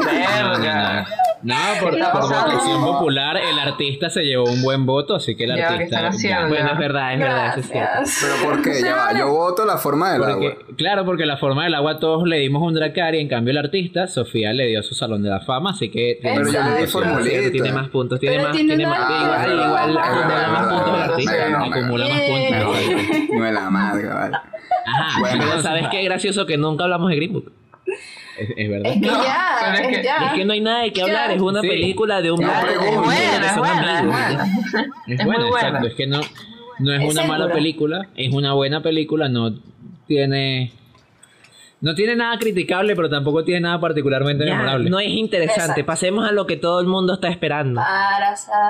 Speaker 2: No, no,
Speaker 4: Verga.
Speaker 2: No. Por, votación popular, el artista se llevó un buen voto, así que el
Speaker 4: Ya, ¿qué
Speaker 2: artista.
Speaker 4: están haciendo?
Speaker 5: Bueno, es verdad, es verdad, es cierto.
Speaker 3: Pero ¿por qué? Ya va, yo voto la forma del agua.
Speaker 2: Claro, porque la forma del agua todos le dimos un Dracar y en cambio el artista, Sofía le dio su salón de la fama, así que tiene
Speaker 3: Pero yo le.
Speaker 5: Cierto, tiene más puntos, tiene
Speaker 1: Pero
Speaker 5: más,
Speaker 1: tiene
Speaker 5: más,
Speaker 3: Ah,
Speaker 5: igual, igual acumula más puntos el artista.
Speaker 2: Acumula más puntos.
Speaker 3: No es la madre, vale.
Speaker 2: Ajá,
Speaker 5: pero ¿sabes qué gracioso que nunca hablamos de Green Book?
Speaker 2: Es, es verdad.
Speaker 1: Es que
Speaker 4: No,
Speaker 1: ya,
Speaker 4: pero es
Speaker 1: es,
Speaker 4: que-
Speaker 1: ya.
Speaker 5: Es que no hay nada de qué hablar, es una
Speaker 2: Sí.
Speaker 5: película de un
Speaker 3: No Es
Speaker 4: buena, es buena, es
Speaker 5: amigos.
Speaker 4: buena.
Speaker 2: Es,
Speaker 4: Es
Speaker 2: buena,
Speaker 4: muy buena.
Speaker 2: exacto. Es que no, no es
Speaker 1: Es
Speaker 2: una mala
Speaker 1: segura.
Speaker 2: película, es una buena película, no tiene. No tiene nada criticable, pero tampoco tiene nada particularmente
Speaker 5: Ya,
Speaker 2: memorable.
Speaker 5: no es interesante,
Speaker 1: Exacto.
Speaker 5: pasemos a lo que todo el mundo está esperando.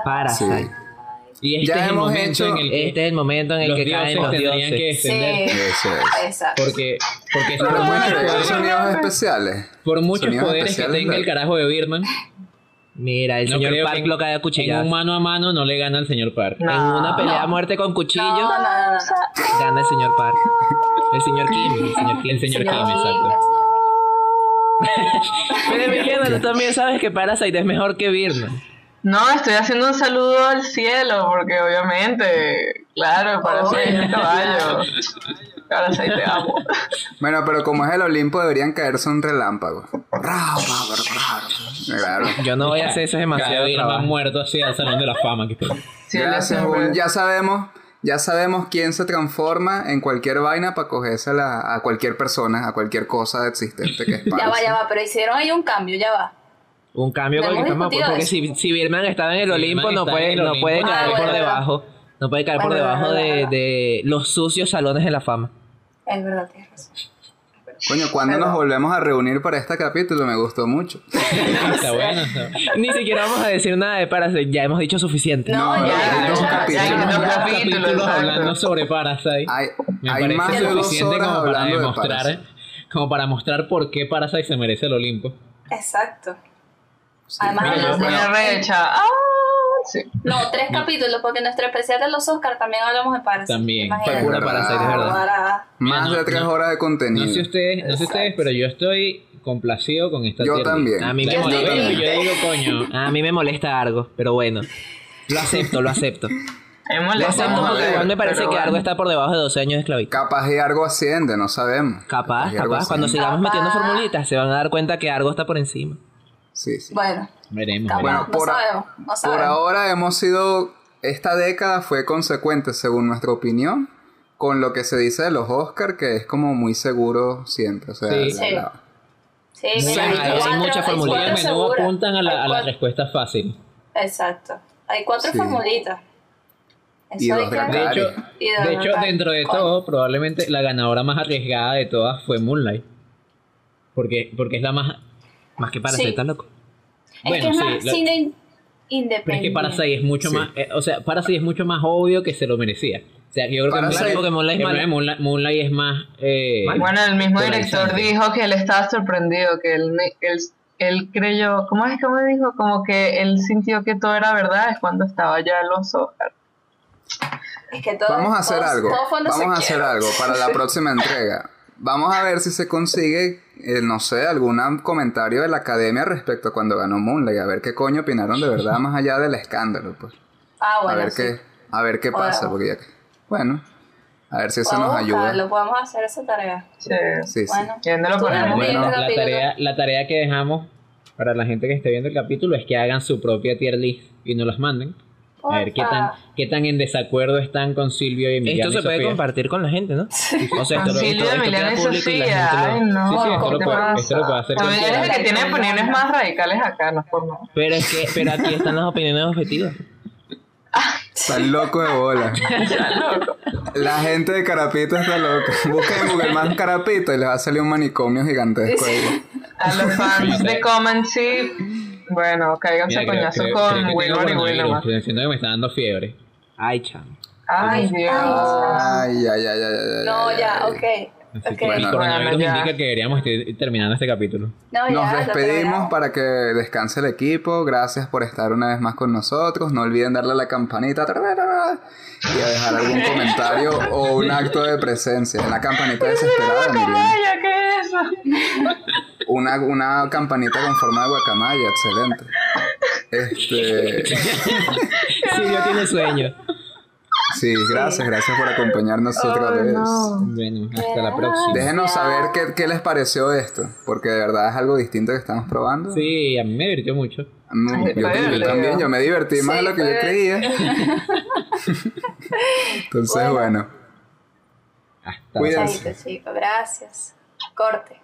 Speaker 5: Parasite.
Speaker 3: Sí.
Speaker 2: Y este
Speaker 3: Ya
Speaker 2: es el
Speaker 3: hemos
Speaker 2: momento
Speaker 3: hecho-
Speaker 2: en el que
Speaker 5: Este es el momento en el
Speaker 2: los
Speaker 5: que
Speaker 2: dioses
Speaker 5: caen los
Speaker 2: tendrían
Speaker 5: dioses.
Speaker 2: que
Speaker 1: Sí,
Speaker 2: descender.
Speaker 3: Eso es.
Speaker 1: exacto.
Speaker 2: Porque, porque
Speaker 3: Pero
Speaker 2: por,
Speaker 3: bueno,
Speaker 2: muchos
Speaker 3: esos
Speaker 2: poderes,
Speaker 3: sonidos especiales.
Speaker 2: por muchos
Speaker 3: Sonidos
Speaker 2: poderes que tenga el carajo de Birdman,
Speaker 5: Mira, el
Speaker 2: no
Speaker 5: señor Park
Speaker 2: que
Speaker 5: lo cae a
Speaker 2: en
Speaker 5: cuchillas.
Speaker 2: un mano a mano no le gana al señor Park.
Speaker 4: No.
Speaker 5: En una pelea a
Speaker 1: No.
Speaker 5: muerte con cuchillo,
Speaker 1: No, no, no, no, no.
Speaker 5: gana el señor Park. El señor Kim, el señor Kim.
Speaker 2: El señor
Speaker 1: Señor
Speaker 2: Kim, exacto. [laughs]
Speaker 5: Pero Emiliano, tú también sabes que Parasite es mejor que Birdman.
Speaker 4: No, estoy haciendo un saludo al cielo, porque obviamente, claro, para
Speaker 1: Oh, ya.
Speaker 4: caballo. Ahora sí te amo. [laughs]
Speaker 3: Bueno, pero como es el Olimpo, deberían caerse un relámpago. Claro.
Speaker 5: Yo no voy a hacer eso, es demasiado
Speaker 2: Cada
Speaker 5: trabajo.
Speaker 2: muerto así al Salón de la Fama. Que
Speaker 4: Sí,
Speaker 3: Gracias, Bull. Ya sabemos, ya sabemos quién se transforma en cualquier vaina para cogérsela a cualquier persona, a cualquier cosa existente que es [laughs]
Speaker 1: Ya va, ya va, pero hicieron ahí un cambio, ya va.
Speaker 5: Un cambio
Speaker 1: hemos
Speaker 5: estamos-
Speaker 1: discutido
Speaker 5: porque
Speaker 1: eso.
Speaker 5: si, si Birdman estaba en el
Speaker 2: Si
Speaker 5: Olimpo, no puede,
Speaker 2: el
Speaker 5: no
Speaker 2: Olimpo,
Speaker 5: puede
Speaker 1: Ah,
Speaker 5: caer por debajo. No puede caer por debajo
Speaker 1: verdad,
Speaker 5: de,
Speaker 1: verdad.
Speaker 5: de los sucios salones de la fama.
Speaker 1: Es verdad, tienes razón.
Speaker 3: Coño, ¿cuándo nos volvemos a reunir para este capítulo? Me gustó mucho.
Speaker 2: Está bueno. está-
Speaker 5: Ni siquiera vamos a decir nada de Parasite, ya hemos dicho suficiente.
Speaker 1: No,
Speaker 3: No,
Speaker 1: ya,
Speaker 3: dos capítulos.
Speaker 2: hablando sobre Parasite.
Speaker 3: Hay,
Speaker 2: Me
Speaker 3: hay
Speaker 2: parece
Speaker 3: más
Speaker 2: suficiente como para
Speaker 3: de
Speaker 2: demostrar, como para mostrar por qué Parasite se merece el Olimpo.
Speaker 1: Exacto.
Speaker 3: Sí.
Speaker 1: Además,
Speaker 2: Mira,
Speaker 1: los-
Speaker 4: recha. Ah, sí.
Speaker 1: no, tres capítulos, porque en nuestro especial de los Oscars también hablamos de Parasite.
Speaker 2: También.
Speaker 1: Imagínate.
Speaker 3: Fue pura
Speaker 2: Parasite, es verdad.
Speaker 1: Para-
Speaker 3: Más de tres
Speaker 2: no-
Speaker 3: horas de contenido.
Speaker 2: No sé ustedes, no sé ustedes, pero yo estoy complacido con esta
Speaker 3: Yo también.
Speaker 5: A mí me
Speaker 1: Yo
Speaker 5: molesta.
Speaker 1: también.
Speaker 2: Yo digo, coño,
Speaker 5: A mí me molesta algo, pero bueno. Lo acepto, lo acepto.
Speaker 4: Me
Speaker 5: Lo acepto porque igual me parece que
Speaker 4: bueno.
Speaker 5: algo está por debajo de 12 años de esclavitud.
Speaker 3: Capaz y algo asciende, no sabemos.
Speaker 5: Capaz, capaz. Cuando sigamos
Speaker 1: Capaz.
Speaker 5: metiendo formulitas se van a dar cuenta que algo está por encima.
Speaker 3: Sí, sí.
Speaker 1: Bueno,
Speaker 2: veremos.
Speaker 3: Bueno,
Speaker 1: no
Speaker 3: por,
Speaker 1: sabemos. No
Speaker 3: por
Speaker 1: sabemos.
Speaker 3: ahora hemos sido. Esta década fue consecuente, según nuestra opinión, con lo que se dice de los Oscars, que es como muy seguro siempre. O sea,
Speaker 2: Sí.
Speaker 3: la-
Speaker 1: Sí.
Speaker 3: la-
Speaker 1: Sí, mira,
Speaker 2: hay-
Speaker 1: hay,
Speaker 2: hay
Speaker 1: cuatro,
Speaker 5: muchas formulitas.
Speaker 1: cuatro
Speaker 2: a menudo apuntan a la, a la
Speaker 1: cuatro-
Speaker 2: respuesta fácil.
Speaker 1: Exacto. Hay cuatro
Speaker 3: Sí.
Speaker 1: formulitas.
Speaker 3: Y
Speaker 1: Eso
Speaker 3: dos de
Speaker 2: De hecho,
Speaker 1: Y de
Speaker 2: de hecho, dentro de
Speaker 1: coño.
Speaker 2: todo, probablemente la ganadora más arriesgada de todas fue Moonlight. Porque, porque es la más.
Speaker 5: Más que para ser
Speaker 1: Sí.
Speaker 5: tan loco.
Speaker 1: Es
Speaker 2: Bueno,
Speaker 1: que es
Speaker 2: sí,
Speaker 1: más
Speaker 2: la-
Speaker 1: cine in-
Speaker 2: Pero
Speaker 1: independiente.
Speaker 2: es que Parasite es mucho
Speaker 3: Sí.
Speaker 2: más. eh, o sea, Parasite es mucho más obvio que se lo merecía. O sea, que yo creo que
Speaker 3: Parasite-
Speaker 2: Moonlight,
Speaker 5: porque Moonlight
Speaker 2: Moonlight, Moonlight es más. eh,
Speaker 4: Bueno, el mismo director dijo que él estaba sorprendido, que él, él, él creyó, ¿cómo es que me dijo? Como que él sintió que todo era verdad, es cuando estaba ya en los Oscars.
Speaker 1: Es que todo,
Speaker 3: Vamos a hacer
Speaker 1: todo-
Speaker 3: algo.
Speaker 1: todo
Speaker 3: Vamos a hacer
Speaker 1: quiere.
Speaker 3: algo para la próxima entrega. Vamos a ver si se consigue, eh, no sé, algún comentario de la academia respecto a cuando ganó Moonlight. A ver qué coño opinaron de verdad más allá del escándalo. Pues.
Speaker 1: Ah,
Speaker 3: a
Speaker 1: bueno,
Speaker 3: ver
Speaker 1: sí.
Speaker 3: qué, a ver qué
Speaker 1: Bueno.
Speaker 3: pasa. Porque ya que- bueno, a ver si eso nos ayuda.
Speaker 1: buscarlo, podemos hacer esa tarea.
Speaker 4: Sí.
Speaker 3: Sí.
Speaker 1: Bueno,
Speaker 4: ¿Y dónde lo ponemos?
Speaker 2: Bueno, la tarea, la tarea que dejamos para la gente que esté viendo el capítulo es que hagan su propia tier list y nos las manden. A ver qué tan, qué tan en desacuerdo están con Silvio y Emiliano.
Speaker 5: Esto
Speaker 2: y
Speaker 5: se puede
Speaker 2: Sofía.
Speaker 5: compartir con la gente, ¿no? O sea, esto, esto
Speaker 4: Emiliano y
Speaker 5: público y la
Speaker 4: Sofía. Ay, no.
Speaker 2: Sí, sí, esto lo
Speaker 4: ¿qué
Speaker 2: puede- esto lo puede hacer cualquiera.
Speaker 4: es el que tiene opiniones más radicales acá, no es por nada.
Speaker 5: Pero es que, pero aquí están las opiniones objetivas.
Speaker 3: Están locos de bola. [laughs] La gente de Carapito está loca. Busquen en Google más Carapito y les va a salir un manicomio gigantesco ahí.
Speaker 4: A los fans de Comanche, bueno, cáiganse
Speaker 2: Mira,
Speaker 4: a coñazo
Speaker 2: creo- creo-
Speaker 4: con Wilmar y
Speaker 2: estoy Siento que me está dando fiebre.
Speaker 5: Ay, chamo.
Speaker 4: Ay, Dios.
Speaker 3: Ay, ay, ay, ay, ay.
Speaker 1: No,
Speaker 3: ay,
Speaker 1: ya,
Speaker 3: ay.
Speaker 1: ok.
Speaker 2: Así
Speaker 1: Ok.
Speaker 2: que el
Speaker 3: Bueno,
Speaker 2: coronavirus
Speaker 4: bueno,
Speaker 2: indica que deberíamos estar terminando este capítulo.
Speaker 1: No, ya,
Speaker 3: Nos despedimos para que descanse el equipo. Gracias por estar una vez más con nosotros. No olviden darle a la campanita y a dejar algún [laughs] comentario o un acto de presencia. En la campanita desesperada,
Speaker 4: ¿qué es eso?
Speaker 3: Una, una campanita con forma de guacamaya, excelente. Este,
Speaker 5: Silvio tiene sueño.
Speaker 3: sí, gracias, gracias por acompañarnos otra vez.
Speaker 4: no.
Speaker 2: Bueno, hasta la próxima.
Speaker 3: Déjenos saber qué, qué les pareció esto, porque de verdad es algo distinto que estamos probando.
Speaker 2: Sí, a mí me divirtió mucho.
Speaker 4: Ay,
Speaker 3: Yo,
Speaker 4: fue
Speaker 3: yo también, yo me divertí más de
Speaker 1: Sí,
Speaker 3: lo que yo creía. [laughs] Entonces,
Speaker 1: Bueno.
Speaker 3: bueno.
Speaker 2: Hasta
Speaker 3: Cuídense.
Speaker 1: Chaito, chicos, gracias. Corte.